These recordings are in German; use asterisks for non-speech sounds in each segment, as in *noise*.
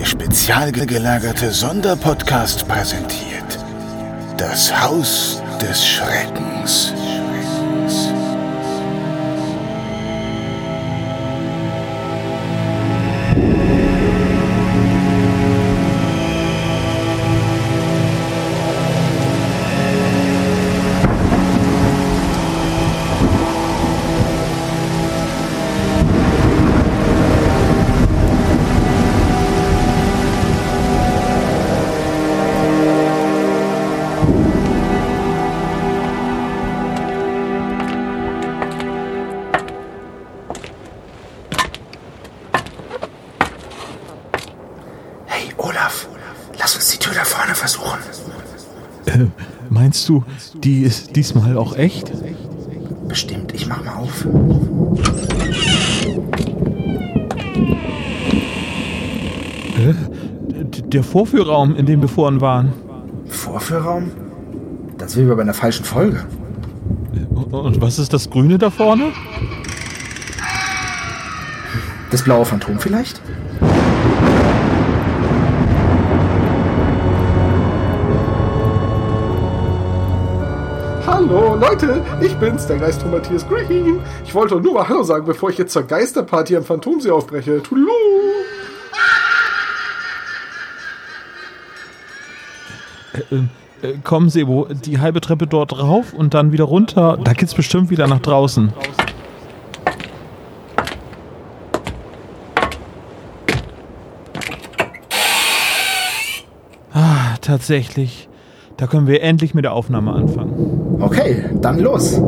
Der spezial gelagerte Sonderpodcast präsentiert. Das Haus des Schreckens. Die ist diesmal auch echt? Bestimmt, ich mach mal auf. Äh, der Vorführraum, in dem wir vorhin waren. Vorführraum? Das sind wir bei einer falschen Folge. Und was ist das Grüne da vorne? Das blaue Phantom vielleicht? Leute, ich bin's, der Geist von Matthias Green. Ich wollte nur mal Hallo sagen, bevor ich jetzt zur Geisterparty am Phantomsee aufbreche. Tudelu. Äh, kommen Sebo, die halbe Treppe dort rauf und dann wieder runter. Da geht's bestimmt wieder nach draußen. Ah, tatsächlich. Da können wir endlich mit der Aufnahme anfangen. Okay, dann los.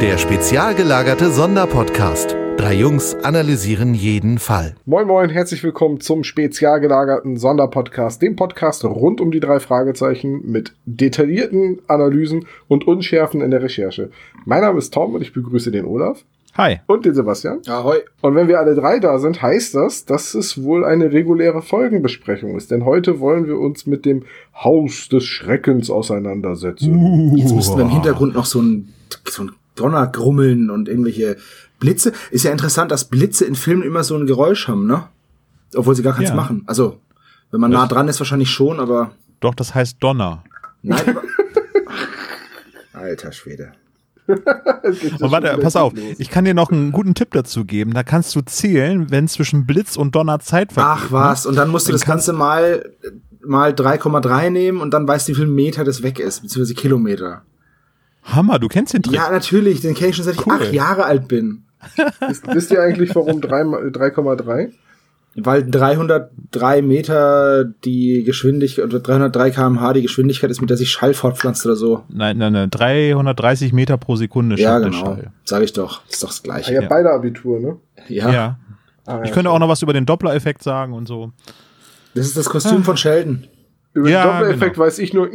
Der spezial gelagerte Sonderpodcast. Drei Jungs analysieren jeden Fall. Moin Moin, herzlich willkommen zum spezial gelagerten Sonderpodcast, dem Podcast rund um die drei Fragezeichen mit detaillierten Analysen und Unschärfen in der Recherche. Mein Name ist Tom und ich begrüße den Olaf Hi. und den Sebastian. Ahoi. Und wenn wir alle drei da sind, heißt das, dass es wohl eine reguläre Folgenbesprechung ist. Denn heute wollen wir uns mit dem Haus des Schreckens auseinandersetzen. Jetzt müssten wir im Hintergrund noch so ein, so ein Donner grummeln und irgendwelche Blitze. Ist ja interessant, dass Blitze in Filmen immer so ein Geräusch haben, ne? Obwohl sie gar keins Ja. machen. Also, wenn man nah dran ist, wahrscheinlich schon, aber Doch, das heißt Donner. nein. aber *laughs* Alter Schwede. Und warte, pass auf, ich kann dir noch einen guten Tipp dazu geben. Da kannst du zählen, wenn zwischen Blitz und Donner Zeit vergeht. Ach was, und dann musst du Dann das Ganze mal, mal 3,3 nehmen und dann weißt du, wie viel Meter das weg ist, beziehungsweise Kilometer. Hammer, du kennst den Trick. Ja, natürlich, den kenne ich schon seit ich Cool. acht Jahre alt bin. Wisst, wisst ihr eigentlich, warum drei mal- 3,3? Weil 303 Meter die Geschwindigkeit, oder 303 kmh die Geschwindigkeit ist, mit der sich Schall fortpflanzt oder so. Nein, nein, nein, 330 Meter pro Sekunde Ja, genau. Schall. Sag ich doch. Ist doch das Ah, Gleiche. ihr habt beide Abitur, ne? Ja. Ja. Ah, Ich ja, könnte auch noch was über den Doppler-Effekt sagen und so. Das ist das Kostüm von Sheldon. Über Ja, den Doppeleffekt genau. weiß ich nur,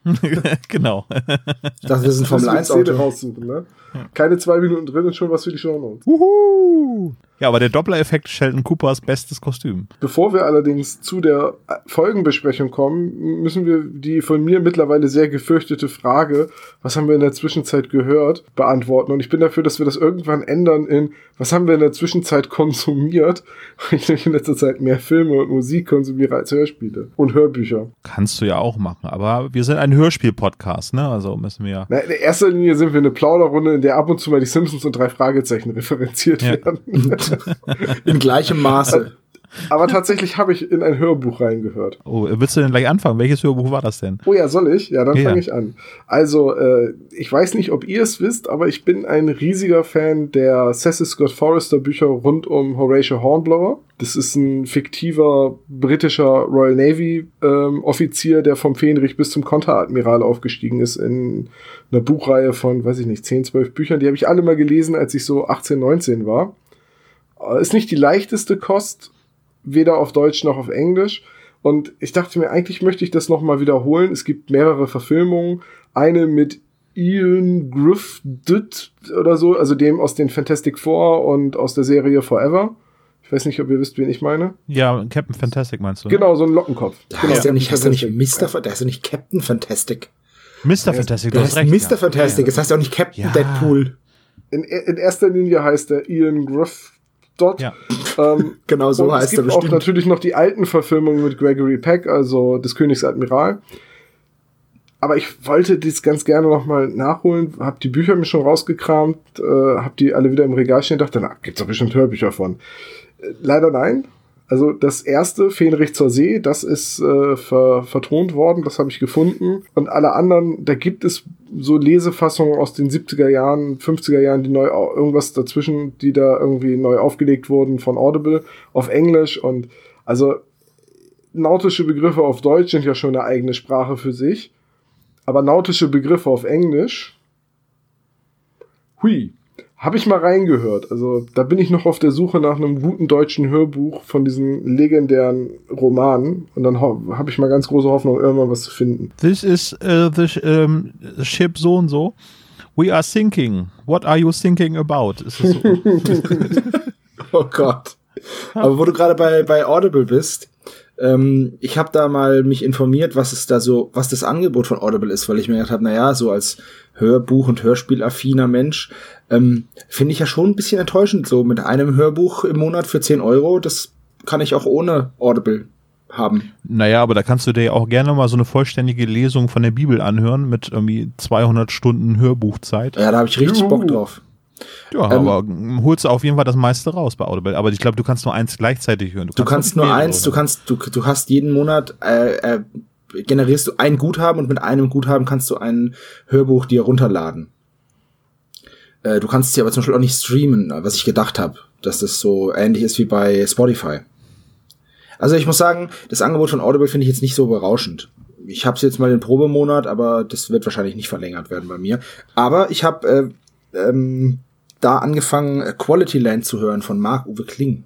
*laughs* genau. Ich dachte, das ist ein Formel Müssen 1 wir Szene Auto. raussuchen, ne? Keine zwei Minuten drin und schon was für die Show Notes. Wuhu. Ja, aber der Doppler-Effekt Sheldon Coopers bestes Kostüm. Bevor wir allerdings zu der Folgenbesprechung kommen, müssen wir die von mir mittlerweile sehr gefürchtete Frage, was haben wir in der Zwischenzeit gehört, beantworten. Und ich bin dafür, dass wir das irgendwann ändern in, was haben wir in der Zwischenzeit konsumiert, weil ich nämlich in letzter Zeit mehr Filme und Musik konsumiere als Hörspiele und Hörbücher. Kannst du ja auch machen. Aber wir sind ein Hörspiel-Podcast, ne? Also müssen wir ja. Na, in erster Linie sind wir eine Plauderrunde, in der ab und zu mal die Simpsons und drei Fragezeichen referenziert Ja. werden. *laughs* *laughs* In gleichem Maße. Aber tatsächlich habe ich in ein Hörbuch reingehört. Oh, willst du denn gleich anfangen? Welches Hörbuch war das denn? Oh ja, soll ich? Ja, dann Ja. fange ich an. Also, äh, ich weiß nicht, ob ihr es wisst, aber ich bin ein riesiger Fan der Cecil Scott Forrester Bücher rund um Horatio Hornblower. Das ist ein fiktiver britischer Royal Navy ähm, Offizier, der vom Fähnrich bis zum Konteradmiral aufgestiegen ist in einer Buchreihe von, weiß ich nicht, 10, 12 Büchern. Die habe ich alle mal gelesen, als ich so 18, 19 war. Äh, Ist nicht die leichteste Kost, weder auf Deutsch noch auf Englisch. Und ich dachte mir, eigentlich möchte ich das nochmal wiederholen. Es gibt mehrere Verfilmungen. Eine mit Ian Griffith oder so, also dem aus den Fantastic Four und aus der Serie Forever. Ich weiß nicht, ob ihr wisst, wen ich meine. Ja, Captain Fantastic meinst du? Ne? Genau, so ein Lockenkopf. Da genau, heißt ja nicht, heißt ja nicht Mr. Da heißt ja nicht Captain Fantastic. Mr. Fantastic, du hast recht. Mr. Ja. Fantastic, das heißt ja auch nicht Captain ja. Deadpool. In, in erster Linie heißt er Ian Griff dort. Ja. Ähm, *laughs* genau so heißt er bestimmt. Es gibt auch natürlich noch die alten Verfilmungen mit Gregory Peck, also des Königs Admiral. Aber ich wollte das ganz gerne nochmal nachholen, hab die Bücher mir schon rausgekramt, äh, hab die alle wieder im Regal stehen und dachte, na, gibt's doch bestimmt Hörbücher von. Äh, leider nein. Also das erste, Fähnrich zur See, das ist äh, ver vertont worden, das habe ich gefunden. Und alle anderen, da gibt es so Lesefassungen aus den 70er Jahren, 50er Jahren, die neu irgendwas dazwischen, die da irgendwie neu aufgelegt wurden von Audible auf Englisch. Und also nautische Begriffe auf Deutsch sind ja schon eine eigene Sprache für sich. Aber nautische Begriffe auf Englisch, hui, habe ich mal reingehört. Also da bin ich noch auf der Suche nach einem guten deutschen Hörbuch von diesen legendären Romanen. Und dann habe ich mal ganz große Hoffnung, irgendwann was zu finden. This is uh, the um, ship so und so. We are thinking. What are you thinking about? Ist das so? *laughs* oh Gott. Aber wo du gerade bei, bei Audible bist, ähm, ich habe da mal mich informiert, was es da so, was das Angebot von Audible ist, weil ich mir gedacht habe, naja, so als Hörbuch- und Hörspielaffiner Mensch, ähm, finde ich ja schon ein bisschen enttäuschend. So mit einem Hörbuch im Monat für 10 Euro, das kann ich auch ohne Audible haben. Naja, aber da kannst du dir ja auch gerne mal so eine vollständige Lesung von der Bibel anhören mit irgendwie 200 Stunden Hörbuchzeit. Ja, da habe ich richtig Juhu. Bock drauf. Ja, ähm, aber holst du auf jeden Fall das meiste raus bei Audible. Aber ich glaube, du kannst nur eins gleichzeitig hören. Du kannst, du kannst nur eins, du kannst, du, du hast jeden Monat äh, äh, generierst du ein Guthaben und mit einem Guthaben kannst du ein Hörbuch dir runterladen. Äh, du kannst sie aber zum Beispiel auch nicht streamen, was ich gedacht habe, dass das so ähnlich ist wie bei Spotify. Also ich muss sagen, das Angebot von Audible finde ich jetzt nicht so berauschend. Ich habe es jetzt mal den Probemonat, aber das wird wahrscheinlich nicht verlängert werden bei mir. Aber ich habe äh, ähm, da angefangen, Quality Land zu hören von Marc-Uwe Kling.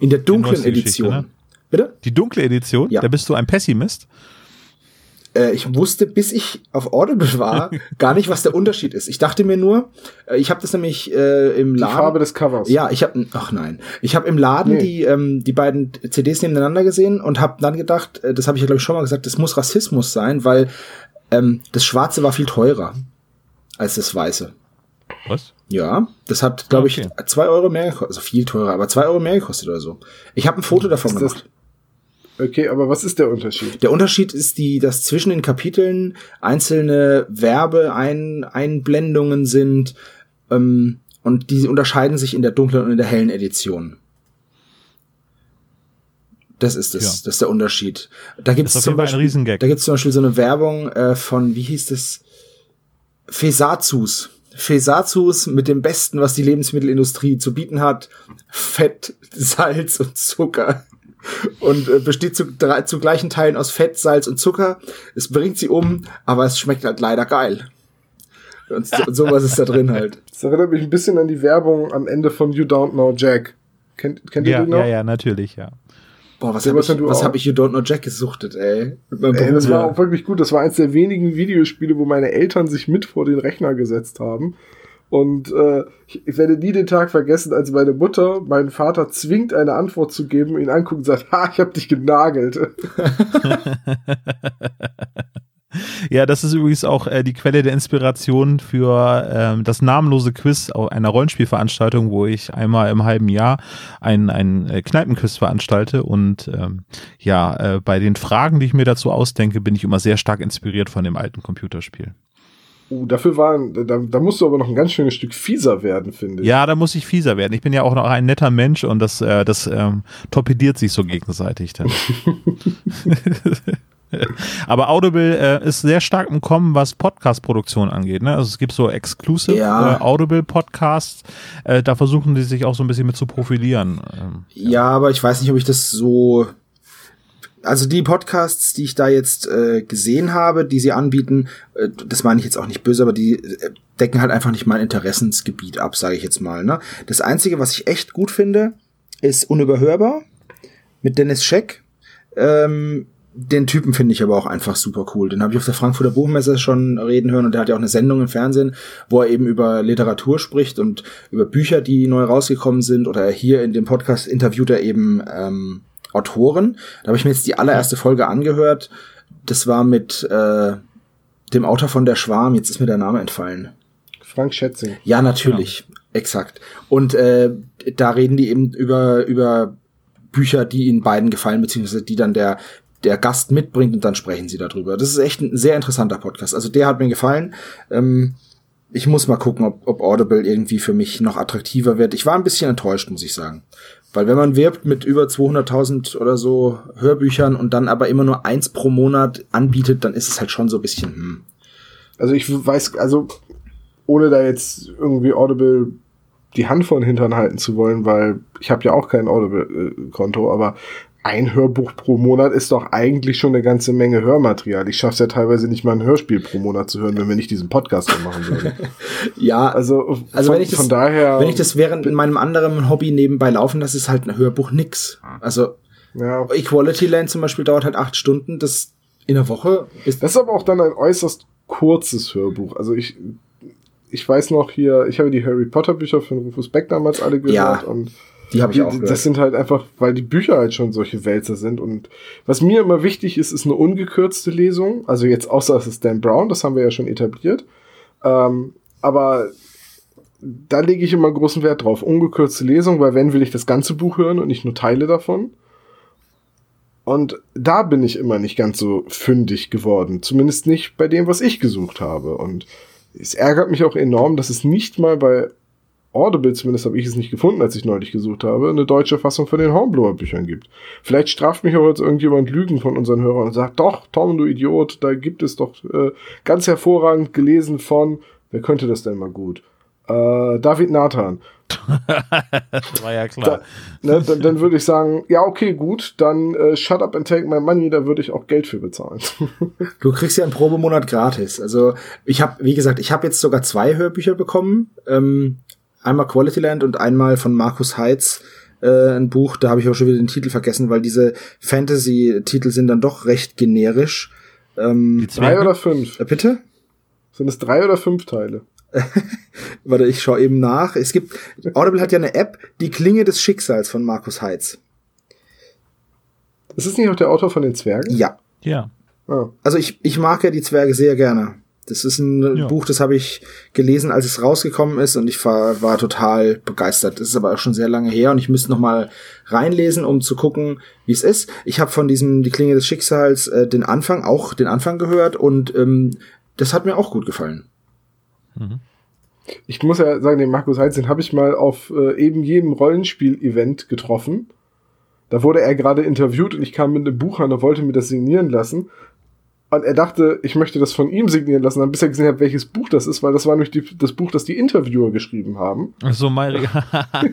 In der dunklen Edition. Ne? Bitte? Die dunkle Edition? Ja. Da bist du ein Pessimist? Äh, ich wusste, bis ich auf Audible war, *laughs* gar nicht, was der Unterschied ist. Ich dachte mir nur, äh, ich habe das nämlich äh, im Laden. Die Farbe des Covers. Ja, ich habe, ach nein, ich habe im Laden nee. die ähm, die beiden CDs nebeneinander gesehen und habe dann gedacht, äh, das habe ich ja glaube ich schon mal gesagt, das muss Rassismus sein, weil ähm, das Schwarze war viel teurer als das Weiße. Was? Ja, das hat, glaube okay. ich, zwei Euro mehr gekostet. Also viel teurer, aber zwei Euro mehr gekostet oder so. Ich habe ein Foto davon ist gemacht. Okay, aber was ist der Unterschied? Der Unterschied ist die, dass zwischen den Kapiteln einzelne Werbeeinblendungen sind ähm, und die unterscheiden sich in der dunklen und in der hellen Edition. Das ist das, ja. das ist der Unterschied. Da gibt es zum Beispiel, da gibt's zum Beispiel so eine Werbung äh, von, wie hieß das? Fesazus. Fesazus mit dem Besten, was die Lebensmittelindustrie zu bieten hat. Fett, Salz und Zucker und äh, besteht zu, drei, zu gleichen Teilen aus Fett, Salz und Zucker. Es bringt sie um, aber es schmeckt halt leider geil. Und so, *laughs* sowas ist da drin halt. Das erinnert mich ein bisschen an die Werbung am Ende von You Don't Know Jack. Kennt, kennt ja, ihr die noch? Ja, ja, natürlich, ja. Boah, was habe ich, was hab ich You Don't Know Jack gesucht, ey? ey das war auch wirklich gut. Das war eins der wenigen Videospiele, wo meine Eltern sich mit vor den Rechner gesetzt haben und äh, ich, ich werde nie den Tag vergessen, als meine Mutter meinen Vater zwingt, eine Antwort zu geben, ihn anguckt und sagt, ha, ich hab dich genagelt. *laughs* *laughs* Ja, das ist übrigens auch äh, die Quelle der Inspiration für ähm, das namenlose Quiz einer Rollenspielveranstaltung, wo ich einmal im halben Jahr ein, ein äh, Kneipenquiz veranstalte. Und ähm, ja, äh, bei den Fragen, die ich mir dazu ausdenke, bin ich immer sehr stark inspiriert von dem alten Computerspiel. Uh, dafür waren, da, da musst du aber noch ein ganz schönes Stück fieser werden, finde ich. Ja, da muss ich fieser werden. Ich bin ja auch noch ein netter Mensch und das, äh, das ähm, torpediert sich so gegenseitig dann. *laughs* *laughs* *laughs* Aber Audible äh, ist sehr stark im Kommen, was Podcast-Produktion angeht. Ne? Also es gibt so Exclusive ja. äh, Audible-Podcasts. Äh, da versuchen die sich auch so ein bisschen mit zu profilieren. Ähm, ja. ja, aber ich weiß nicht, ob ich das so also die Podcasts, die ich da jetzt äh, gesehen habe, die sie anbieten, äh, das meine ich jetzt auch nicht böse, aber die äh, decken halt einfach nicht mein Interessensgebiet ab, sage ich jetzt mal. Ne? Das Einzige, was ich echt gut finde, ist Unüberhörbar mit Dennis Scheck. Ähm, den Typen finde ich aber auch einfach super cool. Den habe ich auf der Frankfurter Buchmesse schon reden hören und der hat ja auch eine Sendung im Fernsehen, wo er eben über Literatur spricht und über Bücher, die neu rausgekommen sind. Oder hier in dem Podcast interviewt er eben ähm, Autoren. Da habe ich mir jetzt die allererste Folge angehört. Das war mit äh, dem Autor von Der Schwarm. Jetzt ist mir der Name entfallen. Frank Schätzing. Ja, natürlich. Ja. Exakt. Und äh, da reden die eben über, über Bücher, die ihnen beiden gefallen, beziehungsweise die dann der, der Gast mitbringt und dann sprechen sie darüber. Das ist echt ein sehr interessanter Podcast. Also der hat mir gefallen. Ähm, ich muss mal gucken, ob, ob Audible irgendwie für mich noch attraktiver wird. Ich war ein bisschen enttäuscht, muss ich sagen. Weil wenn man wirbt mit über 200.000 oder so Hörbüchern und dann aber immer nur eins pro Monat anbietet, dann ist es halt schon so ein bisschen, hm. Also ich weiß, also ohne da jetzt irgendwie Audible die Hand von Hintern halten zu wollen, weil ich habe ja auch kein Audible-Konto, aber ein Hörbuch pro Monat ist doch eigentlich schon eine ganze Menge Hörmaterial. Ich schaffe es ja teilweise nicht mal ein Hörspiel pro Monat zu hören, wenn wir nicht diesen Podcast machen würden. *laughs* ja, also, also von, wenn ich das, von daher, wenn ich das während in meinem anderen Hobby nebenbei laufen lasse, ist halt ein Hörbuch nix. Also ja. Equality Land zum Beispiel dauert halt acht Stunden. Das in der Woche ist. Das ist aber auch dann ein äußerst kurzes Hörbuch. Also ich ich weiß noch hier, ich habe die Harry Potter Bücher von Rufus Beck damals alle gehört ja. und die habe ich auch. Gehört. Das sind halt einfach, weil die Bücher halt schon solche Wälzer sind. Und was mir immer wichtig ist, ist eine ungekürzte Lesung. Also jetzt außer es ist Dan Brown, das haben wir ja schon etabliert. Ähm, aber da lege ich immer großen Wert drauf. Ungekürzte Lesung, weil wenn will ich das ganze Buch hören und nicht nur Teile davon. Und da bin ich immer nicht ganz so fündig geworden. Zumindest nicht bei dem, was ich gesucht habe. Und es ärgert mich auch enorm, dass es nicht mal bei Audible, zumindest habe ich es nicht gefunden, als ich neulich gesucht habe, eine deutsche Fassung von den Hornblower-Büchern gibt. Vielleicht straft mich auch jetzt irgendjemand Lügen von unseren Hörern und sagt, doch, Tom, du Idiot, da gibt es doch äh, ganz hervorragend gelesen von, wer könnte das denn mal gut? Äh, David Nathan. das *laughs* war ja klar. Da, ne, dann, dann würde ich sagen, ja, okay, gut, dann äh, shut up and take my money, da würde ich auch Geld für bezahlen. *laughs* du kriegst ja einen Probemonat gratis. Also ich habe, wie gesagt, ich habe jetzt sogar zwei Hörbücher bekommen. Ähm, einmal Quality Land und einmal von Markus Heitz äh, ein Buch, da habe ich auch schon wieder den Titel vergessen, weil diese Fantasy-Titel sind dann doch recht generisch. Ähm, drei oder fünf? Äh, bitte? Sind es drei oder fünf Teile? *laughs* Warte, ich schaue eben nach. Es gibt, Audible hat ja eine App, die Klinge des Schicksals von Markus Heitz. Ist es nicht auch der Autor von den Zwergen? Ja. Ja. Oh. Also ich, ich mag ja die Zwerge sehr gerne. Das ist ein ja. Buch, das habe ich gelesen, als es rausgekommen ist und ich war, war total begeistert. Das ist aber auch schon sehr lange her und ich müsste noch mal reinlesen, um zu gucken, wie es ist. Ich habe von diesem Die Klinge des Schicksals äh, den Anfang, auch den Anfang gehört und ähm, das hat mir auch gut gefallen. Mhm. Ich muss ja sagen, den Markus Heinz, den habe ich mal auf äh, eben jedem Rollenspiel-Event getroffen. Da wurde er gerade interviewt und ich kam mit einem Buch an und wollte mir das signieren lassen. Und er dachte, ich möchte das von ihm signieren lassen, dann bis er gesehen hat, welches Buch das ist, weil das war nämlich die, das Buch, das die Interviewer geschrieben haben. Ach so, Mario.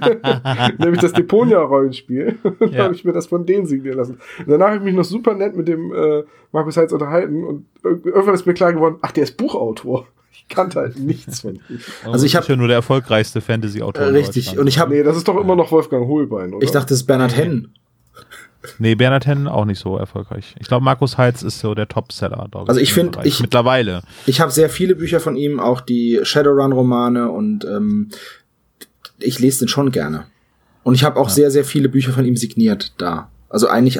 *laughs* nämlich das Deponia-Rollenspiel. *laughs* Ja. habe ich mir das von denen signieren lassen. Und danach habe ich mich noch super nett mit dem äh, Markus Heitz unterhalten und irgendwann ist mir klar geworden, ach, der ist Buchautor. Ich kannte halt nichts von ihm. Also ich habe ja nur der erfolgreichste Fantasy-Autor. Äh, richtig. Und ich habe. Nee, das ist doch immer noch Wolfgang Hohlbein, oder? Ich dachte, das ist Bernhard Henn. Nee, Bernhard Hennen auch nicht so erfolgreich. Ich glaube, Markus Heitz ist so der Topseller. Also ich finde, ich mittlerweile. Ich habe sehr viele Bücher von ihm, auch die Shadowrun-Romane und ähm, ich lese den schon gerne. Und ich habe auch ja. sehr, sehr viele Bücher von ihm signiert da. Also eigentlich,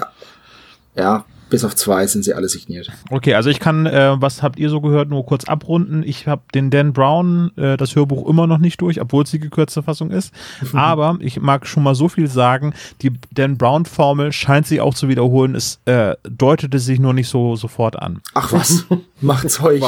ja, bis auf zwei sind sie alle signiert. Okay, also ich kann, äh, was habt ihr so gehört, nur kurz abrunden. Ich habe den Dan Brown, äh, das Hörbuch immer noch nicht durch, obwohl es die gekürzte Fassung ist. *laughs* Aber ich mag schon mal so viel sagen, die Dan Brown-Formel scheint sich auch zu wiederholen. Es äh, deutete sich nur nicht so sofort an. Ach was, *laughs* macht's euch.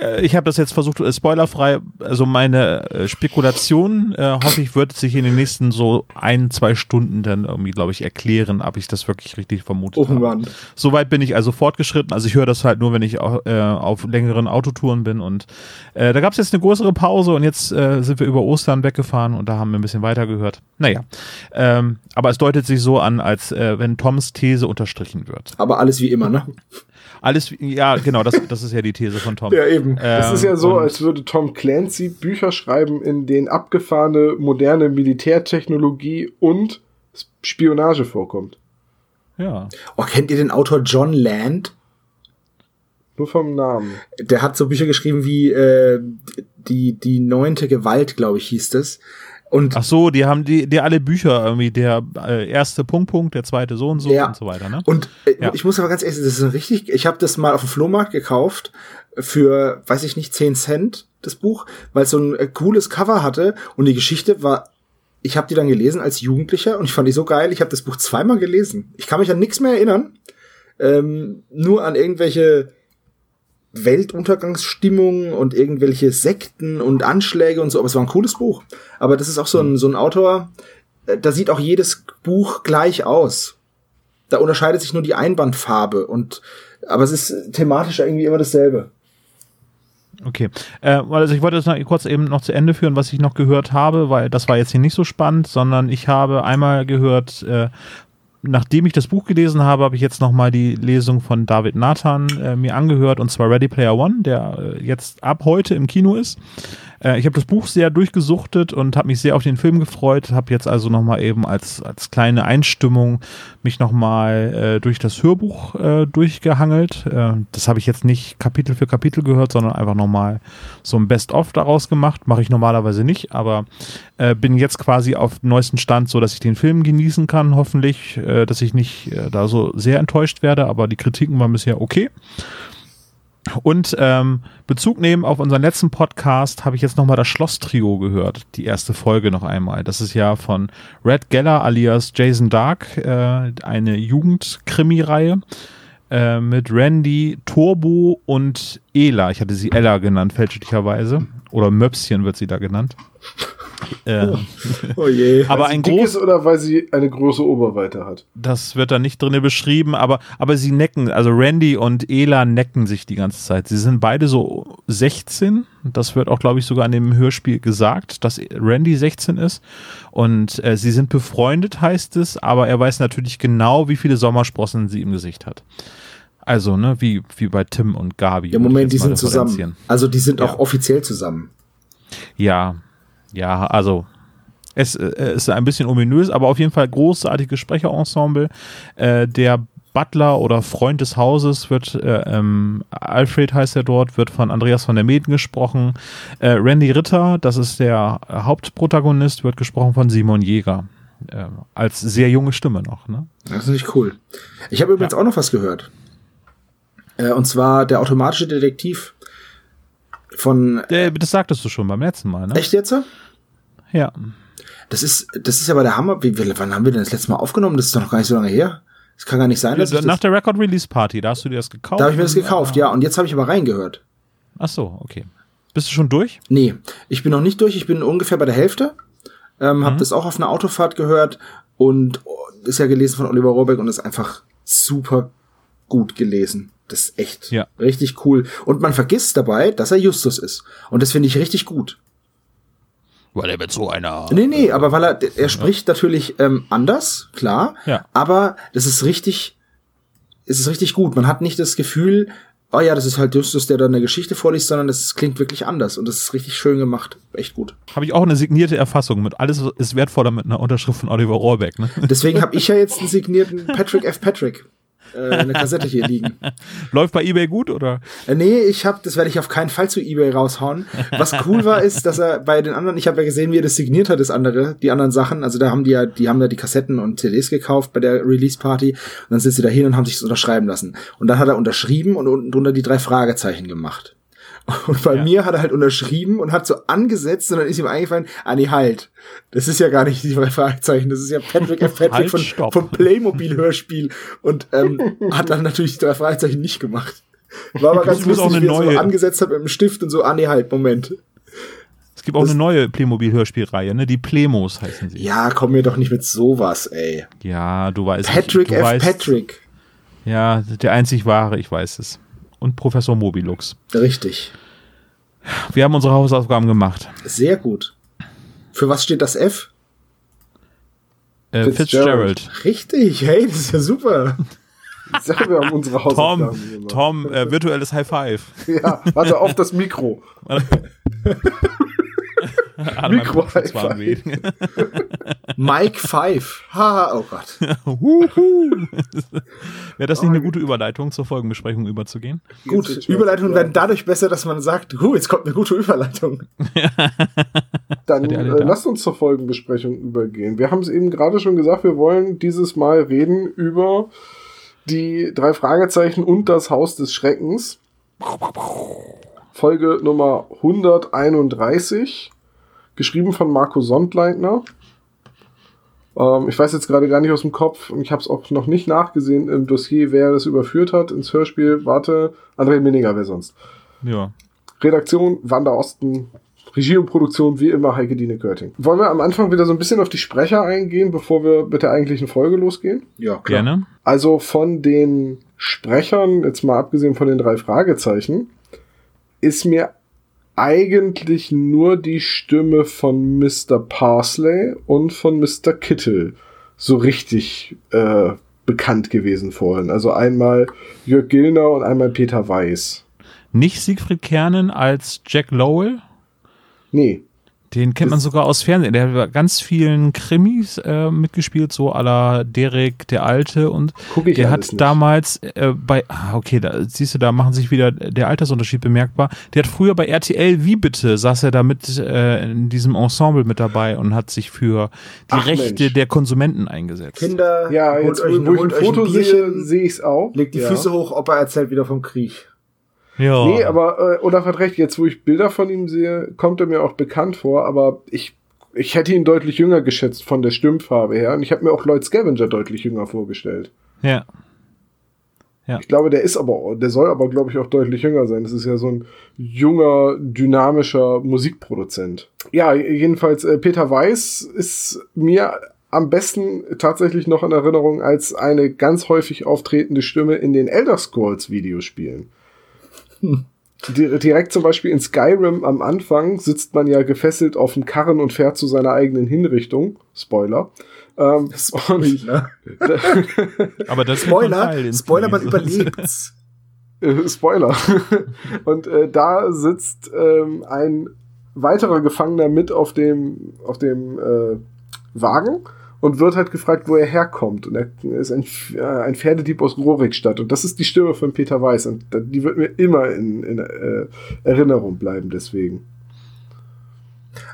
Äh, ich habe das jetzt versucht, äh, spoilerfrei, also meine äh, Spekulation, äh, hoffe ich, wird sich in den nächsten so ein, zwei Stunden dann irgendwie, glaube ich, erklären, ob ich das wirklich richtig vermutet oh, habe. Soweit bin ich also fortgeschritten, also ich höre das halt nur, wenn ich äh, auf längeren Autotouren bin und äh, da gab es jetzt eine größere Pause und jetzt äh, sind wir über Ostern weggefahren und da haben wir ein bisschen weiter gehört. Naja, ähm, aber es deutet sich so an, als äh, wenn Toms These unterstrichen wird. Aber alles wie immer, ne? Alles, ja, genau, das, das ist ja die These von Tom. Ja, eben. Ähm, das ist ja so, als würde Tom Clancy Bücher schreiben, in denen abgefahrene, moderne Militärtechnologie und Spionage vorkommt. Ja. Oh, kennt ihr den Autor John Land? Nur vom Namen. Der hat so Bücher geschrieben wie äh, die die neunte Gewalt, glaube ich, hieß das. Und Ach so, die haben die, die alle Bücher irgendwie, der äh, erste Punkt, Punkt, der zweite so und so Ja. und so weiter, ne? Und äh, Ja. ich muss aber ganz ehrlich sagen, das ist ein richtig, ich habe das mal auf dem Flohmarkt gekauft für, weiß ich nicht, 10 Cent, das Buch, weil es so ein äh, cooles Cover hatte und die Geschichte war, ich habe die dann gelesen als Jugendlicher und ich fand die so geil, ich habe das Buch zweimal gelesen. Ich kann mich an nichts mehr erinnern, ähm, nur an irgendwelche Weltuntergangsstimmung und irgendwelche Sekten und Anschläge und so, aber es war ein cooles Buch. Aber das ist auch so ein, so ein Autor, äh, da sieht auch jedes Buch gleich aus. Da unterscheidet sich nur die Einbandfarbe und aber es ist thematisch irgendwie immer dasselbe. Okay. Äh, also ich wollte das noch kurz eben noch zu Ende führen, was ich noch gehört habe, weil das war jetzt hier nicht so spannend, sondern ich habe einmal gehört, äh, nachdem ich das Buch gelesen habe, habe ich jetzt nochmal die Lesung von David Nathan äh, mir angehört, und zwar Ready Player One, der äh, jetzt ab heute im Kino ist. Äh, ich habe das Buch sehr durchgesuchtet und habe mich sehr auf den Film gefreut, habe jetzt also nochmal eben als, als kleine Einstimmung mich nochmal äh, durch das Hörbuch äh, durchgehangelt. Äh, das habe ich jetzt nicht Kapitel für Kapitel gehört, sondern einfach nochmal so ein Best-of daraus gemacht. Mache ich normalerweise nicht, aber äh, bin jetzt quasi auf neuesten Stand, so dass ich den Film genießen kann, hoffentlich, äh, dass ich nicht äh, da so sehr enttäuscht werde, aber die Kritiken waren bisher okay. Und ähm, Bezug nehmen auf unseren letzten Podcast habe ich jetzt nochmal das Schloss-Trio gehört, die erste Folge noch einmal. Das ist ja von Red Geller alias Jason Dark, äh, eine Jugendkrimi-Reihe äh, mit Randy, Turbo und Ela. Ich hatte sie Ella genannt, fälschlicherweise. Oder Möpschen wird sie da genannt. Äh, *laughs* Oh je. aber ein groß, oder weil sie eine große Oberweite hat. das wird da nicht drinne beschrieben, aber, aber sie necken, also Randy und Ela necken sich die ganze Zeit. Sie sind beide so 16. Das wird auch, glaube ich, sogar an dem Hörspiel gesagt, dass Randy 16 ist. Und äh, sie sind befreundet, heißt es, aber er weiß natürlich genau, wie viele Sommersprossen sie im Gesicht hat. Also, ne, wie, wie bei Tim und Gabi. Ja, Moment, die sind zusammen. Also die sind Ja. auch offiziell zusammen. Ja, ja, also es äh, ist ein bisschen ominös, aber auf jeden Fall großartiges Sprecherensemble. Äh, der Butler oder Freund des Hauses wird, äh, ähm, Alfred heißt er dort, wird von Andreas von der Meden gesprochen. Äh, Randy Ritter, das ist der Hauptprotagonist, wird gesprochen von Simon Jäger. Äh, als sehr junge Stimme noch, ne? Das ist nicht cool. Ich habe übrigens auch noch was gehört. Äh, und zwar der automatische Detektiv von Äh, das sagtest du schon beim letzten Mal, ne? Echt jetzt? Ja. Das ist, das ist aber der Hammer. Wie, wann haben wir denn das letzte Mal aufgenommen? Das ist doch noch gar nicht so lange her. Das kann gar nicht sein. Dass ich Nach der Record Release Party, da hast du dir das gekauft. da habe ich mir das gekauft, ja. Und jetzt habe ich aber reingehört. Ach so, okay. Bist du schon durch? Nee, ich bin noch nicht durch. Ich bin ungefähr bei der Hälfte. Ähm, Mhm. Hab das auch auf einer Autofahrt gehört und oh, ist ja gelesen von Oliver Rohrbeck und ist einfach super gut gelesen. Das ist echt Ja. richtig cool. Und man vergisst dabei, dass er Justus ist. Und das finde ich richtig gut. Weil er mit so einer. Nee, nee, aber weil er, er spricht natürlich ähm, anders, klar. Ja. Aber das ist richtig, es ist richtig gut. Man hat nicht das Gefühl, oh ja, das ist halt Justus, der da eine Geschichte vorliest, sondern das klingt wirklich anders und das ist richtig schön gemacht. Echt gut. Habe ich auch eine signierte Erfassung mit. Alles ist wertvoller mit einer Unterschrift von Oliver Rohrbeck. Ne? Deswegen habe ich ja jetzt einen signierten *laughs* Patrick F. Patrick. Äh, eine Kassette hier liegen. *laughs* Läuft bei eBay gut oder? Äh, nee, ich habe, das werde ich auf keinen Fall zu eBay raushauen. Was cool war, ist, dass er bei den anderen, ich habe ja gesehen, wie er das signiert hat, das andere, die anderen Sachen. Also da haben die ja, die haben da die Kassetten und CDs gekauft bei der Release Party und dann sind sie da hin und haben sich unterschreiben lassen. Und dann hat er unterschrieben und unten drunter die drei Fragezeichen gemacht. Und bei Ja. mir hat er halt unterschrieben und hat so angesetzt und dann ist ihm eingefallen, ah nee, halt. Das ist ja gar nicht die drei Fragezeichen, das ist ja Patrick F. *laughs* Patrick Halt, von, stopp. von Playmobil-Hörspiel und ähm, hat dann natürlich die drei Fragezeichen nicht gemacht. War aber ganz lustig, wie er so angesetzt hat mit dem Stift und so, ah nee, halt, Moment. Es gibt auch Das- eine neue Playmobil-Hörspielreihe, ne? Die Plemos heißen sie. Ja, komm mir doch nicht mit sowas, ey. Ja, du weißt Patrick du F. weißt, Patrick. Ja, der einzig wahre, ich weiß es. Und Professor Mobilux. Richtig. Wir haben unsere Hausaufgaben gemacht. Sehr gut. Für was steht das F? Äh, Fitzgerald. Fitzgerald. Richtig, hey, das ist ja super. Ich sag, wir haben unsere Hausaufgaben Tom, gemacht. Tom, äh, virtuelles High Five. Ja, warte auf das Mikro. *laughs* Mikro High wir. Mike Five. Haha, oh Gott. Wäre das nicht eine gute Überleitung zur Folgenbesprechung überzugehen? Gut, Überleitungen werden dadurch besser, dass man sagt, huh, jetzt kommt eine gute Überleitung. *laughs* Dann äh, lasst uns zur Folgenbesprechung übergehen. Wir haben es eben gerade schon gesagt, wir wollen dieses Mal reden über die drei Fragezeichen und das Haus des Schreckens. Folge Nummer 131, geschrieben von Marco Sondleitner. Ähm, ich weiß jetzt gerade gar nicht aus dem Kopf und ich habe es auch noch nicht nachgesehen im Dossier, wer das überführt hat ins Hörspiel. Warte, André Minninger, wer sonst? Ja. Redaktion Wanda Osten, Regie und Produktion wie immer Heike Dine Körting. Wollen wir am Anfang wieder so ein bisschen auf die Sprecher eingehen, bevor wir mit der eigentlichen Folge losgehen? Ja, klar. Gerne. Also von den Sprechern, jetzt mal abgesehen von den drei Fragezeichen, ist mir eigentlich nur die Stimme von Mr. Parsley und von Mr. Kittel so richtig äh, bekannt gewesen vorhin. Also einmal Jörg Gilner und einmal Peter Weiß. Nicht Siegfried Kernen als Jack Lowell. Nee, Den kennt man sogar aus Fernsehen. Der hat bei ganz vielen Krimis äh, mitgespielt, so à la Derek der Alte und Guck ich der hat nicht. damals äh, bei, ah, okay, da siehst du, da machen sich wieder der Altersunterschied bemerkbar. Der hat früher bei RTL Wie bitte saß er da mit äh, in diesem Ensemble mit dabei und hat sich für die Ach, Rechte Mensch. der Konsumenten eingesetzt. Kinder, Ja, holt jetzt euch, wo, ich ein holt euch Foto sehe, sehe ich es auch. legt die ja. Füße hoch, ob er erzählt wieder vom Krieg. Ja. Nee, aber, äh, oder hat recht, jetzt wo ich Bilder von ihm sehe, kommt er mir auch bekannt vor, aber ich, ich hätte ihn deutlich jünger geschätzt von der Stimmfarbe her und ich habe mir auch Lloyd Scavenger deutlich jünger vorgestellt. ja. Ich glaube, der ist aber, der soll aber, glaube ich, auch deutlich jünger sein. Das ist ja so ein junger, dynamischer Musikproduzent. Ja, jedenfalls, äh, Peter Weiß ist mir am besten tatsächlich noch in Erinnerung als eine ganz häufig auftretende Stimme in den Elder Scrolls Videospielen. Di- Direkt zum Beispiel in Skyrim am Anfang sitzt man ja gefesselt auf dem Karren und fährt zu seiner eigenen Hinrichtung. Spoiler. Ähm, Spoiler. Aber das Spoiler, Spoiler, man überlebt's. *laughs* Äh, Spoiler. *laughs* Und äh, da sitzt ähm, ein weiterer Gefangener mit auf dem, auf dem äh, Wagen und wird halt gefragt, wo er herkommt. Und er ist ein, äh, ein Pferdedieb aus Rorikstadt. Und das ist die Stimme von Peter Weiß. Und die wird mir immer in, in äh, Erinnerung bleiben, deswegen.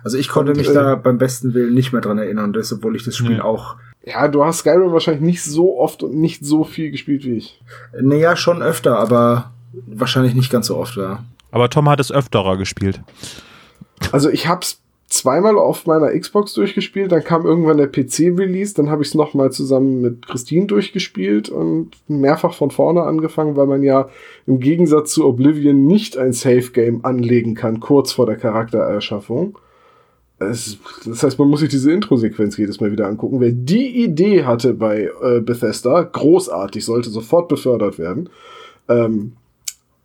Also ich konnte Und, mich äh, da beim besten Willen nicht mehr dran erinnern, das, obwohl ich das Spiel Nee. auch, Ja, du hast Skyrim wahrscheinlich nicht so oft und nicht so viel gespielt wie ich. naja, schon öfter, aber wahrscheinlich nicht ganz so oft, ja. Aber Tom hat es öfterer gespielt. Also ich hab's zweimal auf meiner Xbox durchgespielt, dann kam irgendwann der PC-Release, dann habe ich es nochmal zusammen mit Christine durchgespielt und mehrfach von vorne angefangen, weil man ja im Gegensatz zu Oblivion nicht ein Safe-Game anlegen kann, kurz vor der Charaktererschaffung. Das heißt, man muss sich diese Intro-Sequenz jedes Mal wieder angucken. Wer die Idee hatte bei äh, Bethesda, großartig, sollte sofort befördert werden. Ähm,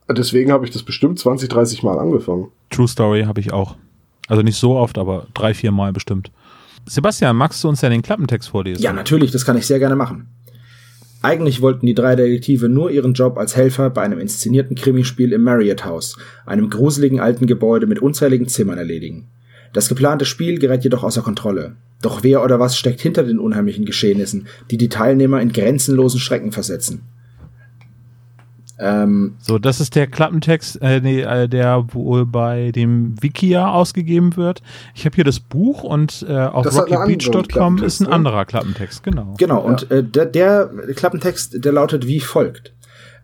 deswegen habe ich das bestimmt 20, 30 Mal angefangen. True Story habe ich auch. Also nicht so oft, aber drei, vier Mal bestimmt. Sebastian, magst du uns ja den Klappentext vorlesen? Ja, natürlich, das kann ich sehr gerne machen. Eigentlich wollten die drei Detektive nur ihren Job als Helfer bei einem inszenierten Krimispiel im Marriott House, einem gruseligen alten Gebäude mit unzähligen Zimmern erledigen. Das geplante Spiel gerät jedoch außer Kontrolle. Doch wer oder was steckt hinter den unheimlichen Geschehnissen, die die Teilnehmer in grenzenlosen Schrecken versetzen? Ähm, So, das ist der Klappentext, äh, nee, äh, der wohl bei dem Wikia ausgegeben wird. Ich habe hier das Buch und äh, auf rockybeach.com ist ein ne? anderer Klappentext, genau. Genau, und äh, der, der Klappentext, der lautet wie folgt.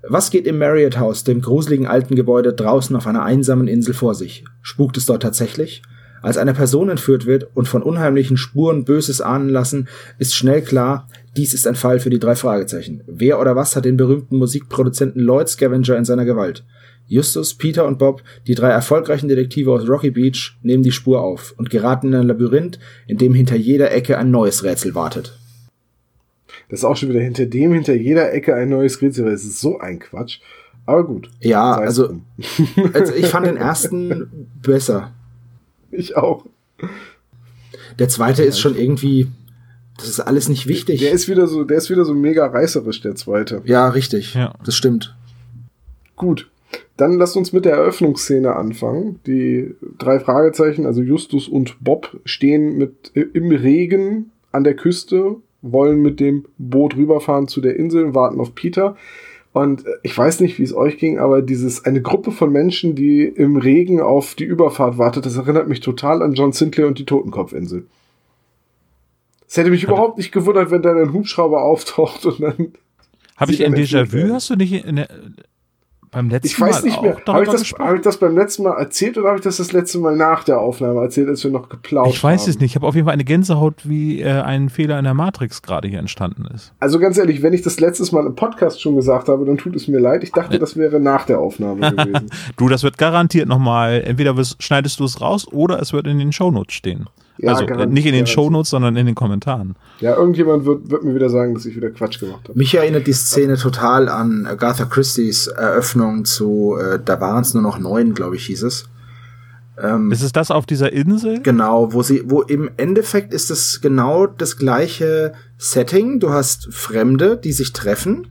Was geht im Marriott House, dem gruseligen alten Gebäude draußen auf einer einsamen Insel vor sich? Spukt es dort tatsächlich? Als eine Person entführt wird und von unheimlichen Spuren Böses ahnen lassen, ist schnell klar, dies ist ein Fall für die drei Fragezeichen. Wer oder was hat den berühmten Musikproduzenten Lloyd Scavenger in seiner Gewalt? Justus, Peter und Bob, die drei erfolgreichen Detektive aus Rocky Beach, nehmen die Spur auf und geraten in ein Labyrinth, in dem hinter jeder Ecke ein neues Rätsel wartet. Das ist auch schon wieder hinter dem, hinter jeder Ecke ein neues Rätsel. Das ist so ein Quatsch. Aber gut. Ja, es also, also ich fand den *laughs* ersten besser. Ich auch. Der zweite ist schon irgendwie, das ist alles nicht wichtig. Der ist wieder so, der ist wieder so mega reißerisch, der zweite. ja, richtig. Ja. Das stimmt. Gut. Dann lasst uns mit der Eröffnungsszene anfangen. Die drei Fragezeichen, also Justus und Bob, stehen mit äh, im Regen an der Küste, wollen mit dem Boot rüberfahren zu der Insel, warten auf Peter. Und äh, ich weiß nicht, wie es euch ging, aber dieses, eine Gruppe von Menschen, die im Regen auf die Überfahrt wartet, das erinnert mich total an John Sinclair und die Totenkopfinsel. Es hätte mich überhaupt nicht gewundert, wenn dann ein Hubschrauber auftaucht und dann. Habe ich ein Déjà-vu? Hast du nicht in der, beim letzten Ich weiß Mal nicht mehr. Habe ich, das, hab ich das beim letzten Mal erzählt oder habe ich das das letzte Mal nach der Aufnahme erzählt, als wir noch geplauscht Ich weiß haben? es nicht. Ich habe auf jeden Fall eine Gänsehaut, wie äh, ein Fehler in der Matrix gerade hier entstanden ist. Also ganz ehrlich, wenn ich das letztes Mal im Podcast schon gesagt habe, dann tut es mir leid. Ich dachte, das wäre nach der Aufnahme *laughs* gewesen. Du, das wird garantiert nochmal, entweder schneidest du es raus oder es wird in den Shownotes stehen. Ja, also garantiert, nicht in den. Shownotes, sondern in den Kommentaren. Ja, irgendjemand wird, wird mir wieder sagen, dass ich wieder Quatsch gemacht habe. Mich erinnert die Szene total an Agatha Christie's Eröffnung zu, äh, da waren es nur noch neun, glaube ich, hieß es. Ähm, Ist es das auf dieser Insel? Genau, wo sie, wo im Endeffekt ist es genau das gleiche Setting. Du hast Fremde, die sich treffen,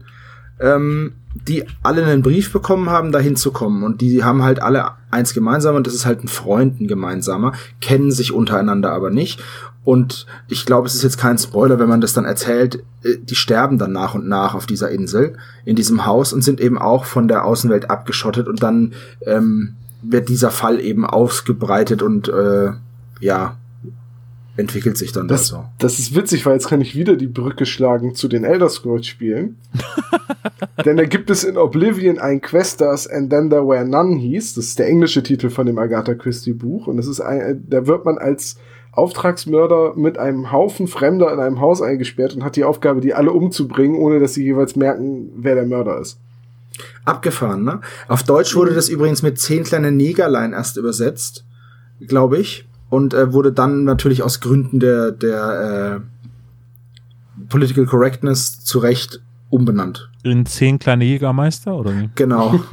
ähm, die alle einen Brief bekommen haben, dahin zu kommen. Und die haben halt alle eins gemeinsam und das ist halt ein Freund, ein gemeinsamer, kennen sich untereinander aber nicht. Und ich glaube, es ist jetzt kein Spoiler, wenn man das dann erzählt, äh, die sterben dann nach und nach auf dieser Insel, in diesem Haus und sind eben auch von der Außenwelt abgeschottet und dann ähm, wird dieser Fall eben ausgebreitet und äh, ja, entwickelt sich dann Das, das so. das ist witzig, weil jetzt kann ich wieder die Brücke schlagen zu den Elder Scrolls Spielen. *laughs* Denn da gibt es in Oblivion ein Quest, das And Then There Were None hieß. Das ist der englische Titel von dem Agatha Christie Buch. Und das ist ein, da wird man als Auftragsmörder mit einem Haufen Fremder in einem Haus eingesperrt und hat die Aufgabe, die alle umzubringen, ohne dass sie jeweils merken, wer der Mörder ist. Abgefahren, ne? Auf Deutsch wurde das übrigens mit zehn kleine Negerlein erst übersetzt, glaube ich. Und äh, wurde dann natürlich aus Gründen der, der äh, Political Correctness zu Recht umbenannt. In zehn kleine Jägermeister oder wie? Genau. *laughs*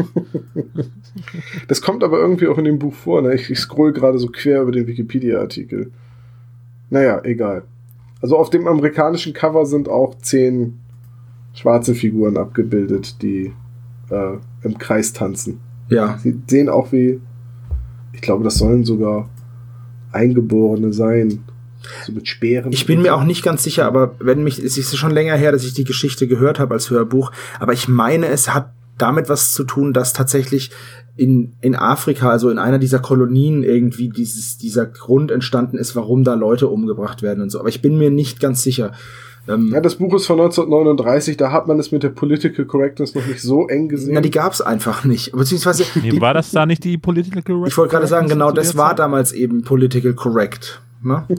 Das kommt aber irgendwie auch in dem Buch vor. Ne? Ich, ich scroll gerade so quer über den Wikipedia-Artikel. Naja, egal. Also auf dem amerikanischen Cover sind auch zehn schwarze Figuren abgebildet, die äh, im Kreis tanzen. ja. Sie sehen auch wie, ich glaube, das sollen sogar Eingeborene sein. So mit Speeren. Ich bin mir auch nicht ganz sicher, aber wenn mich, es ist schon länger her, dass ich die Geschichte gehört habe als Hörbuch, aber ich meine, es hat damit was zu tun, dass tatsächlich in, in Afrika, also in einer dieser Kolonien irgendwie dieses, dieser Grund entstanden ist, warum da Leute umgebracht werden und so. Aber ich bin mir nicht ganz sicher. Ähm, Ja, das Buch ist von 1939, da hat man es mit der Political Correctness noch nicht so eng gesehen. na, die gab's einfach nicht. Beziehungsweise, Nee, die, war das da nicht die Political Correct? ich wollte gerade sagen, genau, das war Zeit? damals eben political correct. Ne? *laughs*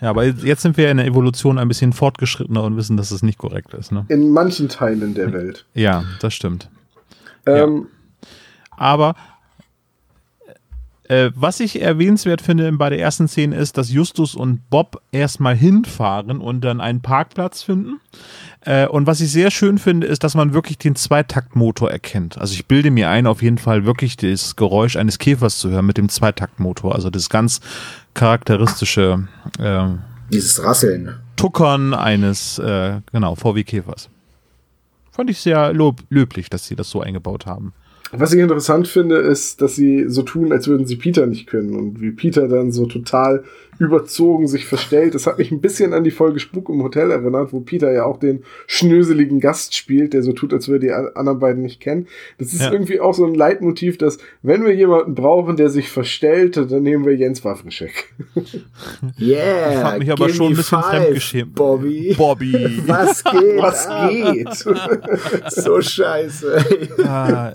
Ja, aber jetzt sind wir in der Evolution ein bisschen fortgeschrittener und wissen, dass es nicht korrekt ist. Ne? in manchen Teilen der Welt. Ja, das stimmt. Ähm, Aber äh, was ich erwähnenswert finde bei der ersten Szene ist, dass Justus und Bob erstmal hinfahren und dann einen Parkplatz finden. Äh, und was ich sehr schön finde, ist, dass man wirklich den Zweitaktmotor erkennt. Also ich bilde mir ein, auf jeden Fall wirklich das Geräusch eines Käfers zu hören mit dem Zweitaktmotor. Also das ganz charakteristische äh, Dieses Rasseln. Tuckern eines, äh, genau, VW-Käfers. Fand ich sehr lob löblich, dass sie das so eingebaut haben. Was ich interessant finde, ist, dass sie so tun, als würden sie Peter nicht können und wie Peter dann so total überzogen sich verstellt. Das hat mich ein bisschen an die Folge Spuk im Hotel erinnert, wo Peter ja auch den schnöseligen Gast spielt, der so tut, als würde die a- anderen beiden nicht kennen. Das ist Ja. irgendwie auch so ein Leitmotiv, dass wenn wir jemanden brauchen, der sich verstellt, dann nehmen wir Jens Waffenscheck. *laughs* Yeah. Ich fand mich aber schon ein bisschen five, fremdgeschämt. Bobby. Bobby. *laughs* Was geht? Was geht? *laughs* So scheiße. Ah,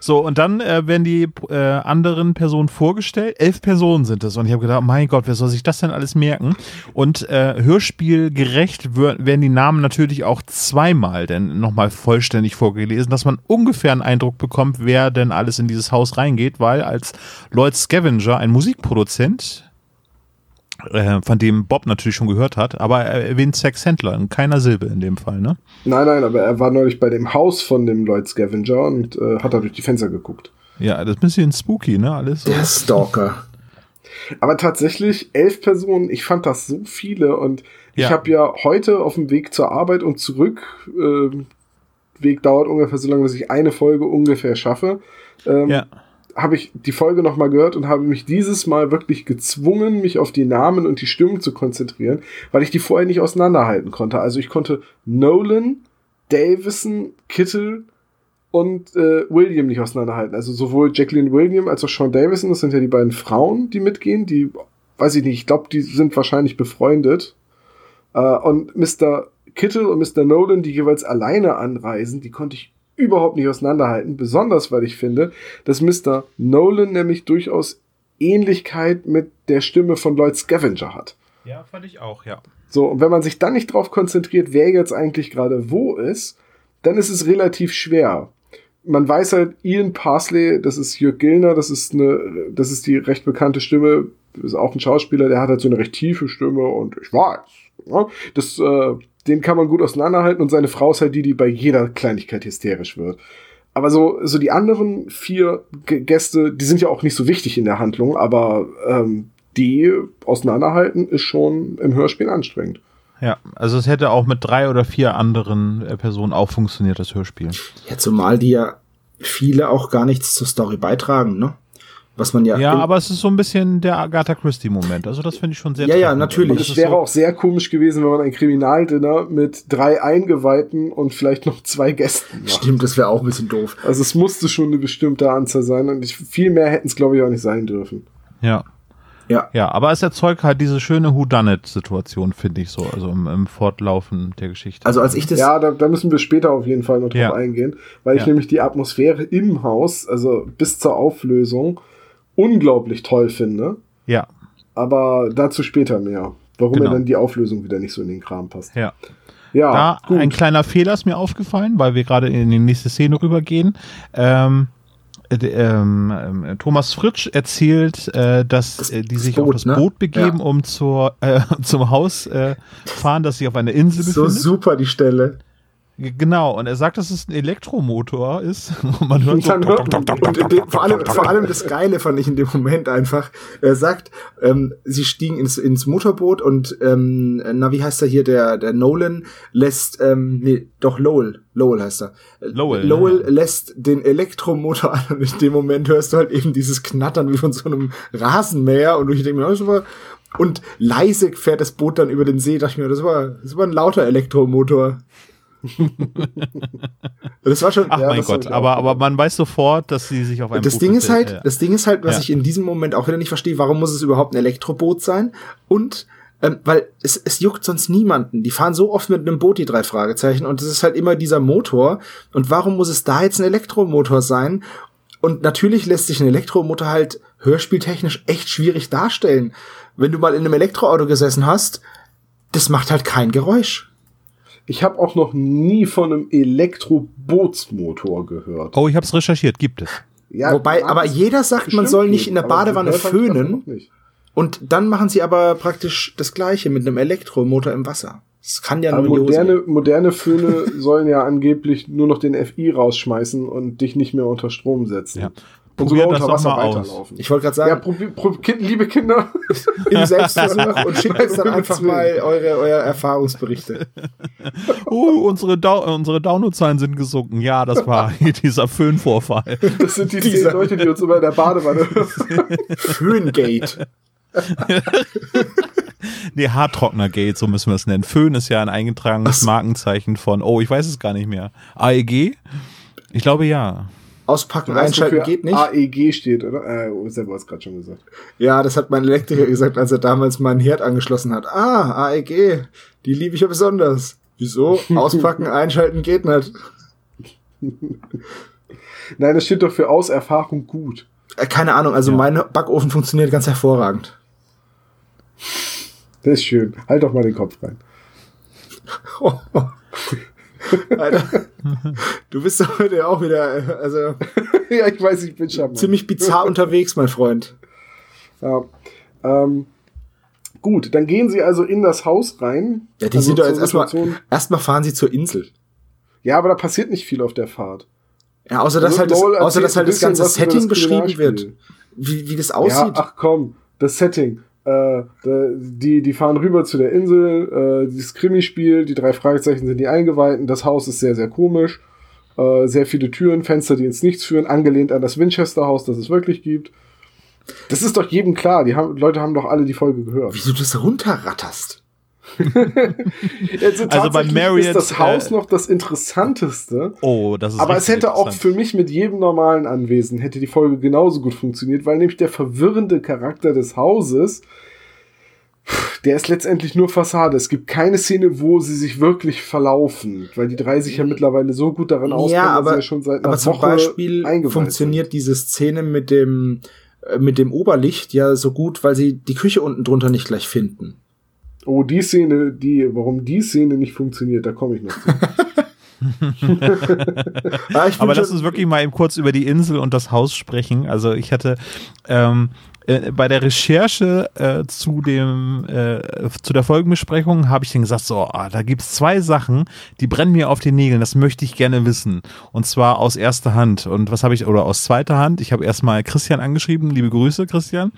So, und dann äh, werden die äh, anderen Personen vorgestellt. Elf Personen sind es. Und ich habe gedacht, mein Gott, wer soll sich das denn alles merken? Und äh, hörspielgerecht werden die Namen natürlich auch zweimal denn nochmal vollständig vorgelesen, dass man ungefähr einen Eindruck bekommt, wer denn alles in dieses Haus reingeht, weil als Lloyd Scavenger, ein Musikproduzent, äh, von dem Bob natürlich schon gehört hat, aber er erwähnt Sex Händler in keiner Silbe in dem Fall, ne? Nein, nein, aber er war neulich bei dem Haus von dem Lloyd Scavenger und äh, hat da durch die Fenster geguckt. Ja, das ist ein bisschen spooky, ne? Alles so. Der Stalker. Aber tatsächlich, elf Personen, ich fand das so viele und Ja. ich habe ja heute auf dem Weg zur Arbeit und zurück, ähm, Weg dauert ungefähr so lange, dass ich eine Folge ungefähr schaffe, ähm, Ja. habe ich die Folge nochmal gehört und habe mich dieses Mal wirklich gezwungen, mich auf die Namen und die Stimmen zu konzentrieren, weil ich die vorher nicht auseinanderhalten konnte. Also ich konnte Nolan, Davison, Kittel und äh, William nicht auseinanderhalten. Also sowohl Jacqueline William als auch Sean Davison, das sind ja die beiden Frauen, die mitgehen, die, weiß ich nicht, ich glaube, die sind wahrscheinlich befreundet. Äh, und Mr. Kittel und Mr. Nolan, die jeweils alleine anreisen, die konnte ich überhaupt nicht auseinanderhalten. Besonders, weil ich finde, dass Mr. Nolan nämlich durchaus Ähnlichkeit mit der Stimme von Lloyd Scavenger hat. Ja, fand ich auch, ja. So, und wenn man sich dann nicht drauf konzentriert, wer jetzt eigentlich gerade wo ist, dann ist es relativ schwer. Man weiß halt, Ian Parsley, das ist Jörg Gilner, das ist eine, das ist die recht bekannte Stimme, ist auch ein Schauspieler, der hat halt so eine recht tiefe Stimme und ich weiß, ja, das, äh, den kann man gut auseinanderhalten und seine Frau ist halt die, die bei jeder Kleinigkeit hysterisch wird. Aber so, so die anderen vier G Gäste, die sind ja auch nicht so wichtig in der Handlung, aber ähm, die auseinanderhalten ist schon im Hörspiel anstrengend. Ja, also es hätte auch mit drei oder vier anderen äh, Personen auch funktioniert, das Hörspiel. Ja, zumal die ja viele auch gar nichts zur Story beitragen, ne? Was man ja. Ja, aber es ist so ein bisschen der Agatha Christie-Moment. Also das finde ich schon sehr Ja, ja, natürlich. Und es wäre so auch sehr komisch gewesen, wenn man ein Kriminaldinner mit drei Eingeweihten und vielleicht noch zwei Gästen macht. Stimmt, das wäre auch ein bisschen doof. Also es musste schon eine bestimmte Anzahl sein und ich, viel mehr hätten es, glaube ich, auch nicht sein dürfen. Ja. Ja. Ja, aber es erzeugt halt diese schöne Whodunit-Situation, finde ich so, also im, im Fortlaufen der Geschichte. Also als ich das. Ja, da, da müssen wir später auf jeden Fall noch drauf Ja. eingehen, weil ich Ja. nämlich die Atmosphäre im Haus, also bis zur Auflösung, unglaublich toll finde. ja, Aber dazu später mehr. Warum Genau. mir dann die Auflösung wieder nicht so in den Kram passt. ja. Ja, Da gut. ein kleiner Fehler ist mir aufgefallen, weil wir gerade in die nächste Szene rübergehen. Ähm, äh, ähm, ähm, Thomas Fritsch erzählt, äh, dass Das- äh, die sich Boot, auf das ne? Boot begeben, Ja. um zur, äh, *laughs* zum Haus äh, fahren, das sich auf einer Insel so befindet. super die Stelle. Genau, und er sagt, dass es ein Elektromotor ist. *laughs* Und man hört so, vor, allem, vor allem das Geile fand ich in dem Moment einfach. Er sagt, ähm, sie stiegen ins, ins Motorboot und ähm, na wie heißt er hier? Der der Nolan lässt ähm, nee doch Lowell. Lowell heißt er. Lowell, Lowell ja. lässt den Elektromotor an und in dem Moment hörst du halt eben dieses Knattern wie von so einem Rasenmäher und ich denke mir das war und leise fährt das Boot dann über den See. Dachte ich mir das war das war ein lauter Elektromotor *laughs* das war schon Ach Ja, mein Gott, aber, aber man weiß sofort, dass sie sich auf einem das Boot Ding ist halt. Ja. das Ding ist halt, was Ja. ich in diesem Moment auch wieder nicht verstehe, warum muss es überhaupt ein Elektroboot sein? Und ähm, weil es, es juckt sonst niemanden. Die fahren so oft mit einem Boot, die drei Fragezeichen, und es ist halt immer dieser Motor. Und warum muss es da jetzt ein Elektromotor sein? Und natürlich lässt sich ein Elektromotor halt hörspieltechnisch echt schwierig darstellen. Wenn du mal in einem Elektroauto gesessen hast, das macht halt kein Geräusch. Ich habe auch noch nie von einem Elektrobootsmotor gehört. Oh, ich habe es recherchiert, gibt es. Ja, Wobei, aber jeder sagt, man soll nicht in der Badewanne föhnen. Und dann machen sie aber praktisch das Gleiche mit einem Elektromotor im Wasser. Das kann ja Aber nur moderne, moderne Föhne *laughs* sollen ja angeblich nur noch den FI rausschmeißen und dich nicht mehr unter Strom setzen. Ja. Und Probiert sogar das unter Wasser weiterlaufen. Ich wollte gerade Ja, sagen, probi probi kind, liebe Kinder, *laughs* im Selbstversuch *laughs* und schickt uns dann einfach mal eure, eure Erfahrungsberichte. *laughs* Oh, unsere, Dau unsere Downloadzahlen sind gesunken. Ja, das war dieser Föhnvorfall. das sind die zehn Leute, die uns immer in der Badewanne. Föhngate. Nee, Haartrockner-Gate, so müssen wir es nennen. Föhn ist ja ein eingetragenes. Markenzeichen von, oh, ich weiß es gar nicht mehr. AEG? Ich glaube ja. Auspacken, weißt, einschalten geht nicht. AEG steht, oder? Äh, selber hast gerade schon gesagt. Ja, das hat mein Elektriker gesagt, als er damals meinen Herd angeschlossen hat. Ah, AEG, die liebe ich ja besonders. Wieso? Auspacken, *laughs* einschalten geht nicht. Nein, das steht doch für Auserfahrung gut. Äh, keine Ahnung, also Ja. mein Backofen funktioniert ganz hervorragend. Das ist schön. Halt doch mal den Kopf rein. *laughs* Alter, du bist doch heute auch wieder, also *laughs* ja, ich weiß, ich bin schon. ziemlich bizarr unterwegs, mein Freund. Ja. Ähm, gut, dann gehen sie also in das Haus rein. Ja, die also sind doch jetzt erstmal, erstmal fahren sie zur Insel. Ja, aber da passiert nicht viel auf der Fahrt. Ja, außer dass Also halt das, außer dass halt das ganze Setting beschrieben wird. Wie, wie das Ja, aussieht. ach komm, das Setting. Äh, die, die fahren rüber zu der Insel, äh, dieses Krimispiel, die drei Fragezeichen sind die Eingeweihten, das Haus ist sehr, sehr komisch. Äh, sehr viele Türen, Fenster, die ins Nichts führen, angelehnt an das Winchester-Haus, das es wirklich gibt. Das ist doch jedem klar. Die haben, Leute haben doch alle die Folge gehört. Wie du das runterratterst. Also, Also bei Marriott, ist das Haus äh, noch das Interessanteste. Oh, das ist Aber es hätte auch für mich mit jedem normalen Anwesen hätte die Folge genauso gut funktioniert, weil nämlich der verwirrende Charakter des Hauses, der ist letztendlich nur Fassade. Es gibt keine Szene, wo sie sich wirklich verlaufen, weil die drei sich ja mittlerweile so gut daran auskennen, Ja, dass sie aber, ja schon seit einer aber zum Woche Beispiel funktioniert diese Szene mit dem, äh, mit dem Oberlicht ja so gut, weil sie die Küche unten drunter nicht gleich finden. Oh, die Szene, die, warum die Szene nicht funktioniert, da komme ich noch zu. *laughs* Ah, Aber lass uns wirklich mal eben kurz über die Insel und das Haus sprechen. Also ich hatte ähm, äh, bei der Recherche äh, zu dem äh, zu der Folgenbesprechung habe ich dann gesagt, so, ah, da gibt's zwei Sachen, die brennen mir auf den Nägeln. Das möchte ich gerne wissen. Und zwar aus erster Hand. Und was habe ich oder aus zweiter Hand? Ich habe erstmal Christian angeschrieben. Liebe Grüße, Christian.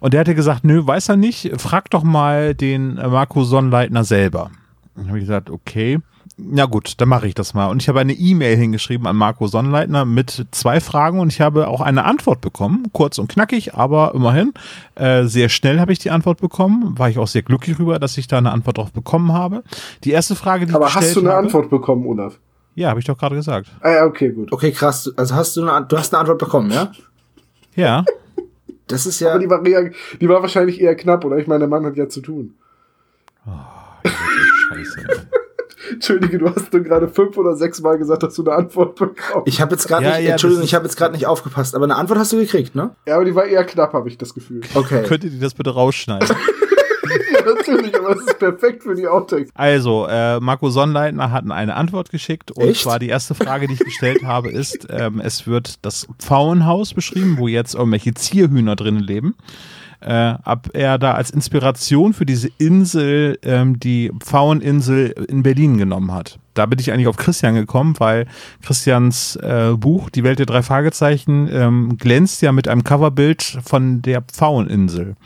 Und der hatte gesagt, nö, weiß er nicht. Frag doch mal den äh, Marco Sonnleitner selber. Dann habe ich gesagt, okay. Na gut, dann mache ich das mal. Und ich habe eine E-Mail hingeschrieben an Marco Sonnleitner mit zwei Fragen und ich habe auch eine Antwort bekommen. Kurz und knackig, aber immerhin. Äh, sehr schnell habe ich die Antwort bekommen. War ich auch sehr glücklich darüber, dass ich da eine Antwort drauf bekommen habe. Die erste Frage, die Aber ich gestellt hast du eine habe, Antwort bekommen, Olaf? Ja, habe ich doch gerade gesagt. Ah, ja, okay, gut. Okay, krass. Also hast du eine, du hast eine Antwort bekommen, ja? Ja. Das ist ja. Aber die war, eher, die war wahrscheinlich eher knapp, oder? Ich meine, der Mann hat ja zu tun. Scheiße. Entschuldige, du hast nur gerade fünf oder sechs Mal gesagt, dass du eine Antwort bekommst. ich habe jetzt gerade Ja, nicht, ja, Entschuldigung, ich habe jetzt gerade nicht aufgepasst, aber eine Antwort hast du gekriegt, ne? Ja, aber die war eher knapp, habe ich das Gefühl. *laughs* Okay. Könntet ihr das bitte rausschneiden? ja, *laughs* natürlich, aber das ist perfekt für die Outtakes. Also, äh, Marco Sonnleitner hat eine Antwort geschickt und Echt? zwar die erste Frage, die ich gestellt habe, ist, ähm, es wird das Pfauenhaus beschrieben, wo jetzt irgendwelche Zierhühner drinnen leben. Äh, ob er da als Inspiration für diese Insel ähm, die Pfaueninsel in Berlin genommen hat. Da bin ich eigentlich auf Christian gekommen, weil Christians äh, Buch Die Welt der drei Fragezeichen ähm, glänzt ja mit einem Coverbild von der Pfaueninsel.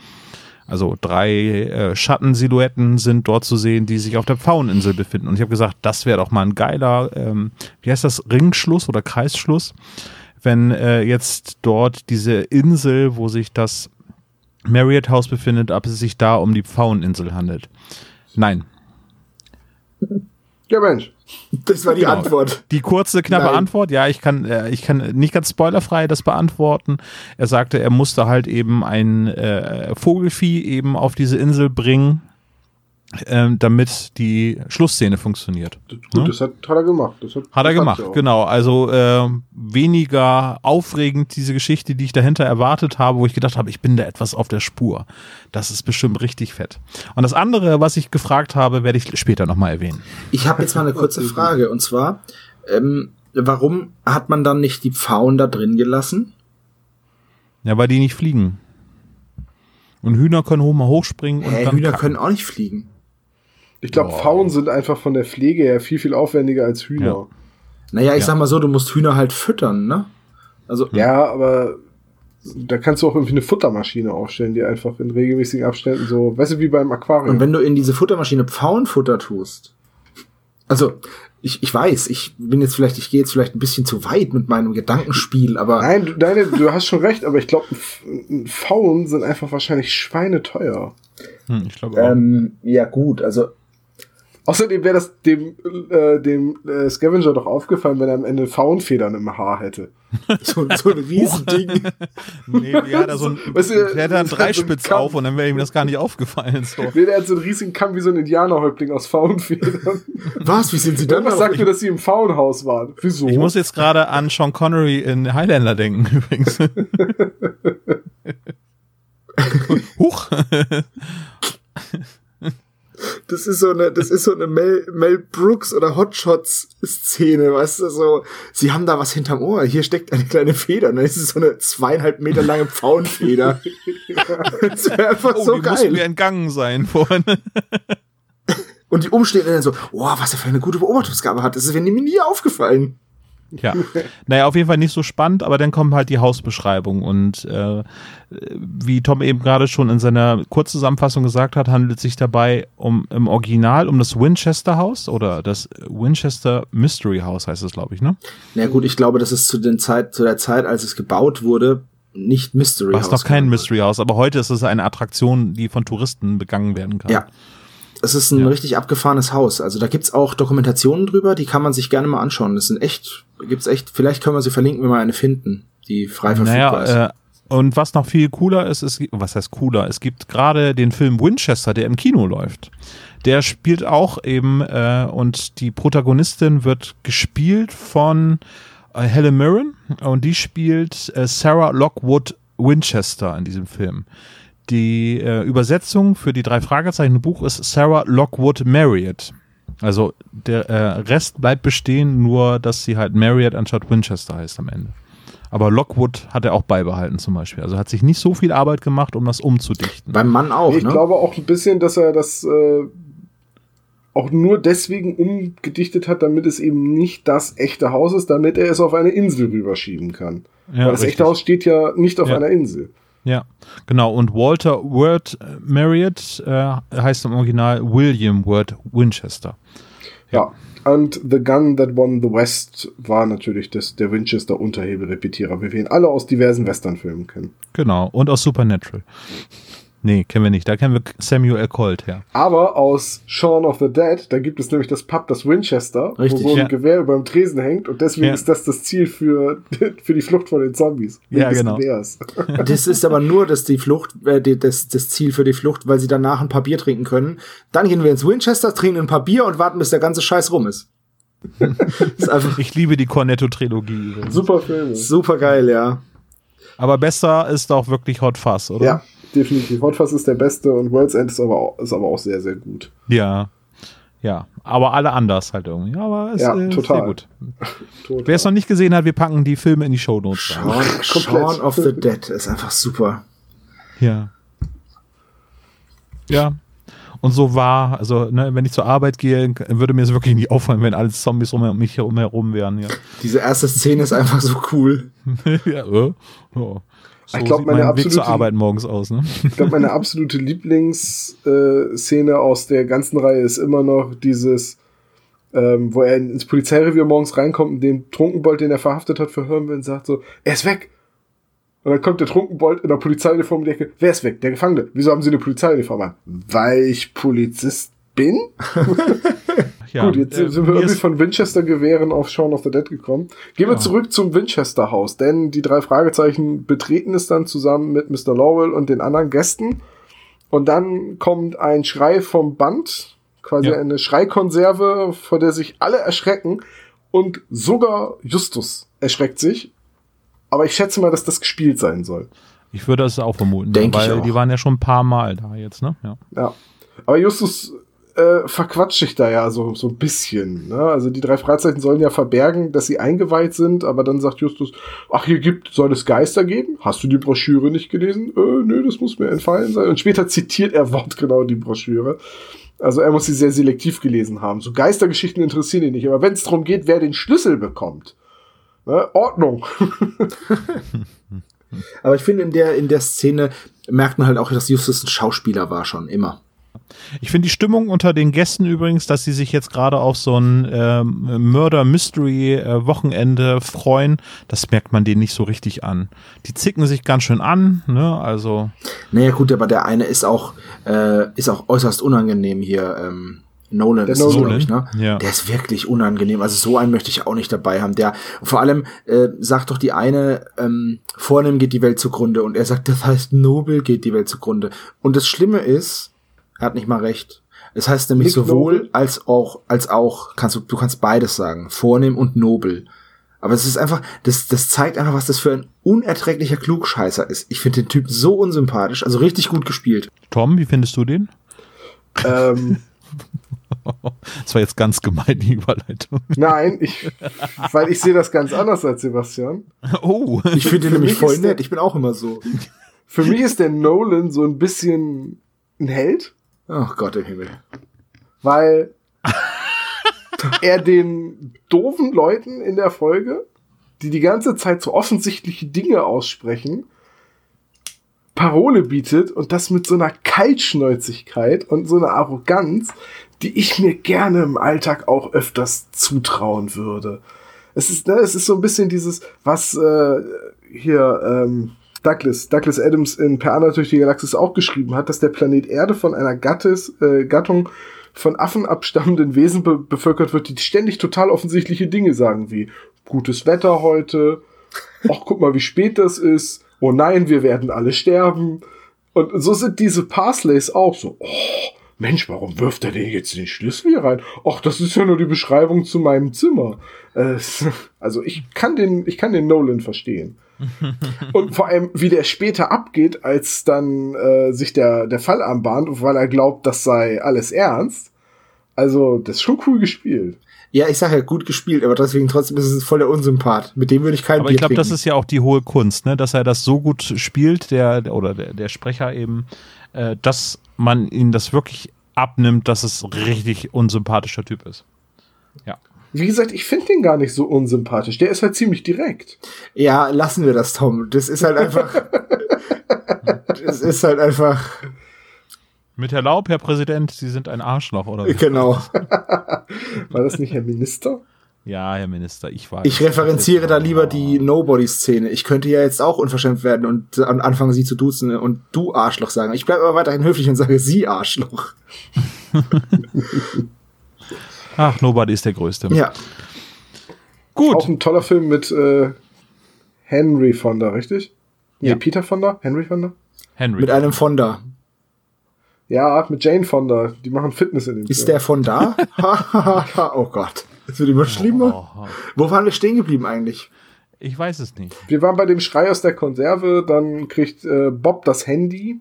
Also drei äh, Schattensilhouetten sind dort zu sehen, die sich auf der Pfaueninsel befinden. Und ich habe gesagt, das wäre doch mal ein geiler, ähm, wie heißt das, Ringschluss oder Kreisschluss, wenn äh, jetzt dort diese Insel, wo sich das Marriott House befindet, ob es sich da um die Pfaueninsel handelt. Nein. Ja, Mensch. Das war die Genau. Antwort. Die kurze, knappe Nein. Antwort, ja, ich kann, äh, ich kann nicht ganz spoilerfrei das beantworten. Er sagte, er musste halt eben ein äh, Vogelvieh eben auf diese Insel bringen, ähm, damit die Schlussszene funktioniert. Gut, Ne? das hat, hat er gemacht. Das hat, Hat er das gemacht, genau. Also äh, weniger aufregend diese Geschichte, die ich dahinter erwartet habe, wo ich gedacht habe, ich bin da etwas auf der Spur. Das ist bestimmt richtig fett. Und das andere, was ich gefragt habe, werde ich später nochmal erwähnen. Ich habe jetzt mal eine kurze Frage und zwar, ähm, warum hat man dann nicht die Pfauen da drin gelassen? Ja, weil die nicht fliegen. Und Hühner können hoch mal hochspringen und dann Hühner kacken. können auch nicht fliegen. Ich glaube, Pfauen sind einfach von der Pflege her viel, viel aufwendiger als Hühner. Ja. Naja, ich Ja. sag mal so, du musst Hühner halt füttern, ne? Also, Ja, aber da kannst du auch irgendwie eine Futtermaschine aufstellen, die einfach in regelmäßigen Abständen so, weißt du, wie beim Aquarium. und wenn du in diese Futtermaschine Pfauenfutter tust, also, ich, ich weiß, ich bin jetzt vielleicht, ich gehe jetzt vielleicht ein bisschen zu weit mit meinem Gedankenspiel, aber Nein, du, deine, du hast schon recht, aber ich glaube, Pfauen sind einfach wahrscheinlich schweineteuer. Hm, ich glaube auch. ähm, ja gut, also Außerdem wäre das dem, äh, dem äh, Scavenger doch aufgefallen, wenn er am Ende Faunfedern im Haar hätte. *laughs* so, so ein Riesending. *laughs* Nee, hat da so ein, *laughs* Weißt du, der hat da einen das ist so ein Dreispitz Kamm. auf und dann wäre ihm das gar nicht aufgefallen. So. Nee, der hat so einen riesigen Kamm wie so ein Indianerhäuptling aus Faunfedern. Was, wie sind sie dann darauf sagt mir, dass sie im Faunhaus waren. Wieso? Ich muss jetzt gerade an Sean Connery in Highlander denken, übrigens. Huch. Das ist so eine, das ist so eine Mel, Mel Brooks oder Hotshots Szene, weißt du, so, sie haben da was hinterm Ohr, hier steckt eine kleine Feder, und dann ist es so eine zweieinhalb Meter lange Pfauenfeder. *laughs* das wäre einfach Oh, so die muss mir geil. entgangen sein vorhin. Und die Umstehenden dann so, wow, was er für eine gute Beobachtungsgabe hat, das ist mir nie aufgefallen. Ja, naja, auf jeden Fall nicht so spannend, aber dann kommt halt die Hausbeschreibung und äh, wie Tom eben gerade schon in seiner Kurzzusammenfassung gesagt hat, handelt es sich dabei um im Original um das Winchester Haus oder das Winchester Mystery House heißt es, glaube ich, ne? Na gut, ich glaube, das ist zu, den Zeit, zu der Zeit, als es gebaut wurde, nicht Mystery War House. es noch kein. Mystery House, aber heute ist es eine Attraktion, die von Touristen begangen werden kann. Ja. Es ist ein Ja. richtig abgefahrenes Haus. Also da gibt's auch Dokumentationen drüber, die kann man sich gerne mal anschauen. Das sind echt, gibt's echt, vielleicht können wir sie verlinken, wenn wir eine finden, die frei verfügbar ist. Naja, äh, und was noch viel cooler ist, ist, was heißt cooler? Es gibt gerade den Film Winchester, der im Kino läuft. Der spielt auch eben, äh, und die Protagonistin wird gespielt von äh, Helen Mirren und die spielt äh, Sarah Lockwood Winchester in diesem Film. Die äh, Übersetzung für die drei Fragezeichen im Buch ist Sarah Lockwood Marriott. Also der äh, Rest bleibt bestehen, nur dass sie halt Marriott anstatt Winchester heißt am Ende. Aber Lockwood hat er auch beibehalten zum Beispiel. Also hat sich nicht so viel Arbeit gemacht, um das umzudichten. Beim Mann auch, ich ne? glaube auch ein bisschen, dass er das äh, auch nur deswegen umgedichtet hat, damit es eben nicht das echte Haus ist, damit er es auf eine Insel rüberschieben kann. Ja, Weil das richtig. echte Haus steht ja nicht auf Ja. einer Insel. Ja, genau. Und Walter Word Marriott äh, heißt im Original William Word Winchester. Ja. Und The Gun That Won the West war natürlich das, der Winchester Unterhebelrepetierer, wie wir ihn alle aus diversen Westernfilmen kennen. Genau. Und aus Supernatural. Nee, kennen wir nicht. Da kennen wir Samuel L. Colt her. Aber aus Shaun of the Dead, da gibt es nämlich das Pub, das Winchester, Richtig, wo so ein ja. Gewehr über dem Tresen hängt und deswegen Ja. ist das das Ziel für, *laughs* für die Flucht vor den Zombies. Ja, genau. Gewehrs. *laughs* Das ist aber nur das, die Flucht, äh, die, das, das Ziel für die Flucht, weil sie danach ein paar Bier trinken können. Dann gehen wir ins Winchester, trinken ein paar Bier und warten, bis der ganze Scheiß rum ist. *laughs* ist einfach Ich liebe die Cornetto-Trilogie. Super Filme. super geil, ja. Aber besser ist auch wirklich Hot Fuzz, oder? Ja, definitiv. Hot Fuzz ist der beste und World's End ist aber auch, ist aber auch sehr, sehr gut. Ja. Ja. Aber alle anders halt irgendwie. Aber ist Ja, äh, total. sehr gut. *laughs* Total. Wer es noch nicht gesehen hat, wir packen die Filme in die Show Notes rein. Shaun. Shaun of the Dead ist einfach super. Ja. Ja. Und so war, also, ne, wenn ich zur Arbeit gehe, würde mir es wirklich nicht auffallen, wenn alles Zombies um mich herum wären, ja. Diese erste Szene ist einfach so cool. *laughs* ja, ja. So Ich glaub, sieht meine mein Weg zur absolute- Arbeit morgens aus, ne? *laughs* Ich glaube, meine absolute Lieblingsszene aus der ganzen Reihe ist immer noch dieses, ähm, wo er ins Polizeirevier morgens reinkommt und den Trunkenbold, den er verhaftet hat, verhören will und sagt so, er ist weg. Und dann kommt der Trunkenbold in der Polizeiuniform und denkt, wer ist weg? Der Gefangene. Wieso haben sie eine Polizeiuniform an? Weil ich Polizist bin? *laughs* Ja, Gut, jetzt äh, sind wir irgendwie von Winchester-Gewehren auf Shaun of the Dead gekommen. Gehen wir Ja. zurück zum Winchester-Haus, denn die drei Fragezeichen betreten es dann zusammen mit Mr. Lowell und den anderen Gästen. Und dann kommt ein Schrei vom Band, quasi Ja. eine Schreikonserve, vor der sich alle erschrecken. Und sogar Justus erschreckt sich. Aber ich schätze mal, dass das gespielt sein soll. Ich würde das auch vermuten, Denk ich weil auch. die waren ja schon ein paar Mal da jetzt, ne? Ja. Ja. Aber Justus äh, verquatscht sich da ja so, so ein bisschen. Ne? Also die drei Freizeichen sollen ja verbergen, dass sie eingeweiht sind, aber dann sagt Justus, ach, hier gibt, soll es Geister geben? Hast du die Broschüre nicht gelesen? Äh, nö, das muss mir entfallen sein. Und später zitiert er *laughs* wortgenau die Broschüre. Also er muss sie sehr selektiv gelesen haben. So Geistergeschichten interessieren ihn nicht. Aber wenn es darum geht, wer den Schlüssel bekommt, ne? Ordnung. *laughs* Aber ich finde, in der, in der Szene merkt man halt auch, dass Justus ein Schauspieler war schon immer. Ich finde die Stimmung unter den Gästen übrigens, dass sie sich jetzt gerade auf so ein ähm, Murder-Mystery-Wochenende freuen, das merkt man denen nicht so richtig an. Die zicken sich ganz schön an, ne? Also, Naja, gut, aber der eine ist auch, äh, ist auch äußerst unangenehm hier. Ähm, Nolan Der ist Nolan, glaub ich, ne? ja. Der ist wirklich unangenehm. Also so einen möchte ich auch nicht dabei haben. Der vor allem äh, sagt doch die eine, ähm, vornehm geht die Welt zugrunde und er sagt, das heißt nobel geht die Welt zugrunde. Und das Schlimme ist, er hat nicht mal recht. Es heißt nämlich Nicht sowohl nobel? als auch, als auch, kannst du, du kannst beides sagen, vornehm und nobel. Aber es ist einfach, das, das zeigt einfach, was das für ein unerträglicher Klugscheißer ist. Ich finde den Typ so unsympathisch, also richtig gut gespielt. Tom, wie findest du den? ähm, *laughs* Das war jetzt ganz gemein, die Überleitung. nein, ich, weil ich sehe das ganz anders als Sebastian. Oh, Ich finde den nämlich voll nett. Ich bin auch immer so. Für mich ist der Nolan so ein bisschen ein Held, Oh Gott im Himmel. weil *laughs* er den doofen Leuten in der Folge, die die ganze Zeit so offensichtliche Dinge aussprechen, Parole bietet und das mit so einer Kaltschnäuzigkeit und so einer Arroganz, die ich mir gerne im Alltag auch öfters zutrauen würde. Es ist, ne, es ist so ein bisschen dieses, was äh, hier ähm, Douglas, Douglas Adams in Per Anna durch die Galaxis auch geschrieben hat, dass der Planet Erde von einer Gattes, äh, Gattung von Affen abstammenden Wesen be bevölkert wird, die ständig total offensichtliche Dinge sagen, wie gutes Wetter heute, ach guck mal, wie spät das ist, oh nein, wir werden alle sterben. Und so sind diese Parsleys auch so, oh, Mensch, warum wirft er denn jetzt den Schlüssel hier rein? Ach, das ist ja nur die Beschreibung zu meinem Zimmer. Äh, also ich kann den, ich kann den Nolan verstehen. *laughs* und vor allem, wie der später abgeht, als dann äh, sich der, der Fall anbahnt, weil er glaubt, das sei alles ernst. Also, das ist schon cool gespielt. Ja, ich sage ja gut gespielt, aber deswegen trotzdem ist es voll der Unsympath. Mit dem würde ich keinen Aber ich glaube, das ist ja auch die hohe Kunst, ne? dass er das so gut spielt, der oder der, der Sprecher eben, äh, dass man ihm das wirklich abnimmt, dass es richtig unsympathischer Typ ist. Ja. Wie gesagt, ich finde den gar nicht so unsympathisch. Der ist halt ziemlich direkt. Ja, lassen wir das, Tom. Das ist halt einfach. *laughs* das ist halt einfach. Mit Erlaub, Herr Präsident, Sie sind ein Arschloch, oder? Genau. War das nicht Herr Minister? Ja, Herr Minister, ich war. Ich referenziere da lieber die Nobody-Szene. Ich könnte ja jetzt auch unverschämt werden und anfangen, sie zu duzen und du Arschloch sagen. Ich bleibe aber weiterhin höflich und sage sie Arschloch. *laughs* Ach, Nobody ist der Größte. Ja. Gut. Auch ein toller Film mit äh, Henry Fonda, richtig? Nee, ja. Peter Fonda? Henry Fonda? Henry. Mit einem Fonda. Ja, mit Jane Fonda. Die machen Fitness in dem Ist Film. der von da? *laughs* *laughs* oh Gott. Das wird überschrieben. Oh, oh. Wo waren wir stehen geblieben eigentlich? Ich weiß es nicht. Wir waren bei dem Schrei aus der Konserve, dann kriegt äh, Bob das Handy.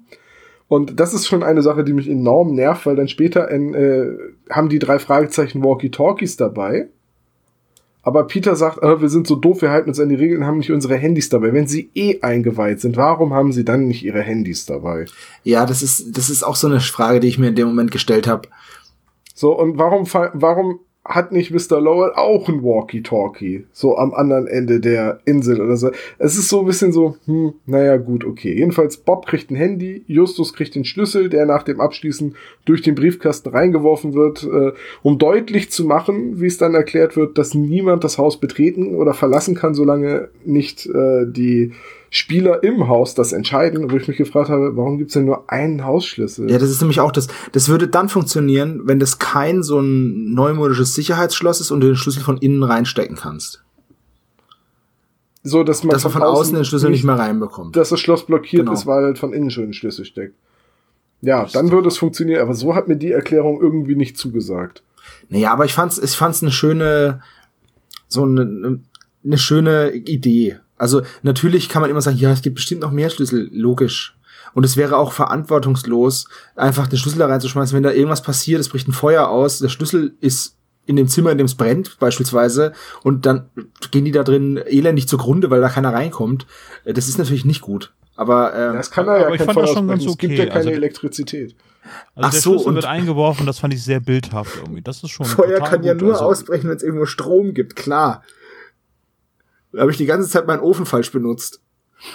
Und das ist schon eine Sache, die mich enorm nervt, weil dann später äh, haben die drei Fragezeichen Walkie-Talkies dabei. Aber Peter sagt, äh, wir sind so doof, wir halten uns an die Regeln, haben nicht unsere Handys dabei. Wenn sie eh eingeweiht sind, warum haben sie dann nicht ihre Handys dabei? Ja, das ist, das ist auch so eine Frage, die ich mir in dem Moment gestellt habe. So, und warum, warum hat nicht Mr. Lowell auch ein Walkie-Talkie? So am anderen Ende der Insel oder so. Es ist so ein bisschen so, hm, naja, gut, okay. Jedenfalls, Bob kriegt ein Handy, Justus kriegt den Schlüssel, der nach dem Abschließen durch den Briefkasten reingeworfen wird, äh, um deutlich zu machen, wie es dann erklärt wird, dass niemand das Haus betreten oder verlassen kann, solange nicht äh, die Spieler im Haus das entscheiden, wo ich mich gefragt habe, warum gibt's denn nur einen Hausschlüssel? Ja, das ist nämlich auch das. Das würde dann funktionieren, wenn das kein so ein neumodisches Sicherheitsschloss ist und du den Schlüssel von innen reinstecken kannst. So, dass man, dass man von, außen, den Schlüssel nicht, nicht, mehr reinbekommt. Dass das Schloss blockiert genau. ist, weil halt von innen schon ein Schlüssel steckt. Ja, dann würde es funktionieren, aber so hat mir die Erklärung irgendwie nicht zugesagt. Naja, aber ich fand's, ich fand's eine schöne, so eine, eine schöne Idee. Also natürlich kann man immer sagen, ja, es gibt bestimmt noch mehr Schlüssel, logisch. Und es wäre auch verantwortungslos, einfach den Schlüssel da reinzuschmeißen, wenn da irgendwas passiert, es bricht ein Feuer aus, der Schlüssel ist in dem Zimmer, in dem es brennt, beispielsweise, und dann gehen die da drin elendig zugrunde, weil da keiner reinkommt. Das ist natürlich nicht gut. Aber ähm, das kann er ja kein Feuer schon ganz okay. Es gibt ja keine also, Elektrizität. Also Ach der so, Schlüssel wird eingeworfen, das fand ich sehr bildhaft irgendwie. Das ist schon Feuer kann ja nur also, ausbrechen, wenn es irgendwo Strom gibt, klar. Da habe ich die ganze Zeit meinen Ofen falsch benutzt. *laughs*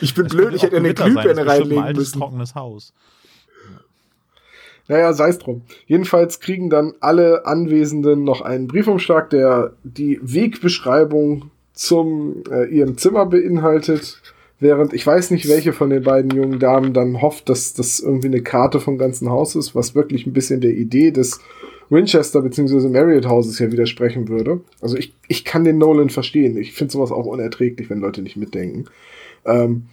ich bin blöd, ich hätte eine Glühbirne reinlegen ein müssen. trockenes Haus. Naja, sei es drum. Jedenfalls kriegen dann alle Anwesenden noch einen Briefumschlag, der die Wegbeschreibung zum äh, ihrem Zimmer beinhaltet. Während ich weiß nicht, welche von den beiden jungen Damen dann hofft, dass das irgendwie eine Karte vom ganzen Haus ist, was wirklich ein bisschen der Idee des Winchester bzw. Marriott Houses ja widersprechen würde. Also ich, ich kann den Nolan verstehen. Ich finde sowas auch unerträglich, wenn Leute nicht mitdenken. Ähm,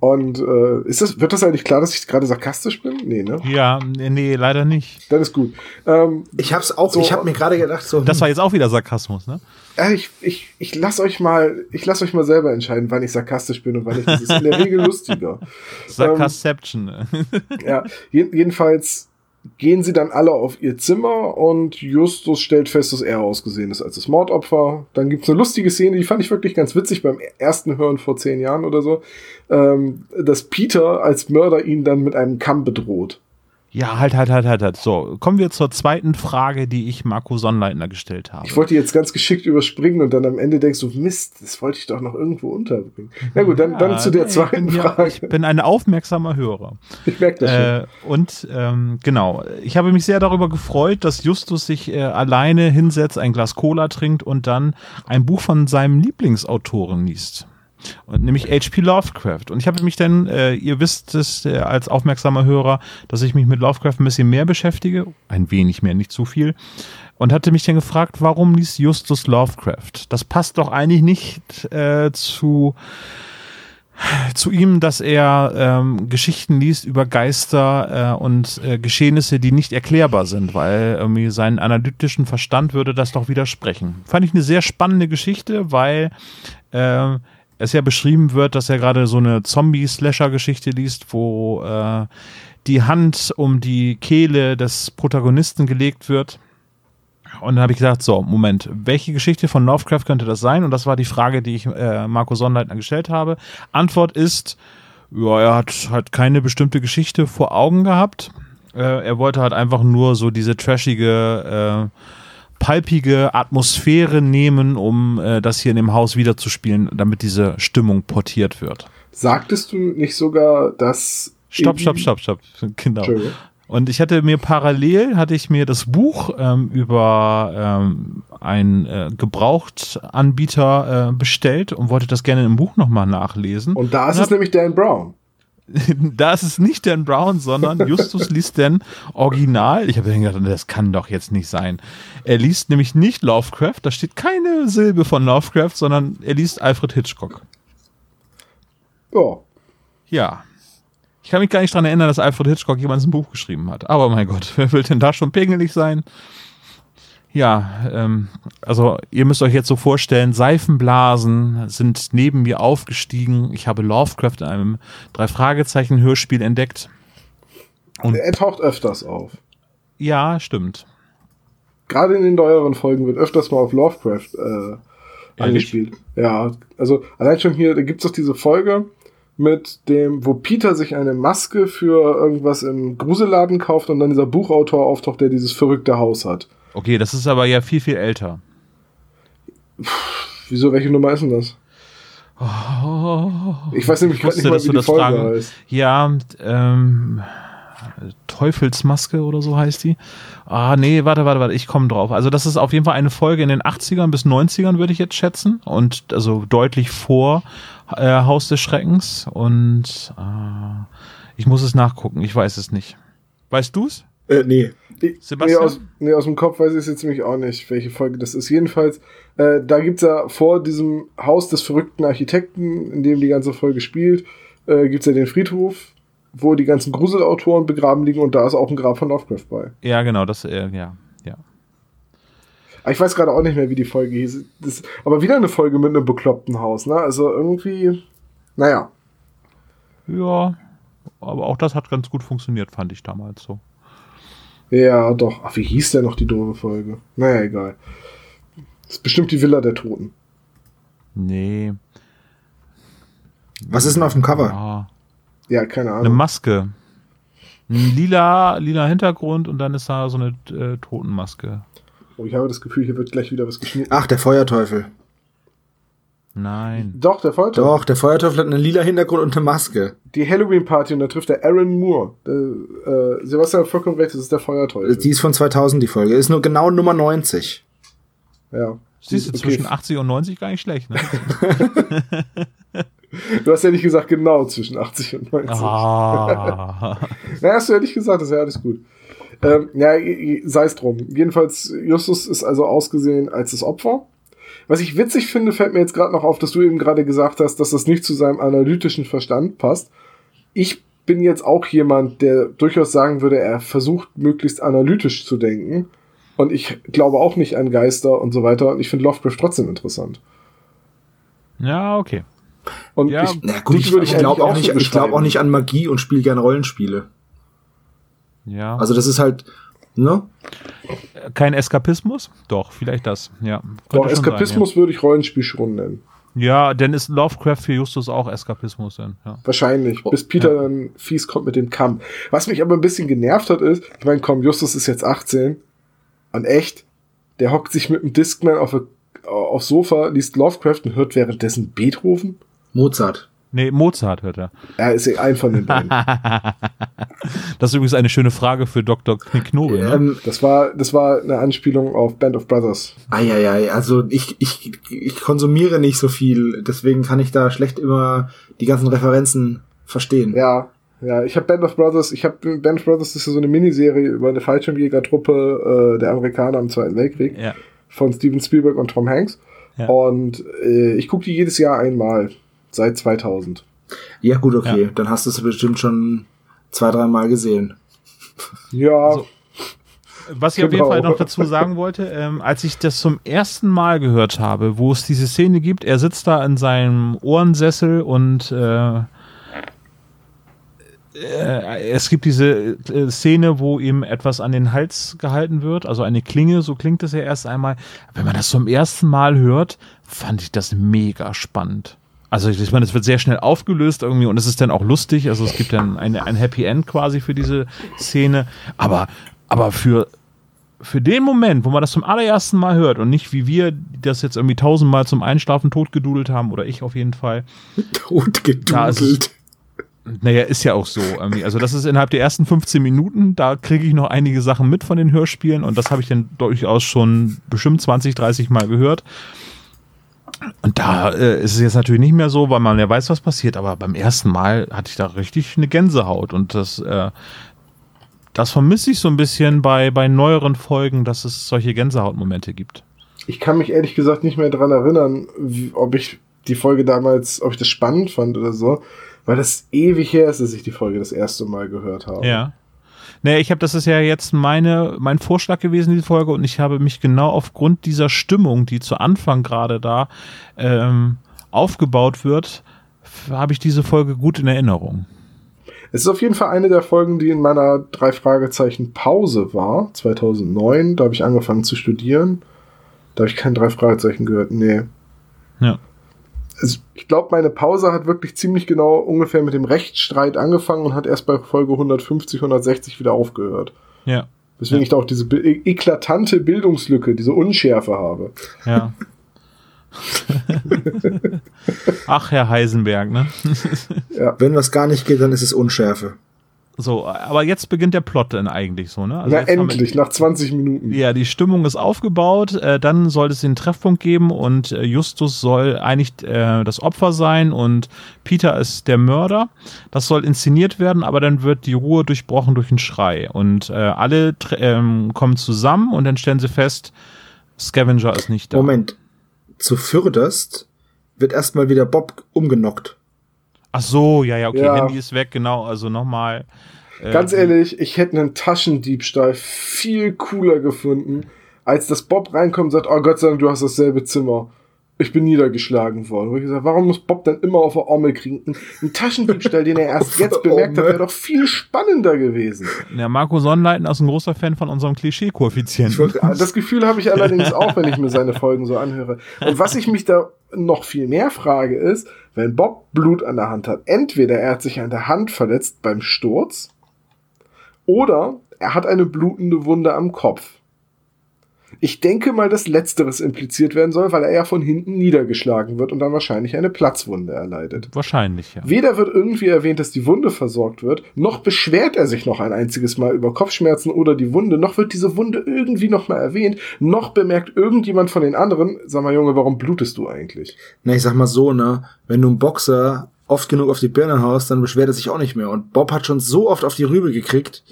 und äh, ist das, wird das eigentlich klar, dass ich gerade sarkastisch bin? Nee, ne? Ja, nee, leider nicht. Dann ist gut. Ähm, ich hab's auch, so, ich hab mir gerade gedacht, so. Das war jetzt auch wieder Sarkasmus, ne? Ja, ich, ich, ich lass euch mal, ich lass euch mal selber entscheiden, wann ich sarkastisch bin und wann ich. Das ist in der Regel lustiger. *laughs* Sarkasception. Ähm, ja, jedenfalls gehen sie dann alle auf ihr Zimmer und Justus stellt fest, dass er ausgesehen ist als das Mordopfer. Dann gibt's eine lustige Szene, die fand ich wirklich ganz witzig beim ersten Hören vor zehn Jahren oder so, ähm, dass Peter als Mörder ihn dann mit einem Kamm bedroht. Ja, halt, halt, halt, halt, halt. So, kommen wir zur zweiten Frage, die ich Marco Sonnleitner gestellt habe. Ich wollte jetzt ganz geschickt überspringen und dann am Ende denkst du, Mist, das wollte ich doch noch irgendwo unterbringen. Na gut, dann, Ja, dann zu der nee, zweiten bin Frage. Ja, ich bin ein aufmerksamer Hörer. ich merke das schon. Äh, und ähm, genau, ich habe mich sehr darüber gefreut, dass Justus sich äh, alleine hinsetzt, ein Glas Cola trinkt und dann ein Buch von seinem Lieblingsautoren liest. Und nämlich H.P. Lovecraft. Und ich habe mich dann, äh, ihr wisst es äh, als aufmerksamer Hörer, dass ich mich mit Lovecraft ein bisschen mehr beschäftige, ein wenig mehr, nicht zu viel, und hatte mich dann gefragt, warum liest Justus Lovecraft? Das passt doch eigentlich nicht äh, zu zu ihm, dass er ähm, Geschichten liest über Geister äh, und äh, Geschehnisse, die nicht erklärbar sind, weil irgendwie seinen analytischen Verstand würde das doch widersprechen. Fand ich eine sehr spannende Geschichte, weil äh, es ja beschrieben wird, dass er gerade so eine Zombie-Slasher-Geschichte liest, wo äh, die Hand um die Kehle des Protagonisten gelegt wird. Und dann habe ich gesagt, so, Moment, welche Geschichte von Lovecraft könnte das sein? Und das war die Frage, die ich äh, Marco Sonnleitner gestellt habe. Antwort ist, ja, er hat halt keine bestimmte Geschichte vor Augen gehabt. Äh, er wollte halt einfach nur so diese trashige, äh, palpige Atmosphäre nehmen, um äh, das hier in dem Haus wiederzuspielen, damit diese Stimmung portiert wird. Sagtest du nicht sogar, dass. Stopp, stopp, stopp, stopp. Genau. Und ich hatte mir parallel, hatte ich mir das Buch ähm, über ähm, einen äh, Gebrauchtanbieter äh, bestellt und wollte das gerne im Buch nochmal nachlesen. Und da ist Und es nämlich Dan Brown. *laughs* da ist es nicht Dan Brown, sondern Justus liest denn Original. Ich habe gedacht, das kann doch jetzt nicht sein. Er liest nämlich nicht Lovecraft, da steht keine Silbe von Lovecraft, sondern er liest Alfred Hitchcock. Ja. Ja. Ich kann mich gar nicht dran erinnern, dass Alfred Hitchcock jemals ein Buch geschrieben hat. Aber mein Gott, *laughs* wer will denn da schon pingelig sein? Ja, ähm, also ihr müsst euch jetzt so vorstellen, Seifenblasen sind neben mir aufgestiegen. Ich habe Lovecraft in einem Drei-Fragezeichen-Hörspiel entdeckt. Und Er taucht öfters auf. ja, stimmt. Gerade in den neueren Folgen wird öfters mal auf Lovecraft äh, angespielt. Ja, also allein schon hier, da gibt's doch diese Folge mit dem, wo Peter sich eine Maske für irgendwas im Gruselladen kauft und dann dieser Buchautor auftaucht, der dieses verrückte Haus hat. Okay, das ist aber ja viel, viel älter. Wieso, welche Nummer ist denn das? Ich weiß nämlich Ich wusste, nicht mal, dass wie du die das Folge fragen. heißt. Ja, ähm, Teufelsmaske oder so heißt die. Ah, nee, warte, warte, warte, ich komme drauf. Also das ist auf jeden Fall eine Folge in den 80ern bis 90ern, würde ich jetzt schätzen. Und also deutlich vor äh, Haus des Schreckens. Und äh, ich muss es nachgucken, ich weiß es nicht. Weißt du's? Äh, nee. Sebastian? Nee aus, nee, aus dem Kopf weiß ich es jetzt nämlich auch nicht, welche Folge das ist. Jedenfalls, äh, da gibt's ja vor diesem Haus des verrückten Architekten, in dem die ganze Folge spielt, äh, gibt's ja den Friedhof, wo die ganzen Gruselautoren begraben liegen und da ist auch ein Grab von Lovecraft bei. Ja, genau, das, äh, ja, ja. Aber ich weiß gerade auch nicht mehr, wie die Folge hieß. Das, aber wieder eine Folge mit einem bekloppten Haus, ne? Also irgendwie, naja. Ja, aber auch das hat ganz gut funktioniert, fand ich damals so. Ja, doch. Ach, wie hieß denn noch die doofe Folge? Naja, egal. Das ist bestimmt die Villa der Toten. Nee. Was ist denn auf dem Cover? Ah. Ja, keine Eine Ahnung. Maske. Ein lila, lila Hintergrund und dann ist da so eine äh, Totenmaske. Oh, ich habe das Gefühl, hier wird gleich wieder was geschnitten. Ach, der Feuerteufel. Nein. Doch, der Folter. Doch, der Feuerteufel hat einen lila Hintergrund und eine Maske. Die Halloween-Party und da trifft der Aaron Moore. Der, äh, Sebastian hat vollkommen recht, das ist der Feuerteufel. Die ist von 2000, die Folge. Ist nur genau Nummer 90. ja. Siehst du, Okay. zwischen 80 und 90 gar nicht schlecht, ne? *laughs* Du hast ja nicht gesagt genau zwischen 80 und 90. ah. *laughs* Na, hast du ja nicht gesagt, das ist ja alles gut. Ähm, ja, sei es drum. Jedenfalls, Justus ist also ausgesehen als das Opfer. Was ich witzig finde, fällt mir jetzt gerade noch auf, dass du eben gerade gesagt hast, dass das nicht zu seinem analytischen Verstand passt. Ich bin jetzt auch jemand, der durchaus sagen würde, er versucht möglichst analytisch zu denken. Und ich glaube auch nicht an Geister und so weiter. Und ich finde Lovecraft trotzdem interessant. Ja, okay. Und Ja, ich, Na gut, ich, ich glaube auch, so nicht, ich glaube auch nicht an Magie und spiele gerne Rollenspiele. Ja. Also das ist halt, ne? Kein Eskapismus? Doch, vielleicht das. Ja. Doch, Könnte schon Eskapismus würde ich Rollenspiel schon nennen. Sein, Ja, denn ist Lovecraft für Justus auch Eskapismus denn, ja. Wahrscheinlich, bis Peter dann fies kommt mit dem Kamm. Was mich aber ein bisschen genervt hat, ist, ich meine, komm, Justus ist jetzt 18 und echt, der hockt sich mit dem Discman auf, aufs Sofa, liest Lovecraft und hört währenddessen Beethoven. Mozart. Nee, Mozart hört er. Er ist ein von den beiden. *laughs* Das ist übrigens eine schöne Frage für Dr. Knobel. Ne? Ähm, Das war, das war eine Anspielung auf Band of Brothers. Eieiei, also ich, ich, ich konsumiere nicht so viel, deswegen kann ich da schlecht immer die ganzen Referenzen verstehen. Ja, ja, ich habe Band of Brothers, ich habe Band of Brothers ist ja so eine Miniserie über eine Fallschirmjägertruppe äh, der Amerikaner im Zweiten Weltkrieg Ja. von Steven Spielberg und Tom Hanks. Ja. Und äh, ich gucke die jedes Jahr einmal seit 2000. Ja, gut, okay, dann hast du es bestimmt schon zwei, dreimal gesehen. Ja, So. Was ich auf jeden Genau. Fall noch dazu sagen wollte, ähm, als ich das zum ersten Mal gehört habe, wo es diese Szene gibt, er sitzt da in seinem Ohrensessel und äh, äh, es gibt diese äh, Szene, wo ihm etwas an den Hals gehalten wird, also eine Klinge, so klingt es ja erst einmal. Wenn man das zum ersten Mal hört, fand ich das mega spannend. Also ich meine, es wird sehr schnell aufgelöst irgendwie und es ist dann auch lustig. Also es gibt dann eine, ein Happy End quasi für diese Szene. Aber, aber für, für den Moment, wo man das zum allerersten Mal hört und nicht wie wir die das jetzt irgendwie tausendmal zum Einschlafen totgedudelt haben oder ich auf jeden Fall. Tot Da ist es- gedudelt. Naja, ist ja auch so. Irgendwie. Also das ist innerhalb der ersten 15 Minuten, da kriege ich noch einige Sachen mit von den Hörspielen und das habe ich dann durchaus schon bestimmt 20, 30 Mal gehört. Und da äh, ist es jetzt natürlich nicht mehr so, weil man ja weiß, was passiert, aber beim ersten Mal hatte ich da richtig eine Gänsehaut und das, äh, das vermisse ich so ein bisschen bei, bei neueren Folgen, dass es solche Gänsehautmomente gibt. ich kann mich ehrlich gesagt nicht mehr dran erinnern, wie, ob ich die Folge damals, ob ich das spannend fand oder so, weil das ewig her ist, dass ich die Folge das erste Mal gehört habe. Ja. Naja, ich habe, das ist ja jetzt meine, mein Vorschlag gewesen, die Folge, und ich habe mich genau aufgrund dieser Stimmung, die zu Anfang gerade da ähm, aufgebaut wird, habe ich diese Folge gut in Erinnerung. Es ist auf jeden Fall eine der Folgen, die in meiner drei Fragezeichen Pause war, 2009. Da habe ich angefangen zu studieren. Da habe ich kein drei Fragezeichen gehört. Nee. Ja. Also, ich glaube, meine Pause hat wirklich ziemlich genau ungefähr mit dem Rechtsstreit angefangen und hat erst bei Folge 150, 160 wieder aufgehört. Ja. Deswegen Ja. ich da auch diese e-, eklatante Bildungslücke, diese Unschärfe habe. Ja. *laughs* Ach, Herr Heisenberg, ne? Wenn was gar nicht geht, dann ist es Unschärfe. So, aber jetzt beginnt der Plot dann eigentlich so, ne? Also Na haben wir- endlich, nach 20 Minuten. Ja, die Stimmung ist aufgebaut, äh, dann soll es den Treffpunkt geben und äh, Justus soll eigentlich äh, das Opfer sein und Peter ist der Mörder. Das soll inszeniert werden, aber dann wird die Ruhe durchbrochen durch einen Schrei und äh, alle ähm, kommen zusammen und dann stellen sie fest, Scavenger ist nicht da. Moment. Zu Fürderst wird erstmal wieder Bob umgenockt. Ach so, ja, ja, okay, Ja. Handy ist weg, genau, also nochmal. Äh, Ganz ehrlich, ich hätte einen Taschendiebstahl viel cooler gefunden, als dass Bob reinkommt und sagt, oh Gott sei Dank, du hast dasselbe Zimmer. Ich bin niedergeschlagen worden. Wo ich gesagt, warum muss Bob dann immer auf der Ommel kriegen? Ein, ein Taschendiebstahl, den er erst *laughs* jetzt bemerkt hat, wäre doch viel spannender gewesen. Ja, Marco Sonnleitner ist ein großer Fan von unserem Klischee-Koeffizienten. wollte- Das Gefühl habe ich *laughs* allerdings auch, wenn ich mir seine Folgen so anhöre. Und was ich mich da noch viel mehr frage, ist, wenn Bob Blut an der Hand hat, entweder er hat sich an der Hand verletzt beim Sturz oder er hat eine blutende Wunde am Kopf. Ich denke mal, dass letzteres impliziert werden soll, weil er ja von hinten niedergeschlagen wird und dann wahrscheinlich eine Platzwunde erleidet. Wahrscheinlich, ja. Weder wird irgendwie erwähnt, dass die Wunde versorgt wird, noch beschwert er sich noch ein einziges Mal über Kopfschmerzen oder die Wunde, noch wird diese Wunde irgendwie noch mal erwähnt, noch bemerkt irgendjemand von den anderen, sag mal Junge, warum blutest du eigentlich? Na, ich sag mal so, ne? Wenn du einen Boxer oft genug auf die Birne haust, dann beschwert er sich auch nicht mehr. Und Bob hat schon so oft auf die Rübe gekriegt.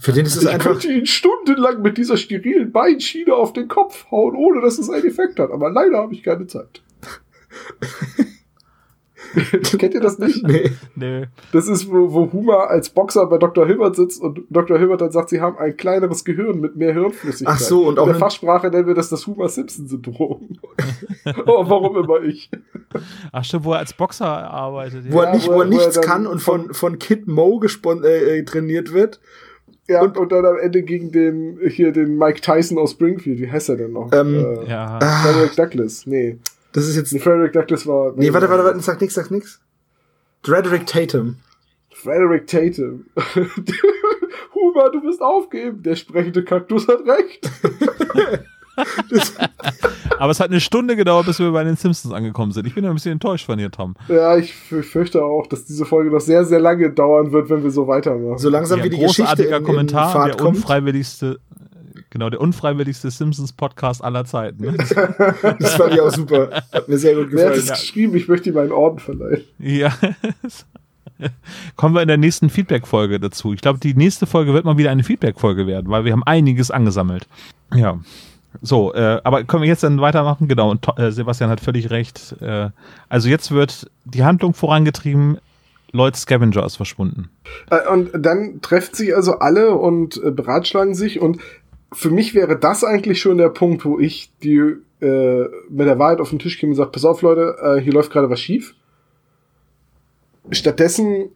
Für den ist es Ich einfach. könnte ihn stundenlang mit dieser sterilen Beinschiene auf den Kopf hauen, ohne dass es einen Effekt hat, aber leider habe ich keine Zeit. *laughs* *laughs* Kennt ihr das nicht? Nee. Nö. Das ist, wo, wo Huma als Boxer bei Dr. Hilbert sitzt und Dr. Hilbert dann sagt, sie haben ein kleineres Gehirn mit mehr Hirnflüssigkeit. Ach so, und auch In der Fachsprache nennen wir das das Huma-Simpson-Syndrom. *laughs* oh, warum immer ich? Ach stimmt, wo er als Boxer arbeitet. Wo Ja. er nicht, wo wo er- er wo er nichts dann kann und von, von Kid Mo gespon äh, äh, trainiert wird. Ja, und, und dann am Ende gegen den, hier, den Mike Tyson aus Springfield. Wie heißt er denn noch? Ähm, äh, ja. Ah, Frederick Douglass. Nee. Das ist jetzt. Nee, Frederick Douglass war. Nee, warte, warte, warte, sag nix, sag nix. Frederick Tatum. Frederick Tatum. *laughs* Huber, du bist aufgeben. Der sprechende Kaktus hat recht. *laughs* *laughs* Aber es hat eine Stunde gedauert, bis wir bei den Simpsons angekommen sind. Ich bin ein bisschen enttäuscht von dir, Tom. Ja, ich fürchte auch, dass diese Folge noch sehr, sehr lange dauern wird, wenn wir so weitermachen. So langsam Ja, wie die Geschichte großartiger in, Kommentar, in Fahrt der kommt. unfreiwilligste, genau, der unfreiwilligste Simpsons-Podcast aller Zeiten. Ne? *laughs* Das fand ich auch super. Hat mir sehr gut Wer hat gefallen. es geschrieben? Ich möchte ihm einen Orden verleihen. ja. *laughs* Kommen wir in der nächsten Feedback-Folge dazu. Ich glaube, die nächste Folge wird mal wieder eine Feedback-Folge werden, weil wir haben einiges angesammelt. Ja. So, äh, aber können wir jetzt dann weitermachen? Genau, und äh, Sebastian hat völlig recht. Äh, also jetzt wird die Handlung vorangetrieben. Lloyd Scavenger ist verschwunden. Äh, Und dann treffen sich also alle und äh, beratschlagen sich und für mich wäre das eigentlich schon der Punkt, wo ich die äh, mit der Wahrheit auf den Tisch käme und sage, pass auf Leute, äh, hier läuft gerade was schief. Stattdessen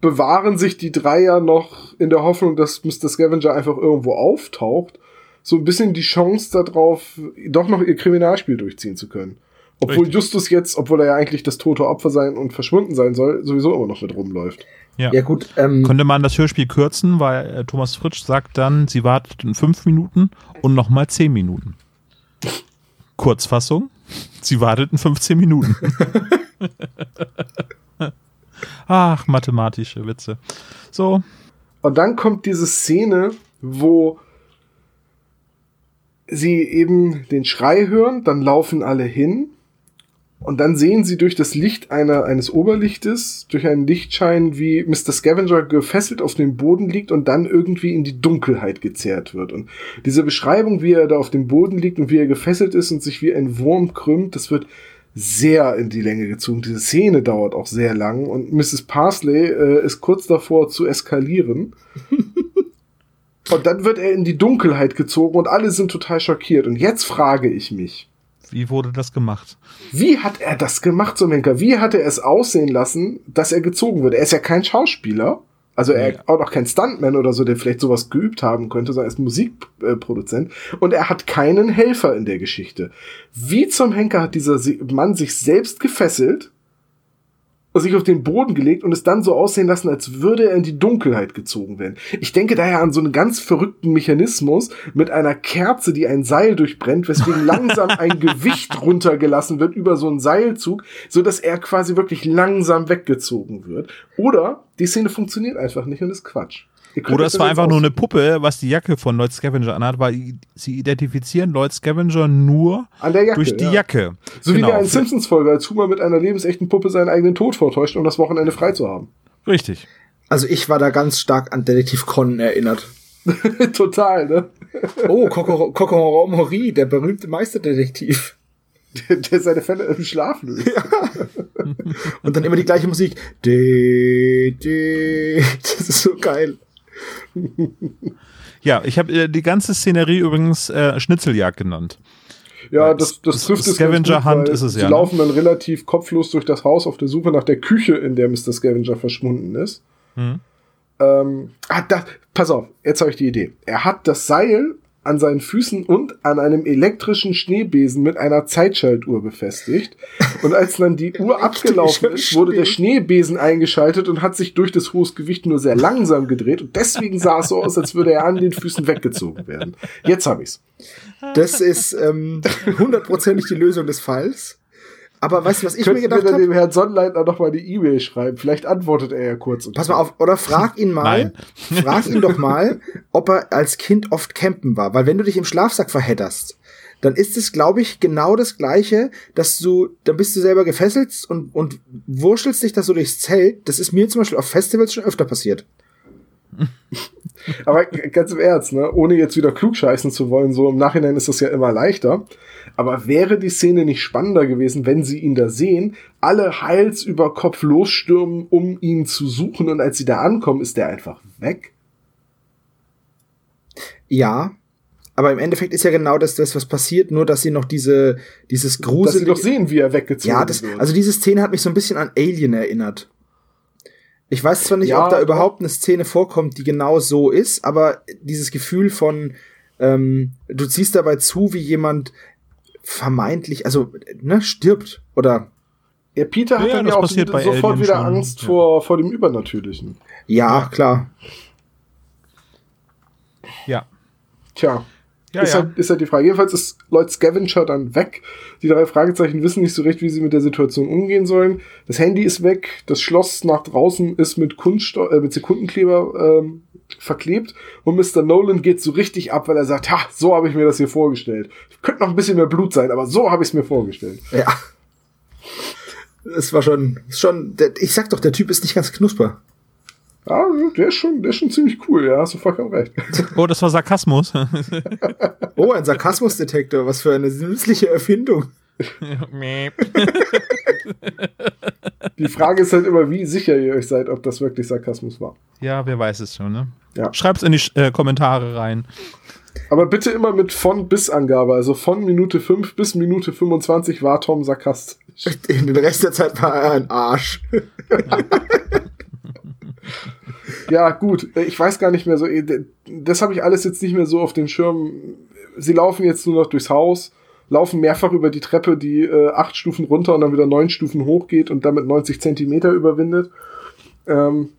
bewahren sich die drei ja noch in der Hoffnung, dass Mr. Scavenger einfach irgendwo auftaucht, so ein bisschen die Chance darauf, doch noch ihr Kriminalspiel durchziehen zu können. Obwohl Richtig. Justus jetzt, obwohl er ja eigentlich das tote Opfer sein und verschwunden sein soll, sowieso immer noch mit rumläuft. Ja. Ja, gut, ähm, Könnte man das Hörspiel kürzen, weil äh, Thomas Fritsch sagt dann, sie wartet in fünf Minuten und nochmal zehn Minuten. Kurzfassung, sie wartet in 15 Minuten. *laughs* Ach, mathematische Witze. So, Und dann kommt diese Szene, wo sie eben den Schrei hören, dann laufen alle hin und dann sehen sie durch das Licht einer, eines Oberlichtes, durch einen Lichtschein, wie Mr. Scavenger gefesselt auf dem Boden liegt und dann irgendwie in die Dunkelheit gezerrt wird. Und diese Beschreibung, wie er da auf dem Boden liegt und wie er gefesselt ist und sich wie ein Wurm krümmt, das wird sehr in die Länge gezogen. Diese Szene dauert auch sehr lang und Mrs. Parsley äh, ist kurz davor zu eskalieren. *laughs* und dann wird er in die Dunkelheit gezogen und alle sind total schockiert. Und jetzt frage ich mich, wie wurde das gemacht? wie hat er das gemacht, so Henker? Wie hat er es aussehen lassen, dass er gezogen wird? Er ist ja kein Schauspieler. Also er Ja. auch noch kein Stuntman oder so, der vielleicht sowas geübt haben könnte, sondern er ist Musikproduzent. Und er hat keinen Helfer in der Geschichte. Wie zum Henker hat dieser Se- Mann sich selbst gefesselt sich auf den Boden gelegt und es dann so aussehen lassen, als würde er in die Dunkelheit gezogen werden. Ich denke daher an so einen ganz verrückten Mechanismus mit einer Kerze, die ein Seil durchbrennt, weswegen *laughs* langsam ein Gewicht runtergelassen wird über so einen Seilzug, so dass er quasi wirklich langsam weggezogen wird. Oder die Szene funktioniert einfach nicht und ist Quatsch. *laughs* Oder es das war einfach nur eine. Puppe, was die Jacke von Lloyd Scavenger anhat, weil sie identifizieren Lloyd Scavenger nur An der Jacke, durch die ja. Jacke. So wie Genau. der in Simpsons-Folge, als Homer mit einer lebensechten Puppe seinen eigenen Tod vortäuscht, um das Wochenende frei zu haben. Richtig. also ich war da ganz stark an Detektiv Conan erinnert. *laughs* Total, ne? Oh, Coco Coco Mori, der berühmte Meisterdetektiv. Der, der seine Fälle im Schlaf löst. Und dann immer die gleiche Musik. Das ist so geil. *laughs* Ja, ich habe äh, die ganze Szenerie übrigens äh, Schnitzeljagd genannt. Ja, das, das S- trifft es Scavenger Hunt ist es ja, ne? laufen dann relativ kopflos durch das Haus auf der Suche nach der Küche, in der Mr. Scavenger verschwunden ist. Hm. Ähm, ah, da, pass auf, jetzt habe ich die Idee. Er hat das Seil an seinen Füßen und an einem elektrischen Schneebesen mit einer Zeitschaltuhr befestigt. Und als dann die *laughs* Uhr abgelaufen ist, wurde der Schneebesen eingeschaltet und hat sich durch das hohe Gewicht nur sehr langsam gedreht. Und deswegen sah es so aus, als würde er an den Füßen weggezogen werden. Jetzt habe ich's. Das ist ähm, hundertprozentig die Lösung des Falls. Aber weißt du, was ich mir gedacht dann habe? dem Herrn Sonnleitner noch mal eine E-Mail schreiben? Vielleicht antwortet er ja kurz. und Pass mal auf, oder frag ihn mal, frag ihn doch mal, *laughs* ob er als Kind oft campen war. Weil wenn du dich im Schlafsack verhedderst, dann ist es, glaube ich, genau das Gleiche, dass du, dann bist du selber gefesselt und, und wurschtelst dich das so durchs Zelt. Das ist mir zum Beispiel auf Festivals schon öfter passiert. *laughs* Aber ganz im Ernst, ne? ohne jetzt wieder klugscheißen zu wollen, so im Nachhinein ist das ja immer leichter. Aber wäre die Szene nicht spannender gewesen, wenn sie ihn da sehen, alle Hals über Kopf losstürmen, um ihn zu suchen und als sie da ankommen, ist der einfach weg? Ja. Aber im Endeffekt ist ja genau das, das was passiert, nur dass sie noch diese, dieses Dass sie gruselige, doch sehen, wie er weggezogen Ja, das, wird. also diese Szene hat mich so ein bisschen an Alien erinnert. Ich weiß zwar nicht, Ja, ob da überhaupt eine Szene vorkommt, die genau so ist, aber dieses Gefühl von, ähm, du ziehst dabei zu, wie jemand vermeintlich, also ne, stirbt oder Ja, Peter hat Ja, dann ja auch passiert bei sofort Alien wieder schon. Angst Ja. vor, vor dem Übernatürlichen. ja, klar. Ja. Tja, Ja, ist, ja. Halt, ist halt die Frage. Jedenfalls ist Lloyd Scavenger dann weg. Die drei Fragezeichen wissen nicht so recht, wie sie mit der Situation umgehen sollen. Das Handy ist weg. Das Schloss nach draußen ist mit Kunststoff, äh, mit Sekundenkleber ähm, verklebt. Und Mr. Nolan geht so richtig ab, weil er sagt, ha, so habe ich mir das hier vorgestellt. Könnte noch ein bisschen mehr Blut sein, aber so habe ich es mir vorgestellt. Ja. Es war schon, schon, der, ich sag doch, der Typ ist nicht ganz knusper. Ja, der ist schon, der ist schon ziemlich cool, ja, hast du vollkommen recht. *laughs* Oh, das war Sarkasmus. *laughs* Oh, ein Sarkasmusdetektor, was für eine nützliche Erfindung. *laughs* Die Frage ist halt immer, wie sicher ihr euch seid, ob das wirklich Sarkasmus war. ja, wer weiß es schon, ne? Ja. Schreibt's in die äh, Kommentare rein. Aber bitte immer mit von bis Angabe. Also von Minute 5 bis Minute 25 war Tom sarkastisch. In den Rest der Zeit war er ein Arsch. Ja, gut. Ich weiß gar nicht mehr so. äh, Das habe ich alles jetzt nicht mehr so auf den Schirm. Sie laufen jetzt nur noch durchs Haus, laufen mehrfach über die Treppe, die äh, acht Stufen runter und dann wieder neun Stufen hochgeht und damit 90 Zentimeter überwindet. Ähm,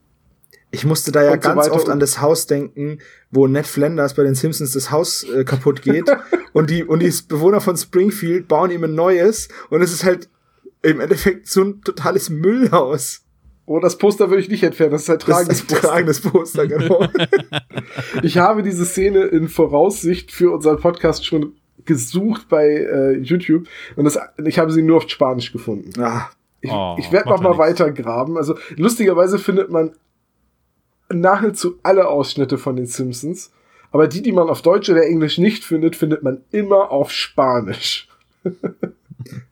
Ich musste da ja so ganz weiter oft an das Haus denken, wo Ned Flanders bei den Simpsons das Haus äh, kaputt geht *laughs* und die und die Bewohner von Springfield bauen ihm ein neues und es ist halt im Endeffekt so ein totales Müllhaus. oh, das Poster würde ich nicht entfernen. Das ist halt tragendes ein tragendes Poster, genau. *laughs* *laughs* Ich habe diese Szene in Voraussicht für unseren Podcast schon gesucht bei äh, YouTube und das, ich habe sie nur auf Spanisch gefunden. ah, Ich, Oh, ich werde noch mal nichts. weiter graben. Also lustigerweise findet man nahezu alle Ausschnitte von den Simpsons, aber die, die man auf Deutsch oder Englisch nicht findet, findet man immer auf Spanisch.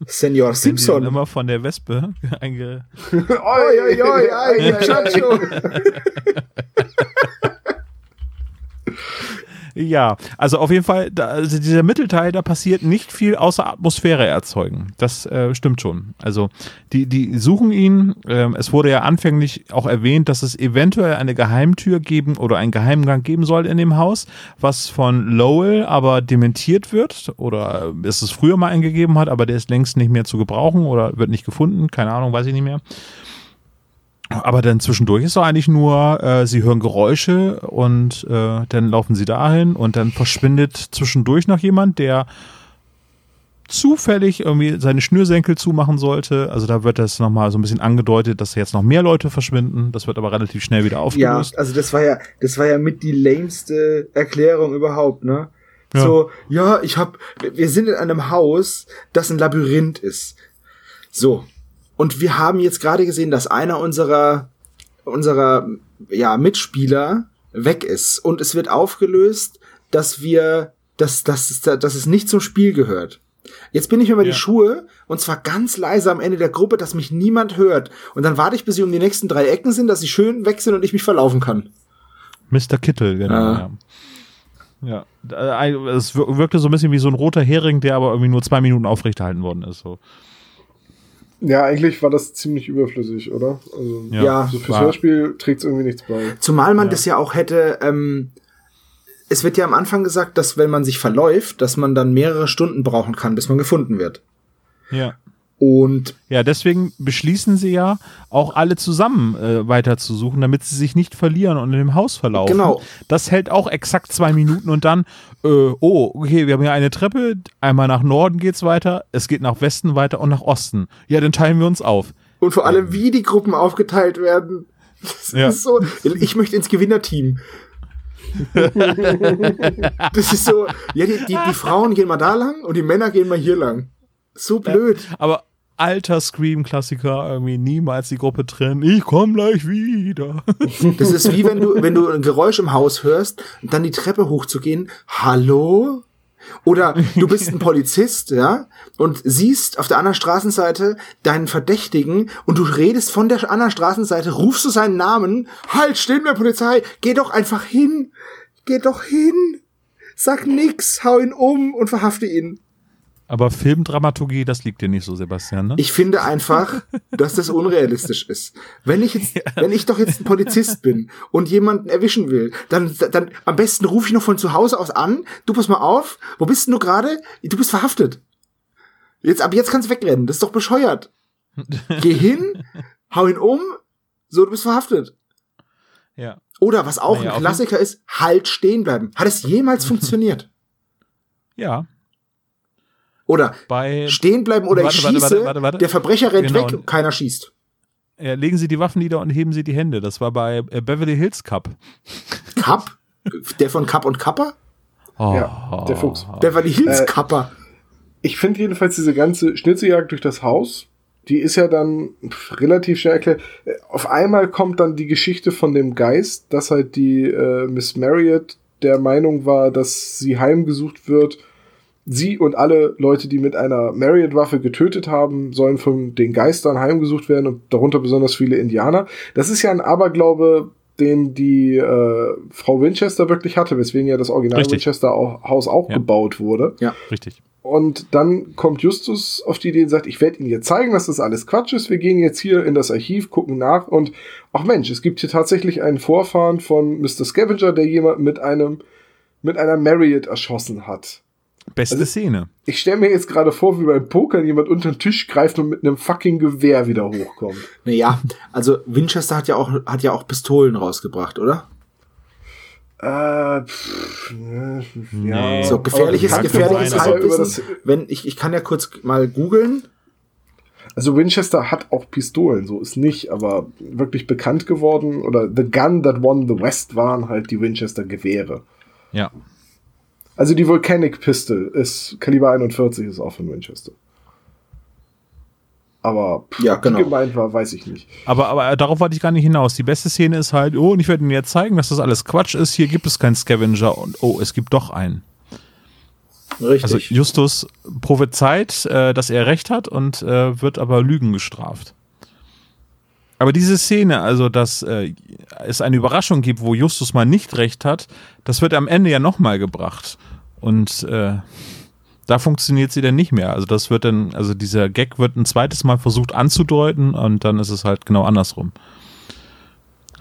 Senor Simpson. immer von der Wespe *laughs* einge oi, Oi, oi, oi, *laughs* ay, muchacho. *laughs* Ja, also auf jeden Fall, da, also dieser Mittelteil, da passiert nicht viel außer Atmosphäre erzeugen. Das äh, stimmt schon. Also die, die suchen ihn. Ähm, es wurde ja anfänglich auch erwähnt, dass es eventuell eine Geheimtür geben oder einen Geheimgang geben soll in dem Haus, was von Lowell aber dementiert wird oder es es früher mal einen gegeben hat, aber der ist längst nicht mehr zu gebrauchen oder wird nicht gefunden. Keine Ahnung, weiß ich nicht mehr. Aber dann zwischendurch ist doch eigentlich nur, äh, sie hören Geräusche und äh, dann laufen sie dahin und dann verschwindet zwischendurch noch jemand, der zufällig irgendwie seine Schnürsenkel zumachen sollte. Also da wird das nochmal so ein bisschen angedeutet, dass jetzt noch mehr Leute verschwinden. Das wird aber relativ schnell wieder Ja, aufgelöst. also das war ja, das war ja mit die lameste Erklärung überhaupt, ne? Ja. So, ja, ich hab, wir sind in einem Haus, das ein Labyrinth ist. So. Und wir haben jetzt gerade gesehen, dass einer unserer, unserer, ja, Mitspieler weg ist. Und es wird aufgelöst, dass wir, dass, dass, dass es nicht zum Spiel gehört. Jetzt bin ich mir über Ja. die Schuhe und zwar ganz leise am Ende der Gruppe, dass mich niemand hört. Und dann warte ich, bis sie um die nächsten drei Ecken sind, dass sie schön weg sind und ich mich verlaufen kann. Mr. Kittel, genau. Ah. Ja. ja. Äh, Es wir- wirkte so ein bisschen wie so ein roter Hering, der aber irgendwie nur zwei Minuten aufrechterhalten worden ist. So. Ja, eigentlich war das ziemlich überflüssig, oder? Also, Ja. Ja. so fürs war- Hörspiel trägt es irgendwie nichts bei. Zumal man Ja. das ja auch hätte, ähm, es wird ja am Anfang gesagt, dass wenn man sich verläuft, dass man dann mehrere Stunden brauchen kann, bis man gefunden wird. Ja. Und Ja, deswegen beschließen sie ja auch alle zusammen äh, weiter zu suchen, damit sie sich nicht verlieren und in dem Haus verlaufen. Genau. Das hält auch exakt zwei Minuten und dann, äh, oh, okay, wir haben hier eine Treppe, einmal nach Norden geht's weiter, es geht nach Westen weiter und nach Osten. Ja, dann teilen wir uns auf. Und vor allem, wie die Gruppen aufgeteilt werden. Das Ja. ist so, ich möchte ins Gewinnerteam. *laughs* das ist so, ja, die, die, die Frauen gehen mal da lang und die Männer gehen mal hier lang. So blöd. Aber alter Scream-Klassiker, irgendwie niemals die Gruppe trennen. Ich komm gleich wieder. *laughs* Das ist wie wenn du, wenn du ein Geräusch im Haus hörst und dann die Treppe hochzugehen. Hallo? Oder du bist ein *laughs* Polizist, ja, und siehst auf der anderen Straßenseite deinen Verdächtigen und du redest von der anderen Straßenseite, rufst du seinen Namen, halt, stehen wir Polizei, geh doch einfach hin, geh doch hin, sag nix, hau ihn um und verhafte ihn. Aber Filmdramaturgie, das liegt dir nicht so, Sebastian, ne? Ich finde einfach, dass das unrealistisch ist. Wenn ich jetzt, *laughs* wenn ich doch jetzt ein Polizist bin und jemanden erwischen will, dann, dann am besten rufe ich noch von zu Hause aus an. Du pass mal auf, wo bist denn du gerade? Du bist verhaftet. Jetzt, ab jetzt kannst du wegrennen. Das ist doch bescheuert. Geh *laughs* hin, hau ihn um, so, du bist verhaftet. Ja. Oder was auch Naja, ein Klassiker ist, halt stehen bleiben. Hat es jemals funktioniert? Ja. Oder Bei stehen bleiben oder Warte, ich schieße, warte, warte, warte. der Verbrecher rennt Genau. weg und keiner schießt. äh, legen Sie die Waffen nieder und heben Sie die Hände. Das war bei äh, Beverly Hills Cup. Cup? Der von Cup und Kappa? Oh. Ja, der Fuchs. Beverly Hills Äh, Kappa. Ich finde jedenfalls diese ganze Schnitzeljagd durch das Haus, die ist ja dann relativ schnell erklärt. Äh, Auf einmal kommt dann die Geschichte von dem Geist, dass halt die äh, Miss Marriott der Meinung war, dass sie heimgesucht wird. Sie und alle Leute, die mit einer Marriott-Waffe getötet haben, sollen von den Geistern heimgesucht werden und darunter besonders viele Indianer. Das ist ja ein Aberglaube, den die äh, Frau Winchester wirklich hatte, weswegen ja das Original Richtig. Winchester auch, Haus auch Ja. gebaut wurde. Richtig. Und dann kommt Justus auf die Idee und sagt, ich werde Ihnen jetzt zeigen, dass das alles Quatsch ist. Wir gehen jetzt hier in das Archiv, gucken nach und ach Mensch, es gibt hier tatsächlich einen Vorfahren von Mr. Scavenger, der jemand mit einem mit einer Marriott erschossen hat. Beste Also- Szene. Ich stelle mir jetzt gerade vor, wie beim Pokern jemand unter den Tisch greift und mit einem fucking Gewehr wieder hochkommt. *laughs* Naja, also Winchester hat ja auch, hat ja auch Pistolen rausgebracht, oder? Äh, pff, ne, Nee. ja. So, gefährliches, gefährliches Halbwissen. das- Wenn, ich, ich kann ja kurz mal googeln. Also Winchester hat auch Pistolen, so ist nicht, aber wirklich bekannt geworden oder The Gun That Won the West waren halt die Winchester Gewehre. Ja. Also die Volcanic Pistol ist Kaliber 41 ist auch von Winchester. Aber pff, Ja, genau. gemeint war, weiß ich nicht. Aber, aber darauf wollte ich gar nicht hinaus. Die beste Szene ist halt, oh, und ich werde Ihnen jetzt zeigen, dass das alles Quatsch ist. Hier gibt es keinen Scavenger und oh, es gibt doch einen. Richtig. Also Justus prophezeit, äh, dass er recht hat und äh, wird aber Lügen gestraft. Aber diese Szene, also dass äh, es eine Überraschung gibt, wo Justus mal nicht recht hat, das wird am Ende ja nochmal gebracht. Und äh, da funktioniert sie dann nicht mehr. Also das wird dann, also dieser Gag wird ein zweites Mal versucht anzudeuten und dann ist es halt genau andersrum.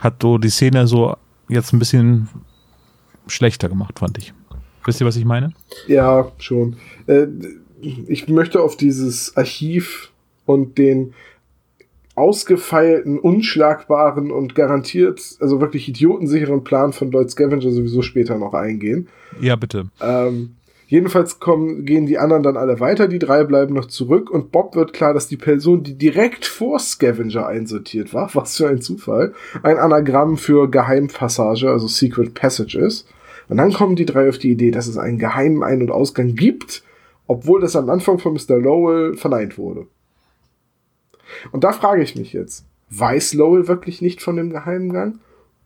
Hat so die Szene so jetzt ein bisschen schlechter gemacht, fand ich. Wisst ihr, was ich meine? Ja, schon. Äh, ich möchte auf dieses Archiv und den ausgefeilten, unschlagbaren und garantiert, also wirklich idiotensicheren Plan von Lloyd Scavenger sowieso später noch eingehen. Ja, bitte. Ähm, jedenfalls kommen, gehen die anderen dann alle weiter, die drei bleiben noch zurück und Bob wird klar, dass die Person, die direkt vor Scavenger einsortiert war, *laughs* was für ein Zufall, ein Anagramm für Geheimpassage, also Secret Passage ist. Und dann kommen die drei auf die Idee, dass es einen geheimen Ein- und Ausgang gibt, obwohl das am Anfang von Mr. Lowell verneint wurde. Und da frage ich mich jetzt, weiß Lowell wirklich nicht von dem Geheimgang?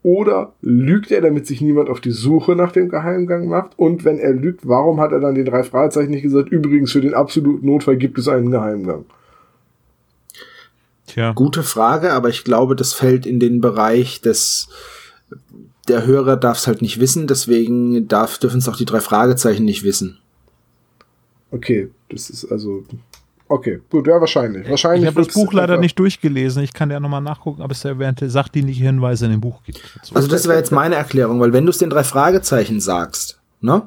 Oder lügt er, damit sich niemand auf die Suche nach dem Geheimgang macht? Und wenn er lügt, warum hat er dann den drei Fragezeichen nicht gesagt, übrigens für den absoluten Notfall gibt es einen Geheimgang? Tja. Gute Frage, aber ich glaube, das fällt in den Bereich des der Hörer darf es halt nicht wissen, deswegen darf, dürfen es auch die drei Fragezeichen nicht wissen. Okay, das ist also. Okay, gut, ja, wahrscheinlich. Wahrscheinlich Ich habe das Buch leider nicht durchgelesen. Ich kann ja nochmal nachgucken, ob es da erwähnte sachdienliche Hinweise in dem Buch gibt. dazu. Also das wäre jetzt meine Erklärung, weil wenn du es den drei Fragezeichen sagst, ne,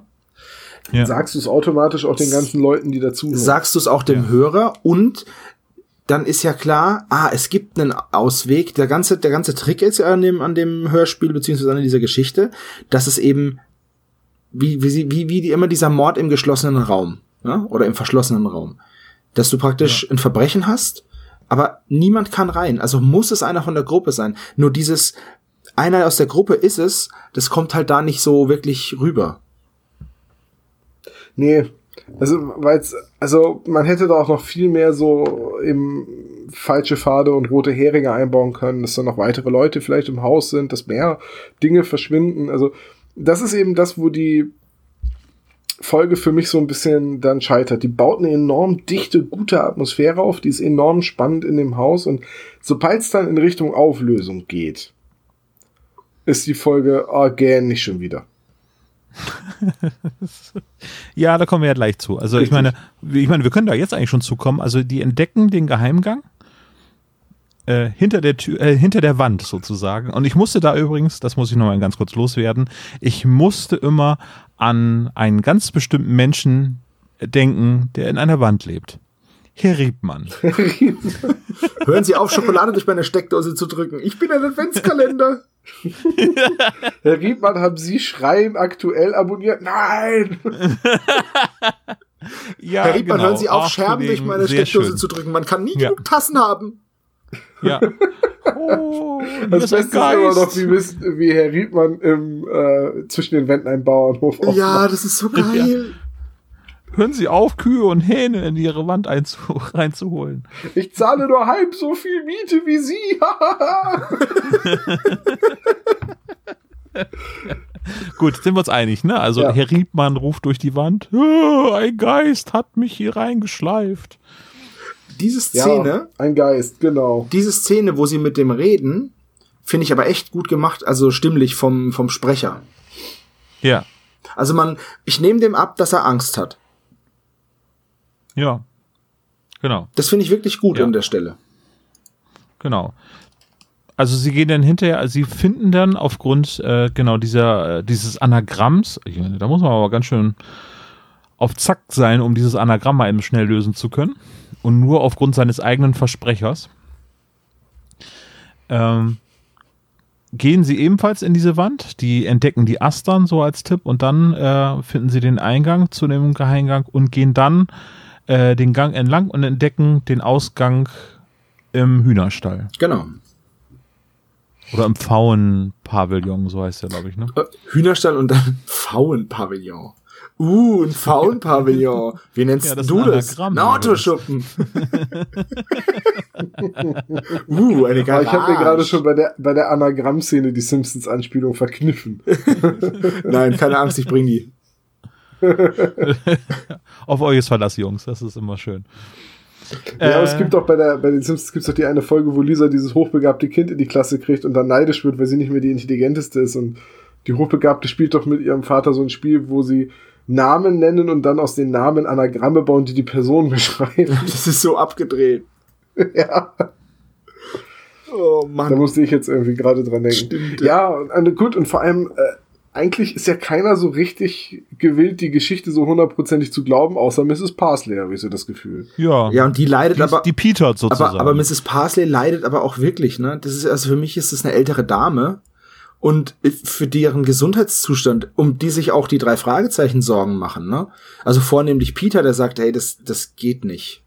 ja. Sagst du es automatisch auch den ganzen Leuten, die dazu sagst du es auch dem Hörer und dann ist ja klar, ah, es gibt einen Ausweg. Der ganze, der ganze Trick ist ja an dem, an dem Hörspiel beziehungsweise an dieser Geschichte, dass es eben wie, wie, wie, wie die, immer dieser Mord im geschlossenen Raum ja? oder im verschlossenen Raum, dass du praktisch ein Verbrechen hast, aber niemand kann rein. Also muss es einer von der Gruppe sein. Nur dieses einer aus der Gruppe ist es, das kommt halt da nicht so wirklich rüber. Nee, also, weil's, also man hätte da auch noch viel mehr so im falsche Pfade und rote Heringe einbauen können, dass da noch weitere Leute vielleicht im Haus sind, dass mehr Dinge verschwinden. Also, das ist eben das, wo die Folge für mich so ein bisschen dann scheitert. Die baut eine enorm dichte, gute Atmosphäre auf, die ist enorm spannend in dem Haus und sobald es dann in Richtung Auflösung geht, ist die Folge, oh, gähn nicht schon wieder. *laughs* Ja, da kommen wir ja gleich zu. Also ich meine, ich meine, wir können da jetzt eigentlich schon zukommen. Also die entdecken den Geheimgang äh, hinter der Tür, äh, hinter der Wand sozusagen. Und ich musste da übrigens, das muss ich noch mal ganz kurz loswerden, ich musste immer an einen ganz bestimmten Menschen denken, der in einer Wand lebt. Herr Riebmann. *laughs* Hören Sie auf, Schokolade durch meine Steckdose zu drücken. Ich bin ein Adventskalender. *laughs* Herr Riedmann, haben Sie Schreien aktuell abonniert? Nein! *laughs* Ja, Herr Riebmann, genau. hören Sie auf, Ach, Scherben durch meine Steckdose schön. zu drücken. Man kann nie Ja. genug Tassen haben. Ja. *laughs* Oh, Das Beste ist immer noch, wie, wissen, wie Herr Riedmann im, äh, zwischen den Wänden einen Bauernhof aufmacht. Ja, das ist so geil. Hören Sie auf, Kühe und Hähne in Ihre Wand einzu *laughs* reinzuholen. Ich zahle nur halb so viel Miete wie Sie. *laughs* Gut, sind wir uns einig, ne? Also Ja. Herr Riebmann ruft durch die Wand, "Ah, ein Geist hat mich hier reingeschleift. Diese Szene, Ja, ein Geist, genau. diese Szene, wo sie mit dem reden, finde ich aber echt gut gemacht, also stimmlich vom, vom Sprecher. Ja, Also man, ich nehme dem ab, dass er Angst hat. ja. Genau, Das finde ich wirklich gut Ja. an der Stelle. genau. Also sie gehen dann hinterher, also sie finden dann aufgrund äh, genau dieser äh, dieses Anagramms, ich meine, da muss man aber ganz schön auf Zack sein, um dieses Anagramm mal eben schnell lösen zu können. Und nur aufgrund seines eigenen Versprechers. Ähm, gehen sie ebenfalls in diese Wand, die entdecken die Astern so als Tipp und dann äh, finden sie den Eingang zu dem Geheimgang und gehen dann äh, den Gang entlang und entdecken den Ausgang im Hühnerstall. Genau. Oder im Pfauenpavillon, so heißt der, glaube ich, ne? Äh, Hühnerstall und dann *laughs* Pfauenpavillon. Uh, ein Pfauenpavillon. Wie nennst Ja, das du das? Ein Autoschuppen. *laughs* uh, eine Garage. ich habe mir gerade schon bei der, bei der Anagramm-Szene die Simpsons-Anspielung verkniffen. *laughs* *laughs* Nein, keine Angst, ich bring die. Auf euch ist Verlass, Jungs, das ist immer schön. Ja, aber Äh, es gibt doch bei, der, bei den Simpsons gibt's doch die eine Folge, wo Lisa dieses hochbegabte Kind in die Klasse kriegt und dann neidisch wird, weil sie nicht mehr die intelligenteste ist. Und die Hochbegabte spielt doch mit ihrem Vater so ein Spiel, wo sie Namen nennen und dann aus den Namen Anagramme bauen, die die Person *laughs* beschreiben. Das ist so abgedreht. *laughs* ja, Oh da Mann. musste ich jetzt irgendwie gerade dran denken. Stimmt. Ja, und, und gut, und vor allem, äh, eigentlich ist ja keiner so richtig gewillt, die Geschichte so hundertprozentig zu glauben, außer Mrs. Parsley, habe ich so das Gefühl. ja, Ja, und die leidet die, aber. die Petert sozusagen. Aber, aber Mrs. Parsley leidet aber auch wirklich, ne? Das ist, also für mich ist das eine ältere Dame. Und für deren Gesundheitszustand, um die sich auch die drei Fragezeichen Sorgen machen, ne? Also vornehmlich Peter, der sagt, hey, das, das geht nicht.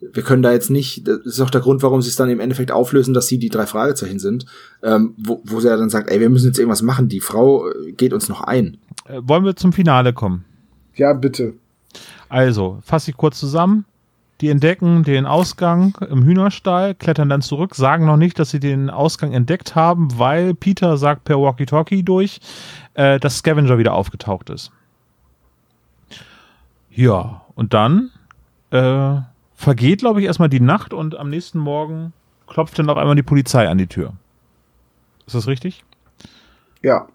Wir können da jetzt nicht, das ist auch der Grund, warum sie es dann im Endeffekt auflösen, dass sie die drei Fragezeichen sind, ähm, wo, wo sie ja dann sagt, ey, wir müssen jetzt irgendwas machen, die Frau äh, geht uns noch ein. äh, wollen wir zum Finale kommen? Ja, bitte. Also, fasse ich kurz zusammen. Die entdecken den Ausgang im Hühnerstall, klettern dann zurück, sagen noch nicht, dass sie den Ausgang entdeckt haben, weil Peter sagt per Walkie-Talkie durch, äh, dass Scavenger wieder aufgetaucht ist. Ja, und dann äh, vergeht, glaube ich, erstmal die Nacht und am nächsten Morgen klopft dann auf einmal die Polizei an die Tür. Ist das richtig? Ja.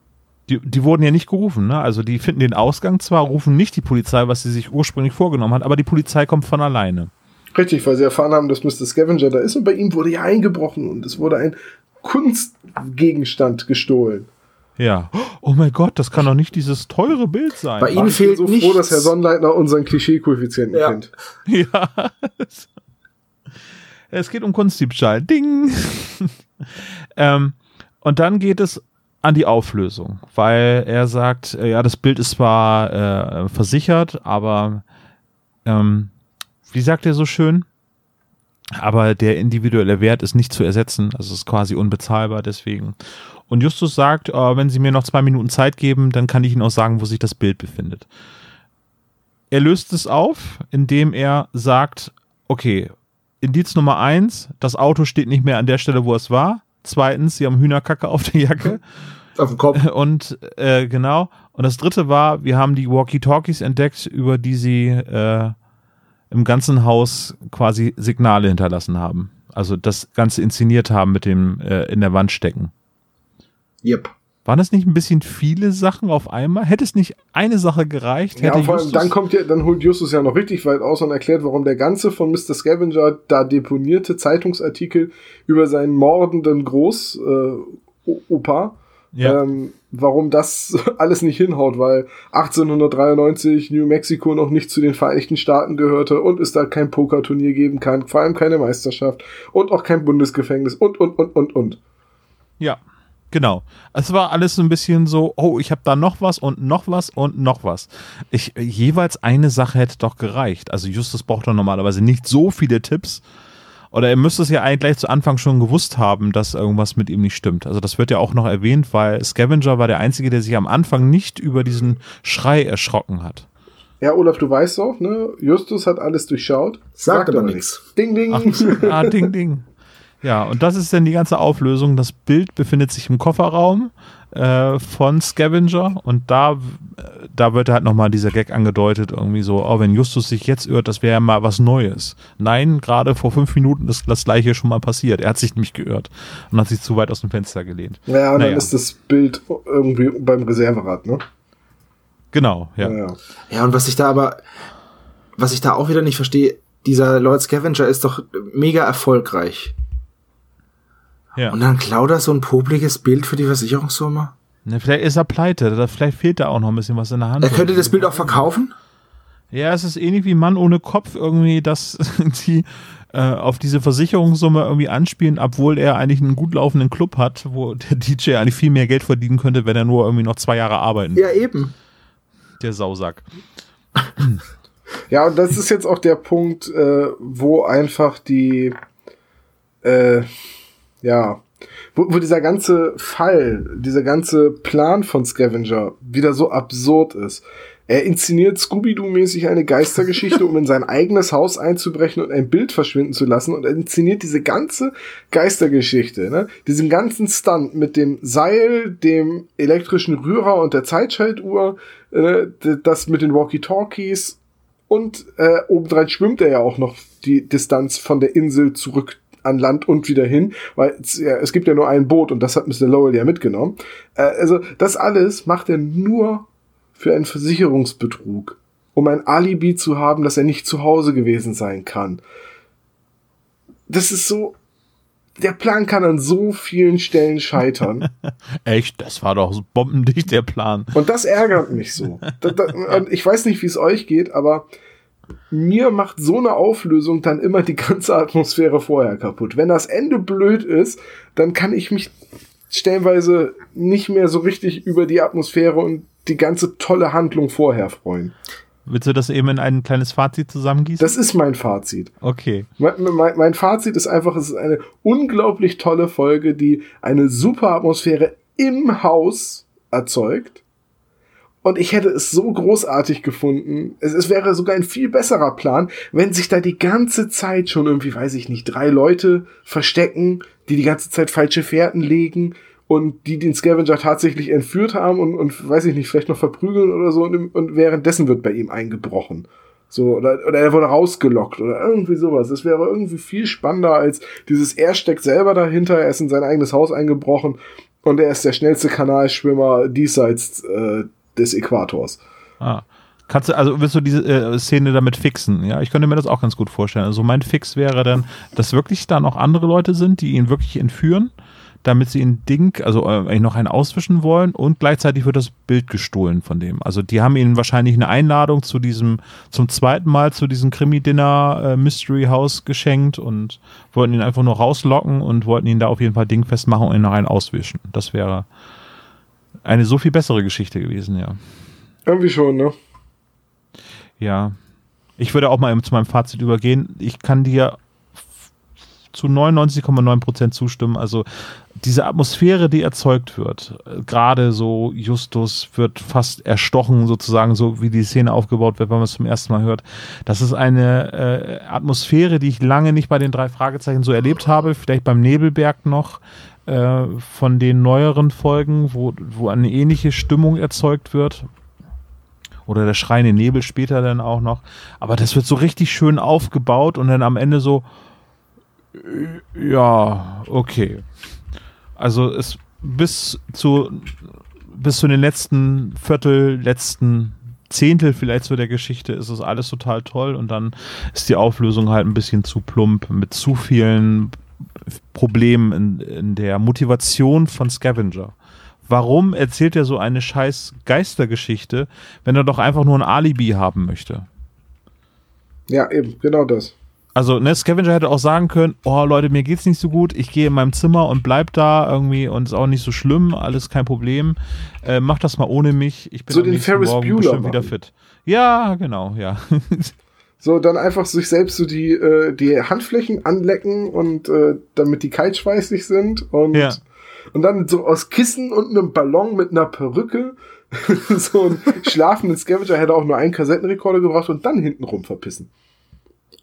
Die, die wurden ja nicht gerufen, ne? Also die finden den Ausgang zwar, rufen nicht die Polizei, was sie sich ursprünglich vorgenommen hat, aber die Polizei kommt von alleine. Richtig, weil sie erfahren haben, dass Mr. Scavenger da ist und bei ihm wurde ja eingebrochen und es wurde ein Kunstgegenstand gestohlen. Ja. Oh mein Gott, das kann doch nicht dieses teure Bild sein. Bei Ihnen ich fehlt so nichts. froh, dass Herr Sonnleitner unseren Klischee-Koeffizienten Ja. kennt. Ja. *laughs* Es geht um Kunstdiebstahl. Ding. *laughs* ähm, und dann geht es an die Auflösung, weil er sagt, äh, ja, das Bild ist zwar äh, versichert, aber ähm, wie sagt er so schön? Aber der individuelle Wert ist nicht zu ersetzen, also es ist quasi unbezahlbar deswegen. Und Justus sagt, äh, wenn Sie mir noch zwei Minuten Zeit geben, dann kann ich Ihnen auch sagen, wo sich das Bild befindet. Er löst es auf, indem er sagt, okay, Indiz Nummer eins, das Auto steht nicht mehr an der Stelle, wo es war. Zweitens, sie haben Hühnerkacke auf der Jacke. Auf dem Kopf. *laughs* Und äh, genau. Und das dritte war, wir haben die Walkie-Talkies entdeckt, über die sie äh, im ganzen Haus quasi Signale hinterlassen haben. Also das Ganze inszeniert haben mit dem äh, in der Wand stecken. Yep. Waren das nicht ein bisschen viele Sachen auf einmal? Hätte es nicht eine Sache gereicht? Ja, vor allem, dann kommt ja, dann holt Justus ja noch richtig weit aus und erklärt, warum der ganze von Mr. Scavenger da deponierte Zeitungsartikel über seinen mordenden Großopa äh, Ja. ähm, warum das *laughs* alles nicht hinhaut, weil 1893 New Mexico noch nicht zu den Vereinigten Staaten gehörte und es da kein Pokerturnier geben kann, vor allem keine Meisterschaft und auch kein Bundesgefängnis und, und, und, und, und. Ja, genau. Es war alles so ein bisschen so, oh, ich habe da noch was und noch was und noch was. Ich, jeweils eine Sache hätte doch gereicht. Also Justus braucht doch normalerweise nicht so viele Tipps. Oder er müsste es ja eigentlich gleich zu Anfang schon gewusst haben, dass irgendwas mit ihm nicht stimmt. Also das wird ja auch noch erwähnt, weil Scavenger war der Einzige, der sich am Anfang nicht über diesen Schrei erschrocken hat. Ja, Olaf, du weißt doch, ne? Justus hat alles durchschaut. Sagt aber nichts. Ding, ding. Ach, ah, ding, *laughs* ding. Ja, und das ist dann die ganze Auflösung. Das Bild befindet sich im Kofferraum äh, von Scavenger und da, äh, da wird halt nochmal dieser Gag angedeutet, irgendwie so, oh, wenn Justus sich jetzt irrt, das wäre ja mal was Neues. Nein, gerade vor fünf Minuten ist das gleiche schon mal passiert. Er hat sich nämlich geirrt und hat sich zu weit aus dem Fenster gelehnt. Ja, und Naja. dann ist das Bild irgendwie beim Reserverad, ne? Genau, ja. Ja, ja. Ja, und was ich da aber, was ich da auch wieder nicht verstehe, dieser Lord Scavenger ist doch mega erfolgreich. Ja. Und dann klaut er so ein popliges Bild für die Versicherungssumme. Ne, vielleicht ist er pleite, da, vielleicht fehlt da auch noch ein bisschen was in der Hand. Er könnte das Bild auch verkaufen? Ja, es ist ähnlich wie Mann ohne Kopf irgendwie, dass *laughs* die äh, auf diese Versicherungssumme irgendwie anspielen, obwohl er eigentlich einen gut laufenden Club hat, wo der DJ eigentlich viel mehr Geld verdienen könnte, wenn er nur irgendwie noch zwei Jahre arbeiten, Ja, eben. der Sausack. Ja, und das ist jetzt auch der Punkt, äh, wo einfach die, äh, ja, wo, wo dieser ganze Fall, dieser ganze Plan von Scavenger wieder so absurd ist. Er inszeniert Scooby-Doo-mäßig eine Geistergeschichte, um in sein eigenes Haus einzubrechen und ein Bild verschwinden zu lassen. Und er inszeniert diese ganze Geistergeschichte, ne? diesen ganzen Stunt mit dem Seil, dem elektrischen Rührer und der Zeitschaltuhr, äh, das mit den Walkie-Talkies und äh, obendrein schwimmt er ja auch noch die Distanz von der Insel zurück an Land und wieder hin, weil es, ja, es gibt ja nur ein Boot und das hat Mr. Lowell ja mitgenommen. Äh, also das alles macht er nur für einen Versicherungsbetrug, um ein Alibi zu haben, dass er nicht zu Hause gewesen sein kann. Das ist so, der Plan kann an so vielen Stellen scheitern. *laughs* Echt, das war doch bombendicht der Plan. Und das ärgert mich so. *laughs* Ich weiß nicht, wie es euch geht, aber mir macht so eine Auflösung dann immer die ganze Atmosphäre vorher kaputt. Wenn das Ende blöd ist, dann kann ich mich stellenweise nicht mehr so richtig über die Atmosphäre und die ganze tolle Handlung vorher freuen. Willst du das eben in ein kleines Fazit zusammengießen? Das ist mein Fazit. okay. Mein, mein, mein Fazit ist einfach, es ist eine unglaublich tolle Folge, die eine super Atmosphäre im Haus erzeugt. Und ich hätte es so großartig gefunden. Es, es wäre sogar ein viel besserer Plan, wenn sich da die ganze Zeit schon irgendwie, weiß ich nicht, drei Leute verstecken, die die ganze Zeit falsche Fährten legen und die den Scavenger tatsächlich entführt haben und, und weiß ich nicht, vielleicht noch verprügeln oder so und, und währenddessen wird bei ihm eingebrochen. So, oder, oder er wurde rausgelockt oder irgendwie sowas. Das wäre irgendwie viel spannender als dieses, er steckt selber dahinter, er ist in sein eigenes Haus eingebrochen und er ist der schnellste Kanalschwimmer diesseits äh, des Äquators. Ah. Kannst du, also willst du diese äh, Szene damit fixen? Ja, ich könnte mir das auch ganz gut vorstellen. Also mein Fix wäre dann, dass wirklich da noch andere Leute sind, die ihn wirklich entführen, damit sie ihn Ding, also äh, noch einen auswischen wollen und gleichzeitig wird das Bild gestohlen von dem. Also die haben ihnen wahrscheinlich eine Einladung zu diesem, zum zweiten Mal zu diesem Krimi-Dinner äh, Mystery House geschenkt und wollten ihn einfach nur rauslocken und wollten ihn da auf jeden Fall Ding festmachen und ihn noch einen auswischen. Das wäre eine so viel bessere Geschichte gewesen, ja. Irgendwie schon, ne? Ja. Ich würde auch mal zu meinem Fazit übergehen. Ich kann dir zu 99,9% zustimmen. Also diese Atmosphäre, die erzeugt wird, äh, gerade so Justus wird fast erstochen, sozusagen, so wie die Szene aufgebaut wird, wenn man es zum ersten Mal hört. Das ist eine äh, Atmosphäre, die ich lange nicht bei den drei Fragezeichen so erlebt habe, vielleicht beim Nebelberg noch äh, von den neueren Folgen, wo, wo eine ähnliche Stimmung erzeugt wird, oder der schreiende Nebel später dann auch noch. Aber das wird so richtig schön aufgebaut und dann am Ende so, ja, okay. Also es bis zu bis zu den letzten Viertel, letzten Zehntel vielleicht so der Geschichte ist es alles total toll und dann ist die Auflösung halt ein bisschen zu plump mit zu vielen Problemen in, in der Motivation von Scavenger. warum erzählt er so eine scheiß Geistergeschichte, wenn er doch einfach nur ein Alibi haben möchte? Ja, eben, genau das. Also, ne, Scavenger hätte auch sagen können, oh Leute, mir geht's nicht so gut, ich gehe in meinem Zimmer und bleib da irgendwie und ist auch nicht so schlimm, alles kein Problem. Äh, mach das mal ohne mich. Ich bin So den Ferris Morgen Bueller bestimmt wieder machen. fit. Ja, genau, ja. *laughs* So, dann einfach sich selbst so die, äh, die Handflächen anlecken und äh, damit die kaltschweißig sind und, Ja. und dann so aus Kissen und einem Ballon mit einer Perücke *laughs* so ein schlafenden Scavenger hätte auch nur einen Kassettenrekorder gebracht und dann hintenrum verpissen.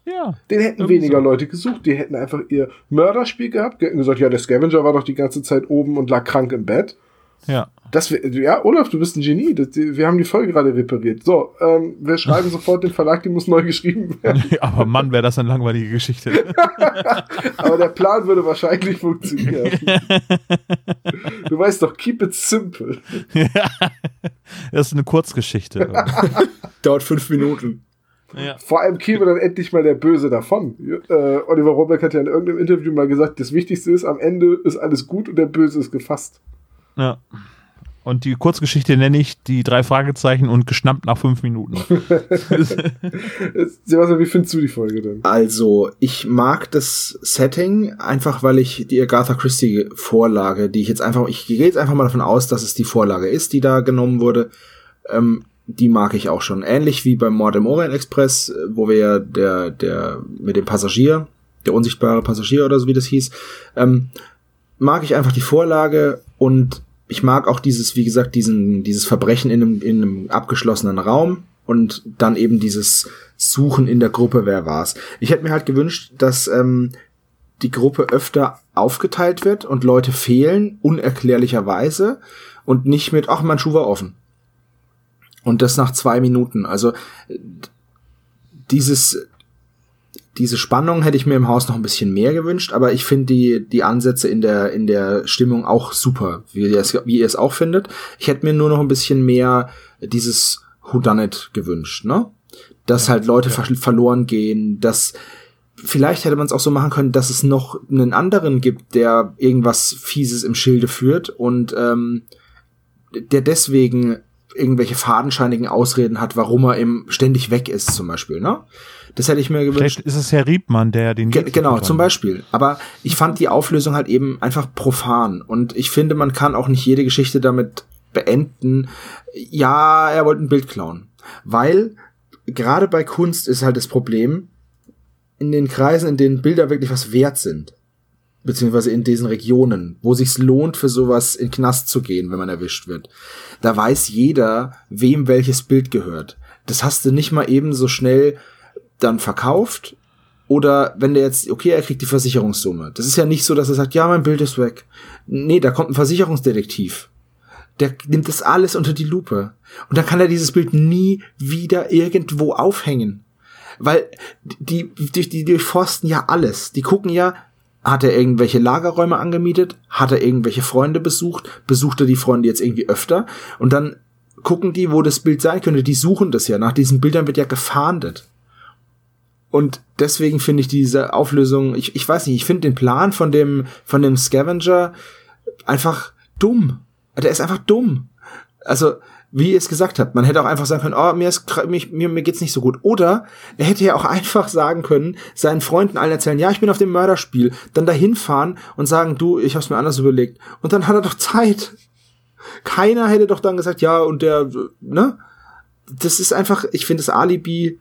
ja. Den hätten weniger so. Leute gesucht, die hätten einfach ihr Mörderspiel gehabt, die hätten gesagt, ja, der Scavenger war doch die ganze Zeit oben und lag krank im Bett. Ja. Das wär, ja, Olaf, du bist ein Genie. Das, die, wir haben die Folge gerade repariert. So, ähm, wir schreiben sofort den Verlag, die muss neu geschrieben werden. *laughs* Aber Mann, wäre das eine langweilige Geschichte. *laughs* Aber der Plan würde wahrscheinlich funktionieren. Du weißt doch, keep it simple. *laughs* das ist eine Kurzgeschichte. Dauert fünf Minuten. ja. Vor allem käme dann endlich mal der Böse davon. Äh, Oliver Rohrbeck hat ja in irgendeinem Interview mal gesagt, das Wichtigste ist, am Ende ist alles gut und der Böse ist gefasst. ja. Und die Kurzgeschichte nenne ich die drei Fragezeichen und geschnappt nach fünf Minuten. *laughs* Sebastian, wie findest du die Folge denn? Also, ich mag das Setting einfach, weil ich die Agatha Christie Vorlage, die ich jetzt einfach, ich gehe jetzt einfach mal davon aus, dass es die Vorlage ist, die da genommen wurde, ähm, die mag ich auch schon. Ähnlich wie beim Mord im Orient Express, wo wir ja der, der, mit dem Passagier, der unsichtbare Passagier oder so wie das hieß, ähm, mag ich einfach die Vorlage und ich mag auch dieses, wie gesagt, diesen, dieses Verbrechen in einem, in einem abgeschlossenen Raum und dann eben dieses Suchen in der Gruppe, wer war's. Ich hätte mir halt gewünscht, dass ähm, die Gruppe öfter aufgeteilt wird und Leute fehlen, unerklärlicherweise, und nicht mit, ach, mein Schuh war offen. Und das nach zwei Minuten. Also dieses, diese Spannung hätte ich mir im Haus noch ein bisschen mehr gewünscht, aber ich finde die, die Ansätze in der, in der Stimmung auch super, wie ihr, es, wie ihr es auch findet. Ich hätte mir nur noch ein bisschen mehr dieses Whodunit gewünscht, ne? Dass halt Leute ver verloren gehen, dass vielleicht hätte man es auch so machen können, dass es noch einen anderen gibt, der irgendwas Fieses im Schilde führt und ähm, der deswegen irgendwelche fadenscheinigen Ausreden hat, warum er eben ständig weg ist, zum Beispiel, ne? Das hätte ich mir gewünscht. Vielleicht ist es Herr Riebmann, der den. Ge genau, zum. Beispiel. Aber ich fand die Auflösung halt eben einfach profan. Und ich finde, man kann auch nicht jede Geschichte damit beenden. Ja, er wollte ein Bild klauen. Weil gerade bei Kunst ist halt das Problem, in den Kreisen, in denen Bilder wirklich was wert sind, beziehungsweise in diesen Regionen, wo sich's lohnt, für sowas in Knast zu gehen, wenn man erwischt wird. Da weiß jeder, wem welches Bild gehört. Das hast du nicht mal eben so schnell dann verkauft oder wenn der jetzt, okay, er kriegt die Versicherungssumme. Das ist ja nicht so, dass er sagt, ja, mein Bild ist weg. Nee, da kommt ein Versicherungsdetektiv. Der nimmt das alles unter die Lupe. Und dann kann er dieses Bild nie wieder irgendwo aufhängen. Weil die, die, die durchforsten ja alles. Die gucken ja, hat er irgendwelche Lagerräume angemietet? Hat er irgendwelche Freunde besucht? Besucht er die Freunde jetzt irgendwie öfter? Und dann gucken die, wo das Bild sein könnte. Die suchen das ja. Nach diesen Bildern wird ja gefahndet. Und deswegen finde ich diese Auflösung, ich, ich weiß nicht, ich finde den Plan von dem, von dem Scavenger einfach dumm. Der ist einfach dumm. Also, wie ihr es gesagt habt, man hätte auch einfach sagen können, oh, mir ist, mir, mir geht's nicht so gut. Oder er hätte ja auch einfach sagen können, seinen Freunden allen erzählen, ja, ich bin auf dem Mörderspiel, dann dahin fahren und sagen, du, ich hab's mir anders überlegt. Und dann hat er doch Zeit. Keiner hätte doch dann gesagt, ja, und der, ne? Das ist einfach, ich finde das Alibi,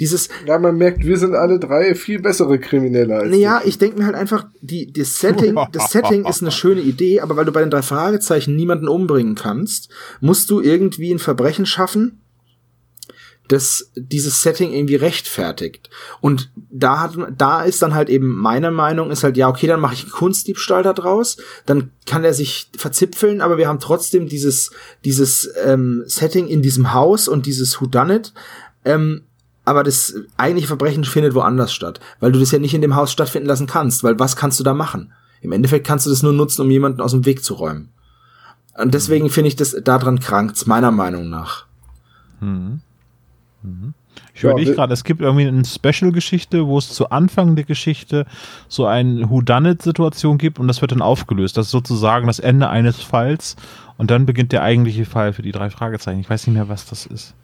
dieses, Ja, man merkt, wir sind alle drei viel bessere Kriminelle als naja, die. ich denke mir halt einfach, die, das Setting, das Setting ist eine schöne Idee, aber weil du bei den drei Fragezeichen niemanden umbringen kannst, musst du irgendwie ein Verbrechen schaffen, das dieses Setting irgendwie rechtfertigt. Und da hat, da ist dann halt eben meine Meinung, ist halt, ja, okay, dann mache ich einen Kunstdiebstahl da draus, dann kann er sich verzipfeln, aber wir haben trotzdem dieses, dieses ähm, Setting in diesem Haus und dieses Whodunit, ähm, aber das eigentliche Verbrechen findet woanders statt, weil du das ja nicht in dem Haus stattfinden lassen kannst, weil was kannst du da machen? Im Endeffekt kannst du das nur nutzen, um jemanden aus dem Weg zu räumen. Und deswegen finde ich das daran krankt's, meiner Meinung nach. Ich Ja, überlege wir- gerade, es gibt irgendwie eine Special-Geschichte, wo es zu Anfang der Geschichte so eine Whodunit-Situation gibt und das wird dann aufgelöst. Das ist sozusagen das Ende eines Falls und dann beginnt der eigentliche Fall für die drei Fragezeichen. Ich weiß nicht mehr, was das ist.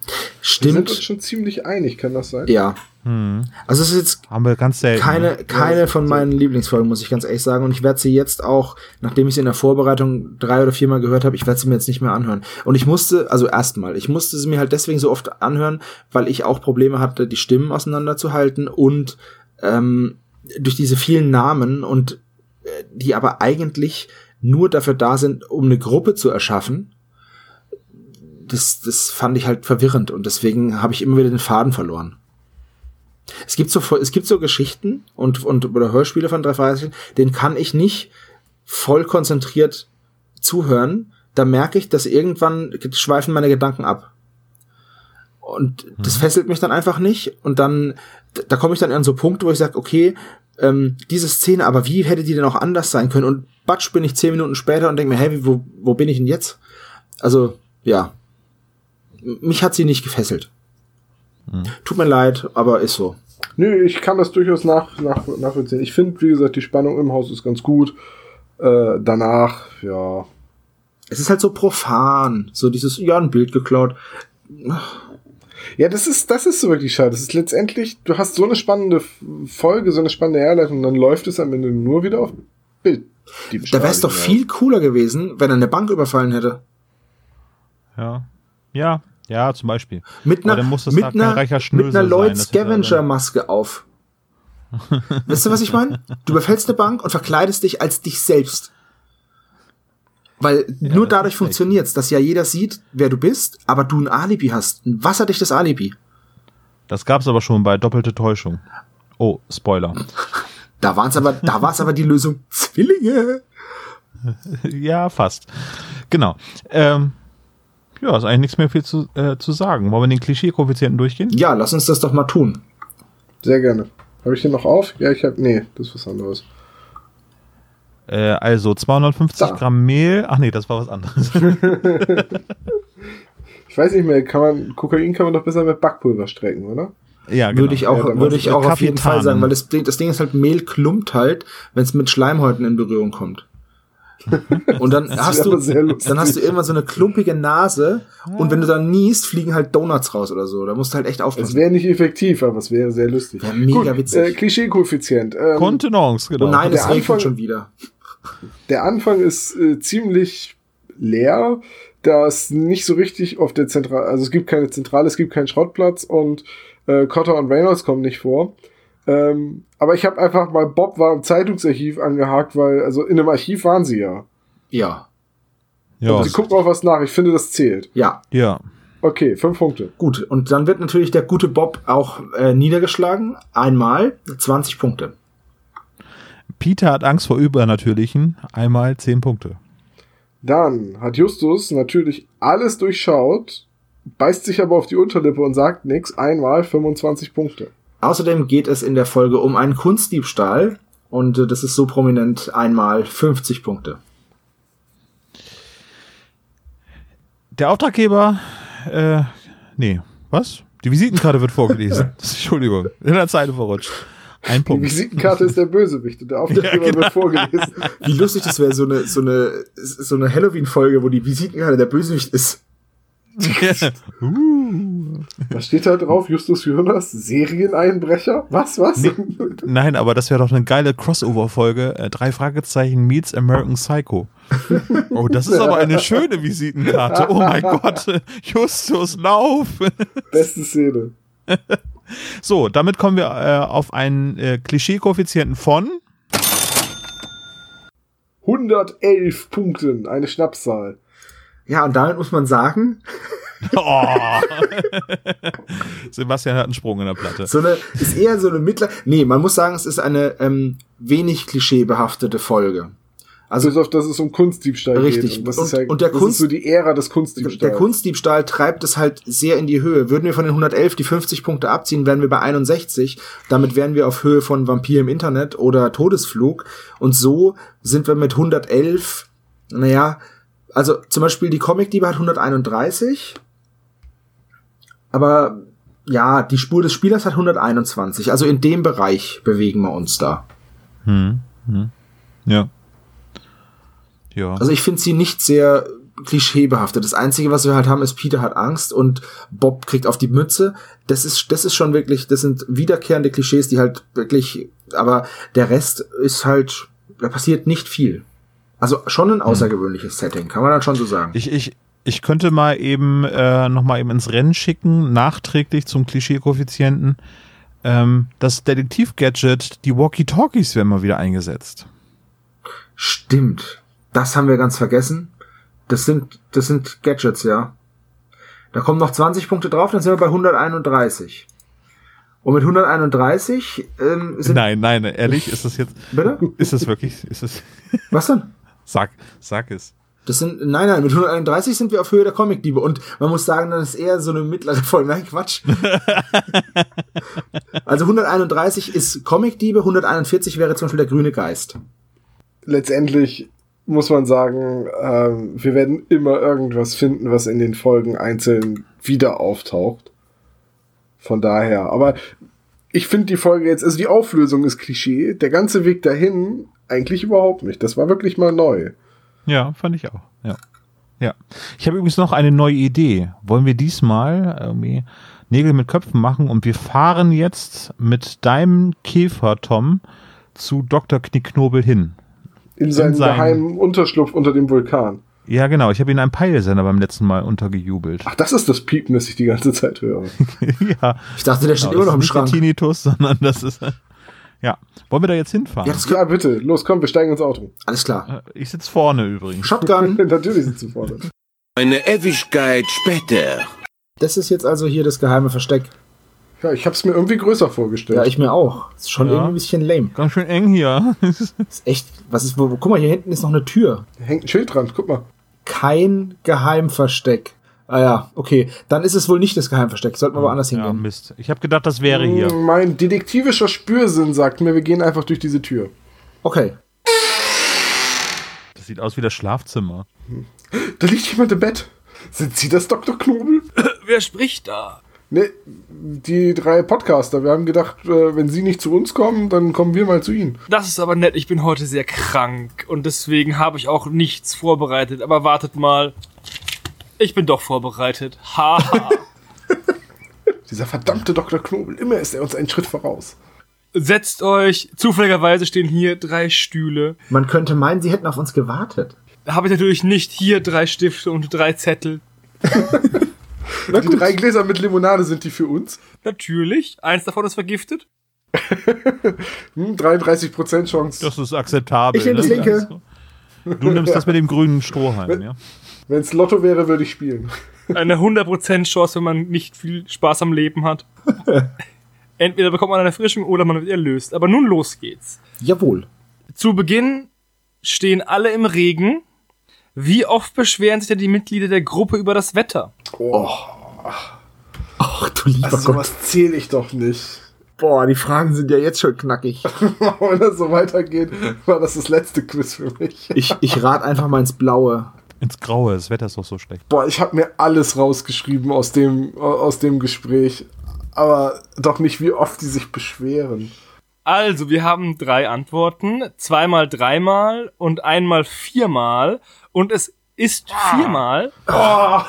Wir sind uns Stimmt. schon ziemlich einig, kann das sein? Ja. Hm. Also es ist jetzt Haben wir ganz selten. keine, ne? keine von meinen Lieblingsfolgen, muss ich ganz ehrlich sagen. Und ich werde sie jetzt auch, nachdem ich sie in der Vorbereitung drei oder viermal gehört habe, ich werde sie mir jetzt nicht mehr anhören. Und ich musste, also erstmal, ich musste sie mir halt deswegen so oft anhören, weil ich auch Probleme hatte, die Stimmen auseinanderzuhalten und ähm, durch diese vielen Namen und äh, die aber eigentlich nur dafür da sind, um eine Gruppe zu erschaffen. Das, das fand ich halt verwirrend und deswegen habe ich immer wieder den Faden verloren. Es gibt so, es gibt so Geschichten und, und oder Hörspiele von drei Fragezeichen, denen kann ich nicht voll konzentriert zuhören. Da merke ich, dass irgendwann schweifen meine Gedanken ab. Und das fesselt mich dann einfach nicht. Und dann, da komme ich dann an so Punkte, wo ich sage, okay, ähm, diese Szene, aber wie hätte die denn auch anders sein können? Und batsch bin ich zehn Minuten später und denke mir, hey, wo, wo bin ich denn jetzt? Also, ja. Mich hat sie nicht gefesselt. Tut mir leid, aber ist so. Nö, ich kann das durchaus nach, nach, nachvollziehen. Ich finde, wie gesagt, die Spannung im Haus ist ganz gut. Äh, danach, ja. Es ist halt so profan. So dieses, ja, ein Bild geklaut. Ja, das ist, das ist so wirklich schade. Das ist letztendlich, du hast so eine spannende Folge, so eine spannende Herleitung, und dann läuft es am Ende nur wieder auf Bild. Da wäre es doch viel cooler gewesen, wenn er eine Bank überfallen hätte. Ja. Ja, ja, zum Beispiel. Mit einer, das mit da kein einer, reicher mit einer Lloyd dann- Scavenger-Maske auf. weißt du, was ich meine? Du überfällst eine Bank und verkleidest dich als dich selbst. Weil nur das dadurch ist funktioniert's, dass ja jeder sieht, wer du bist, aber du ein Alibi hast. Ein wasserdichtes Alibi. Das gab's aber schon bei Doppelte Täuschung. Oh, Spoiler. Da waren's aber, da war's aber die Lösung. *laughs* Zwillinge. ja, fast. Genau. Ähm, ja, ist eigentlich nichts mehr viel zu, äh, zu sagen. Wollen wir den Klischee-Koeffizienten durchgehen? Ja, lass uns das doch mal tun. Sehr gerne. Habe ich den noch auf? Ja, ich habe. Nee, das ist was anderes. Äh, also 250 Da. Gramm Mehl. Ach nee, das war was anderes. *laughs* Ich weiß nicht mehr, kann man, Kokain kann man doch besser mit Backpulver strecken, oder? ja, genau. Würde ich auch, Ja, würde ich auch auf jeden. Fall sagen, weil das Ding, das Ding ist halt, Mehl klumpt halt, wenn es mit Schleimhäuten in Berührung kommt. *laughs* Und dann hast du, dann hast du irgendwann so eine klumpige Nase und wenn du dann niest, fliegen halt Donuts raus oder so. Da musst du halt echt Es aufpassen. wäre nicht effektiv, aber es wäre sehr lustig. Wär mega Gut, witzig. Äh, Klischee-Koeffizient. Ähm, Kontenance, genau. oh nein, es der regnet schon wieder. Der Anfang ist äh, ziemlich leer. Da ist nicht so richtig auf der Zentrale, also es gibt keine Zentrale, es gibt keinen Schrottplatz und äh, Cotter und Reynolds kommen nicht vor. Ähm, aber ich habe einfach mal Bob war im Zeitungsarchiv angehakt, weil, also in einem Archiv waren sie ja. Ja, ja, Sie gucken auch was nach, ich finde, das zählt. ja, ja. Okay, fünf Punkte. gut. Und dann wird natürlich der gute Bob auch äh, niedergeschlagen. Einmal 20 Punkte. Peter hat Angst vor Übernatürlichen. Einmal 10 Punkte. Dann hat Justus natürlich alles durchschaut, beißt sich aber auf die Unterlippe und sagt nix. Einmal 25 Punkte. Außerdem geht es in der Folge um einen Kunstdiebstahl und äh, das ist so prominent einmal 50 Punkte. Der Auftraggeber, äh, nee, was? Die Visitenkarte wird vorgelesen. *laughs* Entschuldigung, in der Zeile verrutscht. Ein Die Punkt. Visitenkarte ist der Bösewicht und der Auftraggeber *laughs* Ja, genau. wird vorgelesen. *laughs* Wie lustig das wäre, so eine, so eine, so eine Halloween-Folge, wo die Visitenkarte der Bösewicht ist. uh. Was steht da drauf? Justus Jonas, Serieneinbrecher? Was, was? Nee. Nein, aber das wäre doch eine geile Crossover-Folge. Äh, drei Fragezeichen meets American Psycho. Oh, das ist aber eine schöne Visitenkarte. Oh mein *laughs* Gott. Justus, lauf. Beste Szene. *laughs* So, damit kommen wir äh, auf einen äh, Klischee-Koeffizienten von 111 Punkten, eine Schnapszahl. Ja, und damit muss man sagen, *laughs* Oh. *laughs* Sebastian hat einen Sprung in der Platte. so eine, ist eher so eine mittler, nee, man muss sagen, es ist eine ähm, wenig klischeebehaftete Folge. Also bis auf, dass es um Kunstdiebstahl Richtig. geht. Und das, Und- ist, ja, und der das Kunst- ist so die Ära des Kunstdiebstahls. Der Kunstdiebstahl treibt es halt sehr in die Höhe. Würden wir von den 111 die 50 Punkte abziehen, wären wir bei 61. Damit wären wir auf Höhe von Vampir im Internet oder Todesflug. Und so sind wir mit 111, naja, also zum Beispiel die Comicdiebe hat 131. Aber ja, die Spur des Spielers hat 121. Also in dem Bereich bewegen wir uns da. Hm. Hm. Ja. Ja. Also ich finde sie nicht sehr klischeebehaftet. Das Einzige, was wir halt haben, ist Peter hat Angst und Bob kriegt auf die Mütze. Das ist, das ist schon wirklich, das sind wiederkehrende Klischees, die halt wirklich, aber der Rest ist halt, da passiert nicht viel. Also schon ein außergewöhnliches Setting, kann man dann schon so sagen. Ich, ich, ich könnte mal eben äh, noch mal eben ins Rennen schicken, nachträglich zum Klischee-Koeffizienten. Ähm, das Detektiv-Gadget, die Walkie-Talkies werden mal wieder eingesetzt. Stimmt. Das haben wir ganz vergessen. Das sind, das sind Gadgets, ja. Da kommen noch 20 Punkte drauf, dann sind wir bei 131. Und mit 131 ähm, sind. Nein, nein, ehrlich, ist das jetzt. Bitte? Ist das wirklich? Ist das? *laughs* Was denn? Sag, sag es. Das sind, nein, nein, mit 131 sind wir auf Höhe der Comicdiebe und man muss sagen, das ist eher so eine mittlere Folge. Nein, Quatsch. *laughs* also 131 ist Comicdiebe, 141 wäre zum Beispiel der grüne Geist. Letztendlich muss man sagen, ähm, wir werden immer irgendwas finden, was in den Folgen einzeln wieder auftaucht. Von daher, aber ich finde die Folge jetzt, also die Auflösung ist Klischee, der ganze Weg dahin eigentlich überhaupt nicht. Das war wirklich mal neu. Ja, fand ich auch. Ja. Ja. Ich habe übrigens noch eine neue Idee. Wollen wir diesmal irgendwie Nägel mit Köpfen machen und wir fahren jetzt mit deinem Käfer, Tom, zu Dr. Knickknobel hin. In seinen seinem- geheimen Unterschlupf unter dem Vulkan. Ja, genau. Ich habe ihn einem Peilsender beim letzten Mal untergejubelt. Ach, das ist das Piepen, das ich die ganze Zeit höre. *laughs* ja. Ich dachte, der steht Genau, immer noch das im ist nicht Schrank. der Tinnitus, *laughs* sondern das ist. Ja. Wollen wir da jetzt hinfahren? Ja, das Ja, bitte, los, komm, wir steigen ins Auto. Alles klar. ich sitze vorne übrigens. Shotgun. *laughs* Natürlich sind sie vorne. Eine Ewigkeit später. Das ist jetzt also hier das geheime Versteck. Ja, ich hab's mir irgendwie größer vorgestellt. Ja, ich mir auch. Ist schon Ja. irgendwie ein bisschen lame. Ganz schön eng hier. *laughs* Ist echt, was ist, wo, wo- guck mal, hier hinten ist noch eine Tür. Hängt ein Schild dran, guck mal. Kein Geheimversteck. Ah ja, okay. Dann ist es wohl nicht das Geheimversteck. Sollten wir woanders ja, hingehen. Mist. Ich habe gedacht, das wäre hier. Mein detektivischer Spürsinn sagt mir, wir gehen einfach durch diese Tür. Okay. Das sieht aus wie das Schlafzimmer. Da liegt jemand im Bett. Sind Sie das Dr. Knobel? Wer spricht da? Ne, die drei Podcaster. Wir haben gedacht, äh, wenn Sie nicht zu uns kommen, dann kommen wir mal zu Ihnen. Das ist aber nett. Ich bin heute sehr krank und deswegen habe ich auch nichts vorbereitet. Aber wartet mal. Ich bin doch vorbereitet. Haha. *laughs* Dieser verdammte Dr. Knobel, immer ist er uns einen Schritt voraus. Setzt euch. Zufälligerweise stehen hier drei Stühle. Man könnte meinen, sie hätten auf uns gewartet. Habe ich natürlich nicht hier drei Stifte und drei Zettel. *laughs* Die drei Gläser mit Limonade sind die für uns. Natürlich. Eins davon ist vergiftet. *laughs* Hm, 33% Chance. Das ist akzeptabel. Ich nehme das ne? linke. Du nimmst das mit dem grünen Strohhalm, ja? Wenn's Lotto wäre, würde ich spielen. *laughs* Eine 100% Chance, wenn man nicht viel Spaß am Leben hat. *laughs* Entweder bekommt man eine Erfrischung oder man wird erlöst. Aber nun los geht's. Jawohl. Zu Beginn stehen alle im Regen. Wie oft beschweren sich denn die Mitglieder der Gruppe über das Wetter? Ach du lieber Also Gott. sowas zähle ich doch nicht. Boah, die Fragen sind ja jetzt schon knackig. *laughs* Wenn das so weitergeht, war das das letzte Quiz für mich. Ich, ich rate einfach mal ins Blaue. Ins Graue, das Wetter ist doch so schlecht. Boah, ich habe mir alles rausgeschrieben aus dem, aus dem Gespräch. Aber doch nicht, wie oft die sich beschweren. Also, wir haben drei Antworten. Zweimal dreimal und einmal viermal. Und es ist viermal. Oh,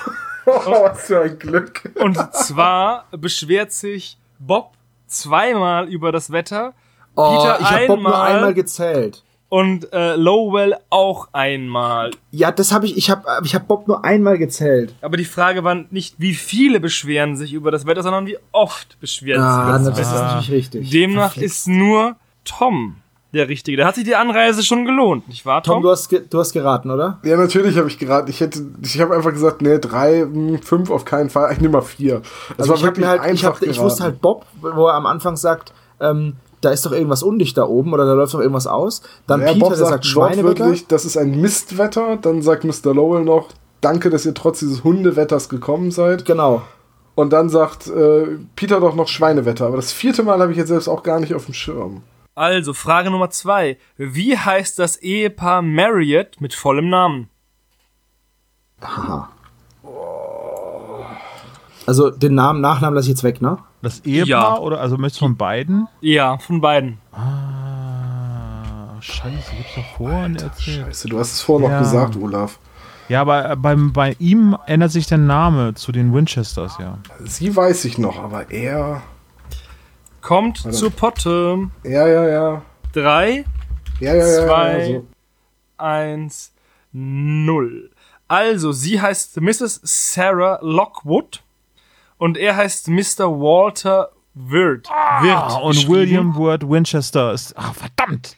*laughs* was für ein Glück. Und zwar beschwert sich Bob zweimal über das Wetter. Oh, Peter ich habe Bob nur einmal. gezählt. Und äh, Lowell auch einmal. Ja, das habe ich, ich habe ich hab Bob nur einmal gezählt. Aber die Frage war nicht, wie viele beschweren sich über das Wetter, sondern wie oft beschweren sie sich Ah, über das das ist Wetter. natürlich richtig. Demnach ist nur Tom der Richtige. Da hat sich die Anreise schon gelohnt, nicht wahr, Tom? Tom, du hast, ge- du hast geraten, oder? Ja, natürlich habe ich geraten. Ich hätte, ich habe einfach gesagt, nee, drei, hm, fünf auf keinen Fall. Ich nehme mal vier. Das Also ich, hab mir halt, ich, hab, ich wusste halt Bob, wo er am Anfang sagt, ähm, da ist doch irgendwas undicht da oben oder da läuft doch irgendwas aus. Dann ja, Peter, Bob der sagt, sagt Schweinewetter. wortwörtlich, das ist ein Mistwetter. Dann sagt Mr. Lowell noch, danke, dass ihr trotz dieses Hundewetters gekommen seid. Genau. Und dann sagt äh, Peter doch noch Schweinewetter. Aber das vierte Mal habe ich jetzt selbst auch gar nicht auf dem Schirm. Also, Frage Nummer zwei. Wie heißt das Ehepaar Marriott mit vollem Namen? Haha. Also den Namen, Nachnamen lasse ich jetzt weg, ne? Das Ehepaar Ja. oder also möchtest du von beiden? Ja, von beiden. Ah, scheiße, gibt's doch vorhin erzählt. Scheiße, du hast es vorhin Ja. noch gesagt, Olaf. Ja, aber äh, beim, bei ihm ändert sich der Name zu den Winchesters, ja. Sie weiß ich noch, aber er. Kommt zur Potte. Ja, ja, ja. Drei, Ja, ja, ja. Zwei. ja so. eins, null. Also, sie heißt Mrs. Sarah Lockwood und er heißt Mr. Walter Wirt. Wirt Ah, und geschrieben. William Ward Winchester ist. Ah, verdammt!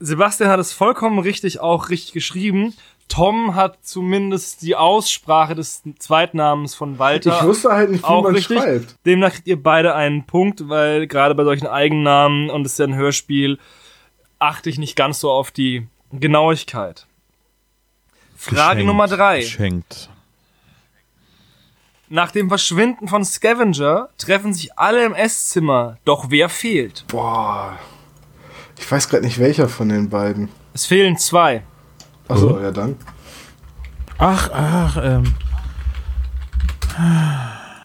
Sebastian hat es vollkommen richtig auch richtig geschrieben. Tom hat zumindest die Aussprache des Zweitnamens von Walter. Ich wusste halt nicht, wie auch man richtig. schreibt. Demnach kriegt ihr beide einen Punkt, weil gerade bei solchen Eigennamen und es ist ja ein Hörspiel, achte ich nicht ganz so auf die Genauigkeit. Frage Geschenkt, Nummer drei. Geschenkt. Nach dem Verschwinden von Scavenger treffen sich alle im Esszimmer, doch wer fehlt? Boah. Ich weiß gerade nicht, welcher von den beiden. Es fehlen zwei. Achso, ja dann. Ach, ach, ähm.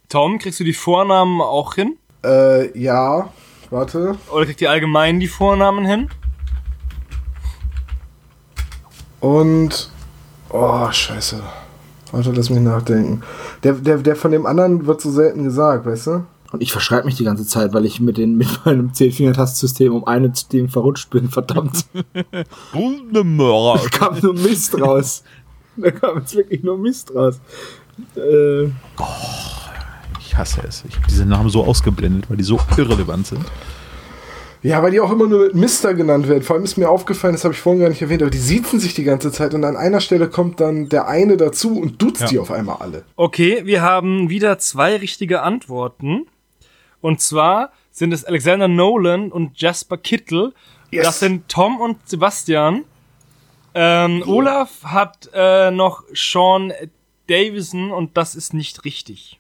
Tom, kriegst du die Vornamen auch hin? Äh, ja. Warte. Oder kriegt ihr allgemein die Vornamen hin? Und. Oh, scheiße. Warte, lass mich nachdenken. Der, der, der von dem anderen wird so selten gesagt, weißt du? Und ich verschreibe mich die ganze Zeit, weil ich mit, den, mit *laughs* meinem Zehnfingertastsystem um eine Ding verrutscht bin. Verdammt. *laughs* Da kam nur Mist raus. Da kam jetzt wirklich nur Mist raus. Äh, Ich hasse es. Ich habe diese Namen so ausgeblendet, weil die so irrelevant sind. Ja, weil die auch immer nur mit Mister genannt werden. Vor allem ist mir aufgefallen, das habe ich vorhin gar nicht erwähnt, aber die siezen sich die ganze Zeit und an einer Stelle kommt dann der eine dazu und duzt Ja. die auf einmal alle. Okay, wir haben wieder zwei richtige Antworten. Und zwar sind es Alexander Nolan und Jasper Kittel. Yes. Das sind Tom und Sebastian. Ähm, Olaf hat äh, noch Sean Davison und das ist nicht richtig.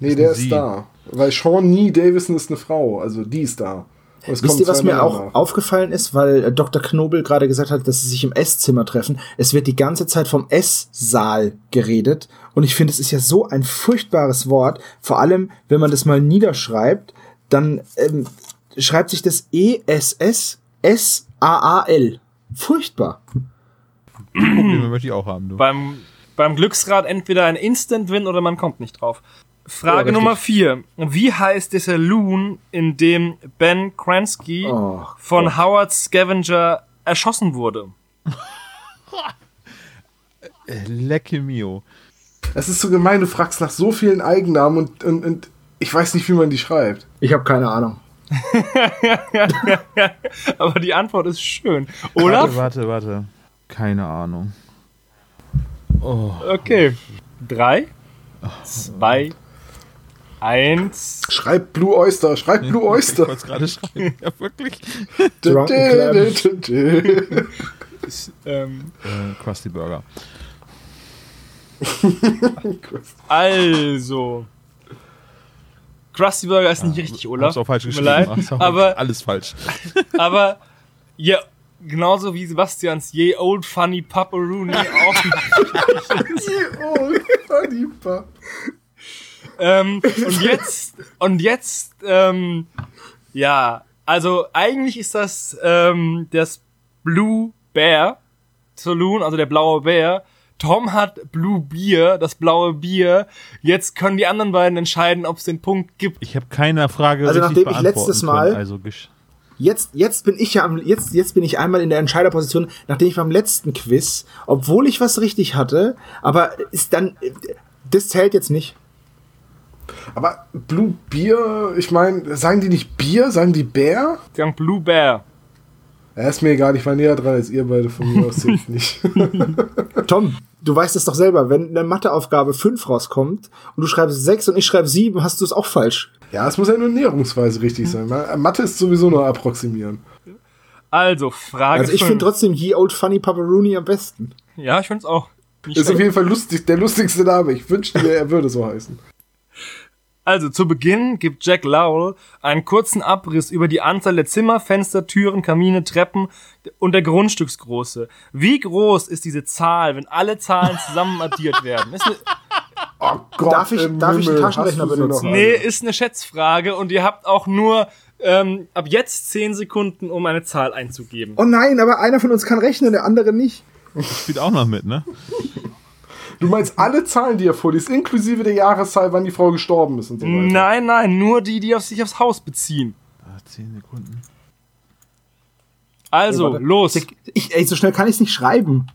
Nee, der sie. ist da. Weil Sean Nee Davison ist eine Frau, also die ist da. Wisst ihr, was mir auch nach. aufgefallen ist, weil äh, Dr. Knobel gerade gesagt hat, dass sie sich im Esszimmer treffen. Es wird die ganze Zeit vom Esssaal geredet. Und ich finde, es ist ja so ein furchtbares Wort. Vor allem, wenn man das mal niederschreibt, dann ähm, schreibt sich das E E-S-S-S-A-A-L. Furchtbar. Probleme möchte ich auch haben, du. Beim, beim Glücksrad entweder ein Instant-Win oder man kommt nicht drauf. Frage richtig. Nummer vier. Wie heißt der Saloon, in dem Ben Kransky Oh, von Howard Scavenger erschossen wurde? *laughs* Lecke mio. Das ist so gemein, du fragst nach so vielen Eigennamen und, und, und ich weiß nicht, wie man die schreibt. Ich habe keine Ahnung. *laughs* Aber die Antwort ist schön. Olaf? Warte, warte, warte. Keine Ahnung. Okay. Drei, zwei, eins. Schreib Blue Oyster, schreib Blue *laughs* Ich Oyster. wollte es gerade schreiben. *laughs* Ja, wirklich. Drunken Clam. Ähm, Äh, Krusty Burger. *laughs* also. Krusty Burger ist nicht richtig, Olaf. Hab's auch falsch Tut mir geschrieben. leid. Aber, alles falsch. *laughs* aber, ja, genauso wie Sebastians Ye Old Funny Papa-Rooney auch. oh, die Pa- ähm, und jetzt, und jetzt, ähm, ja, also eigentlich ist das ähm, das Blue Bear Saloon, also der blaue Bär. Tom hat Blue Beer, das blaue Bier. Jetzt können die anderen beiden entscheiden, ob es den Punkt gibt. Ich habe keine Frage Also richtig nachdem ich letztes können, Mal- Also gesch- Jetzt, jetzt bin ich ja am, jetzt, jetzt bin ich einmal in der Entscheiderposition, nachdem ich beim letzten Quiz, obwohl ich was richtig hatte, aber ist dann, das zählt jetzt nicht. Aber Blue Bier, ich meine, sagen die nicht Bier, sagen die Bär? Die sagen Blue Bear. Ja, ist mir egal, ich war näher dran als ihr beide von mir aus zählt nicht. *laughs* Tom, du weißt es doch selber, wenn eine Matheaufgabe 5 rauskommt und du schreibst 6 und ich schreibe 7, hast du es auch falsch. ja, es muss ja nur näherungsweise richtig sein. Ma- Mathe ist sowieso nur approximieren. Also, Frage Also ich finde trotzdem Ye Old Funny Pepperoni am besten. Ja, ich finde es auch. Nicht Ist auf jeden Fall lustig, der lustigste Name. Ich wünschte mir, er würde so heißen. Also, zu Beginn gibt Jack Lowell einen kurzen Abriss über die Anzahl der Zimmer, Fenster, Türen, Kamine, Treppen und der Grundstücksgröße. Wie groß ist diese Zahl, wenn alle Zahlen zusammen addiert werden? Ist eine, *laughs* Oh Gott, Darf ich- darf ich einen Himmel, Taschenrechner benutzen? nee, ist eine Schätzfrage und ihr habt auch nur ähm, ab jetzt 10 Sekunden, um eine Zahl einzugeben. Oh nein, aber einer von uns kann rechnen, der andere nicht. Spielt auch noch mit, ne? *laughs* Du meinst alle Zahlen, die er vorliest, inklusive der Jahreszahl, wann die Frau gestorben ist und so weiter. Nein, nein, nur die, die auf sich aufs Haus beziehen. Ah, Zehn Sekunden. Also, Warte. los. Ich, ey, so schnell kann ich es nicht schreiben.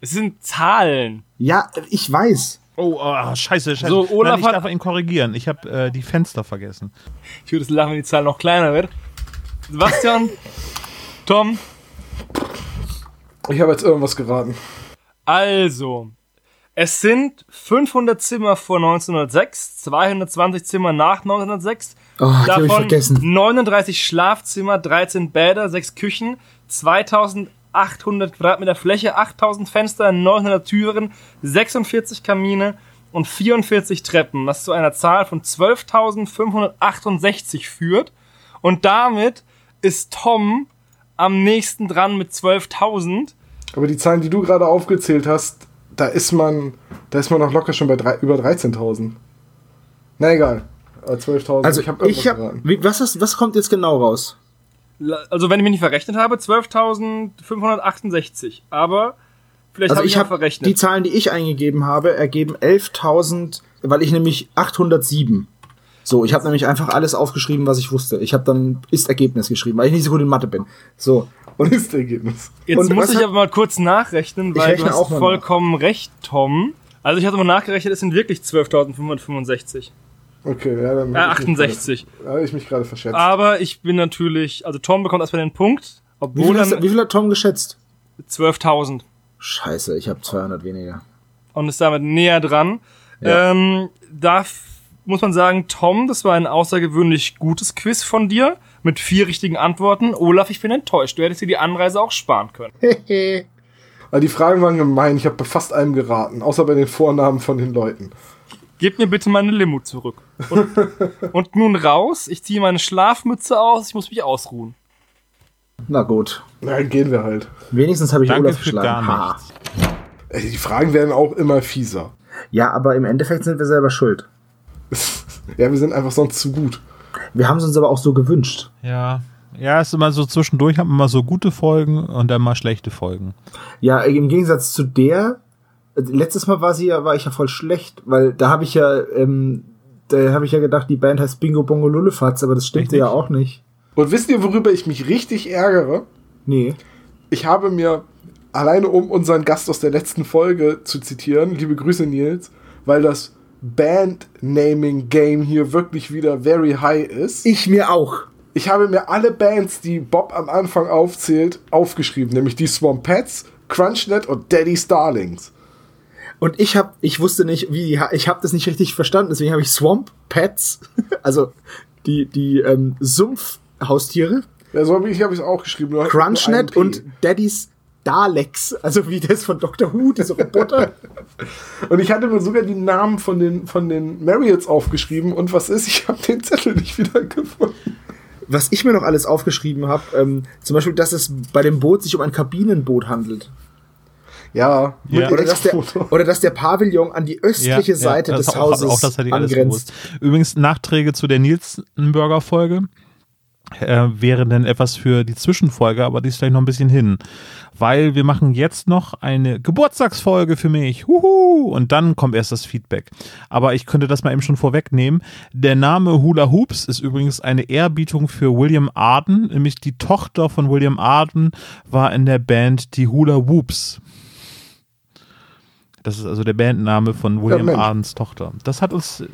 Es sind Zahlen. Ja, ich weiß. Oh, oh, scheiße, scheiße. So, Olaf Nein, ich hat- darf ihn korrigieren. Ich habe äh, die Fenster vergessen. Ich würde es lachen, wenn die Zahl noch kleiner wird. Sebastian, Tom, Ich habe jetzt irgendwas geraten. also. Es sind 500 Zimmer vor 1906, 220 Zimmer nach 1906, Oh, hab ich davon vergessen. 39 Schlafzimmer, 13 Bäder, 6 Küchen, 2800 Quadratmeter Fläche, 8000 Fenster, 900 Türen, 46 Kamine und 44 Treppen, was zu einer Zahl von 12.568 führt. Und damit ist Tom am nächsten dran mit 12.000. Aber die Zahlen, die du gerade aufgezählt hast, da ist man, da ist man noch locker schon bei drei, über 13.000. Na egal. Äh, 12.000. Also ich ich habe habe, geraten. wie, was, ist, was kommt jetzt genau raus? Also wenn ich mich nicht verrechnet habe, 12.568. Aber vielleicht Also habe ich ich, ich habe verrechnet. die Zahlen, die ich eingegeben habe, ergeben 11.000, weil ich nämlich 807. So, ich habe nämlich einfach alles aufgeschrieben, was ich wusste. Ich habe dann Ist-Ergebnis geschrieben, weil ich nicht so gut in Mathe bin. So. Und ist das Ergebnis. Jetzt Und muss ich hat- aber mal kurz nachrechnen, Ich weil rechne du hast vollkommen recht, Tom. Also ich hatte mal nachgerechnet, es sind wirklich 12.565. Okay, ja, dann. Äh, hab ich mich 68. gerade- Da habe ich mich gerade verschätzt. Aber ich bin natürlich, also Tom bekommt erstmal den Punkt, wie obwohl viel, hast, wie viel hat Tom geschätzt? 12.000 Scheiße, ich habe 200 weniger. und ist damit näher dran. Ja. Ähm, da muss man sagen, Tom, das war ein außergewöhnlich gutes Quiz von dir mit vier richtigen Antworten. Olaf, ich bin enttäuscht. Du hättest dir die Anreise auch sparen können. Aber *laughs* die Fragen waren gemein. Ich habe bei fast allem geraten, außer bei den Vornamen von den Leuten. Gib mir bitte meine Limo zurück. Und, *laughs* und nun raus. Ich ziehe meine Schlafmütze aus. Ich muss mich ausruhen. Na gut. Na, gehen wir halt. Wenigstens habe ich Danke Olaf geschlagen. gar. Ey, Die Fragen werden auch immer fieser. Ja, aber im Endeffekt sind wir selber schuld. *laughs* Ja, wir sind einfach sonst zu gut. Wir haben es uns aber auch so gewünscht. Ja. Ja, ist immer so zwischendurch hat man mal so gute Folgen und dann mal schlechte Folgen. Ja, im Gegensatz zu der, letztes Mal war sie ja, war ich ja voll schlecht, weil da habe ich ja, ähm, da habe ich ja gedacht, die Band heißt Bingo Bongo Lullefatz, aber das stimmte Richtig. ja auch nicht. Und wisst ihr, worüber ich mich richtig ärgere? Nee. Ich habe mir, alleine um unseren Gast aus der letzten Folge zu zitieren, liebe Grüße Nils, weil das Band-Naming-Game hier wirklich wieder very high ist. Ich mir auch. Ich habe mir alle Bands, die Bob am Anfang aufzählt, aufgeschrieben, nämlich die Swamp Pets, Crunchnet und Daddy Starlings. Und ich habe, ich wusste nicht, wie, ich habe das nicht richtig verstanden, deswegen habe ich Swamp Pets, *laughs* also die, die ähm, Sumpfhaustiere, Ja, so habe ich es auch geschrieben. Crunchnet und Daddy's Daleks, also wie das von Dr. Who, diese Roboter. Und ich hatte mir sogar die Namen von den, von den Marriotts aufgeschrieben und was ist, ich habe den Zettel nicht wieder gefunden. Was ich mir noch alles aufgeschrieben habe, ähm, zum Beispiel, dass es bei dem Boot sich um ein Kabinenboot handelt. Ja, Ja. Oder dass, der, oder dass der Pavillon an die östliche Seite das des auch, Hauses Auch alles angrenzt. Übrigens Nachträge zu der Nielsenburger-Folge. Äh, wäre denn etwas für die Zwischenfolge, aber die ist vielleicht noch ein bisschen hin. Weil wir machen jetzt noch eine Geburtstagsfolge für mich. Huhu! Und dann kommt erst das Feedback. Aber ich könnte das mal eben schon vorwegnehmen. Der Name Hula Hoops ist übrigens eine Ehrbietung für William Arden. Nämlich die Tochter von William Arden war in der Band die Hula Whoops. Das ist also der Bandname von William Mensch. Ardens Tochter. Das hat uns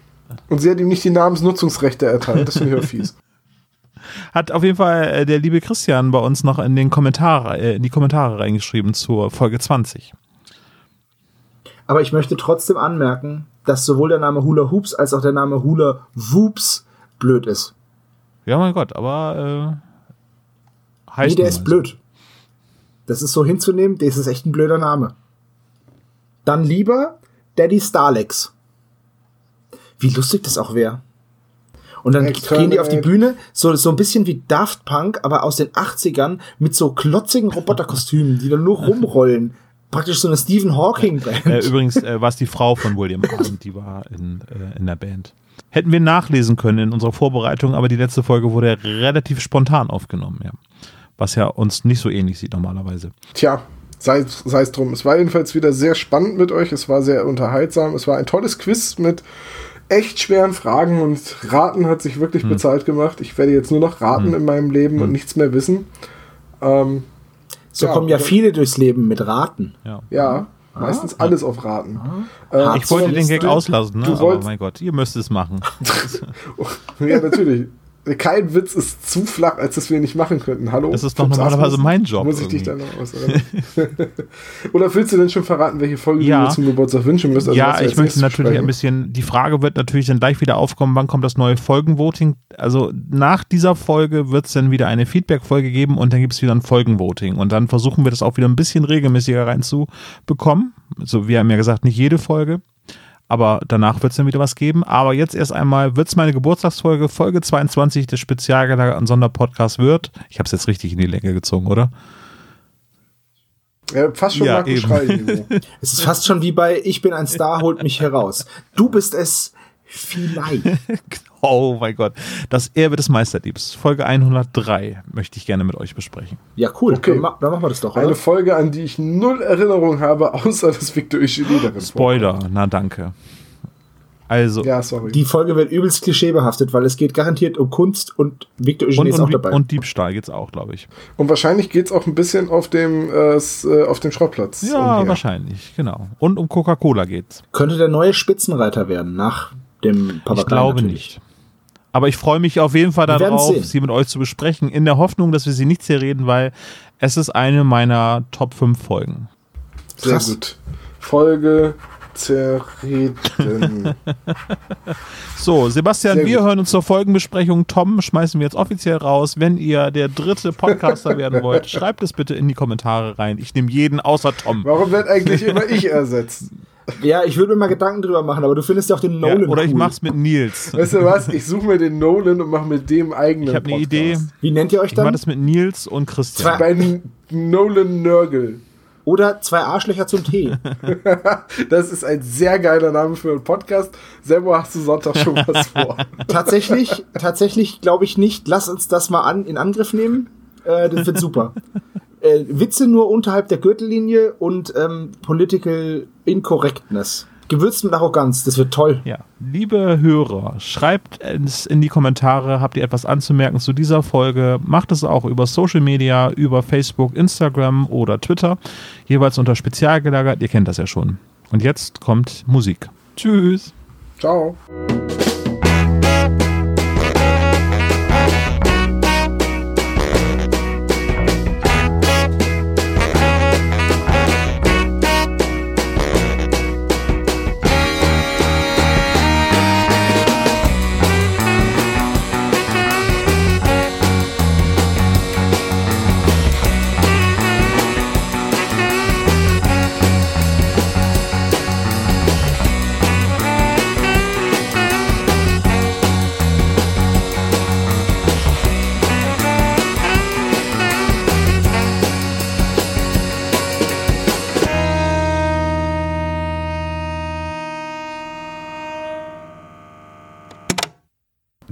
Und sie hat ihm nicht die Namensnutzungsrechte erteilt. Das finde ich ja fies. *laughs* hat auf jeden Fall äh, der liebe Christian bei uns noch in den Kommentar, äh, in die Kommentare reingeschrieben zur Folge 20. Aber ich möchte trotzdem anmerken, dass sowohl der Name Hula Hoops als auch der Name Hula Whoops blöd ist. Ja, mein Gott, aber äh, heißt Nee, der ist mal blöd. Das ist so hinzunehmen, das ist echt ein blöder Name. Dann lieber Daddy Starlex. Wie lustig das auch wäre. Und dann Exterminate. gehen die auf die Bühne, so, so ein bisschen wie Daft Punk, aber aus den 80ern mit so klotzigen Roboterkostümen, die dann nur rumrollen. Praktisch so eine Stephen Hawking-Band. Äh, übrigens äh, war es die Frau von William Arndt, die war in, äh, in der Band. Hätten wir nachlesen können in unserer Vorbereitung, aber die letzte Folge wurde relativ spontan aufgenommen, ja. Was ja uns nicht so ähnlich sieht normalerweise. Tja, sei es drum. Es war jedenfalls wieder sehr spannend mit euch. Es war sehr unterhaltsam. Es war ein tolles Quiz mit echt schweren Fragen und Raten hat sich wirklich bezahlt gemacht. Ich werde jetzt nur noch raten in meinem Leben und nichts mehr wissen. Ähm, So Ja, kommen ja viele durchs Leben mit Raten. Ja. ja, meistens alles auf Raten. Äh, Ich wollte den Gag auslassen, ne? du aber mein Gott, ihr müsst es machen. *laughs* Ja, natürlich. Kein Witz ist zu flach, als dass wir ihn nicht machen könnten. Hallo? Das ist doch normalerweise mein Job Muss ich dich dann irgendwie. noch ausreden? *laughs* Oder willst du denn schon verraten, welche Folge Ja. du dir zum Geburtstag wünschen müsst? Also ja, ich möchte natürlich ein bisschen, die Frage wird natürlich dann gleich wieder aufkommen, wann kommt das neue Folgenvoting? Also nach dieser Folge wird es dann wieder eine Feedback-Folge geben und dann gibt es wieder ein Folgenvoting. Und dann versuchen wir das auch wieder ein bisschen regelmäßiger reinzubekommen. Also wir haben ja gesagt, nicht jede Folge. Aber danach wird es dann wieder was geben. Aber jetzt erst einmal wird es meine Geburtstagsfolge, Folge 22 des spezialgelagerten Sonderpodcasts wird. Ich habe es jetzt richtig in die Länge gezogen, oder? Ja, fast schon Ja. *laughs* Es ist fast schon wie bei Ich bin ein Star, holt mich heraus. Du bist es vielleicht. *laughs* Oh mein Gott. Das Erbe des Meisterdiebs. Folge 103 möchte ich gerne mit euch besprechen. Ja, cool. Okay. Dann, ma- dann machen wir das doch, oder? Eine Folge, an die ich null Erinnerung habe, außer dass Victor darin Spoiler, na danke. Also. Ja, sorry. Die Folge wird übelst klischeebehaftet, weil es geht garantiert um Kunst und Victor Eugenie und, ist auch dabei. und Diebstahl geht's auch, glaube ich. Und wahrscheinlich geht es auch ein bisschen auf dem, äh, äh, auf dem Schrottplatz. Ja, umher. wahrscheinlich, genau. Und um Coca-Cola geht's. Könnte der neue Spitzenreiter werden nach dem Papa Ich glaube natürlich. nicht. Aber ich freue mich auf jeden Fall darauf, sie mit euch zu besprechen, in der Hoffnung, dass wir sie nicht zerreden, weil es ist eine meiner Top 5 Folgen. Sehr Krass. gut. Folge zerreden. *laughs* So, Sebastian, Sehr wir gut. hören uns zur Folgenbesprechung. Tom schmeißen wir jetzt offiziell raus. Wenn ihr der dritte Podcaster werden *laughs* wollt, schreibt es bitte in die Kommentare rein. Ich nehme jeden außer Tom. Warum wird eigentlich immer ich ersetzt? Ja, ich würde mir mal Gedanken drüber machen, aber du findest ja auch den Ja, Nolan oder ich cool. mach's mit Nils. Weißt du was? Ich suche mir den Nolan und mache mit dem eigenen Ich habe eine Podcast. Idee. Wie nennt ihr euch Ich mache dann? das mit Nils und Christian. Bei N- Nolan Nörgel. Oder zwei Arschlöcher zum Tee. *laughs* Das ist ein sehr geiler Name für einen Podcast. Selber hast du Sonntag schon was *laughs* vor. tatsächlich, tatsächlich glaube ich nicht. Lass uns das mal an, in Angriff nehmen. Äh, das wird super. Äh, Witze nur unterhalb der Gürtellinie und ähm, Political Incorrectness. Gewürzt mit Arroganz, das wird toll. Ja, liebe Hörer, schreibt es in die Kommentare, habt ihr etwas anzumerken zu dieser Folge? Macht es auch über Social Media, über Facebook, Instagram oder Twitter, jeweils unter Spezial gelagert. Ihr kennt das ja schon. Und jetzt kommt Musik. Tschüss. Ciao.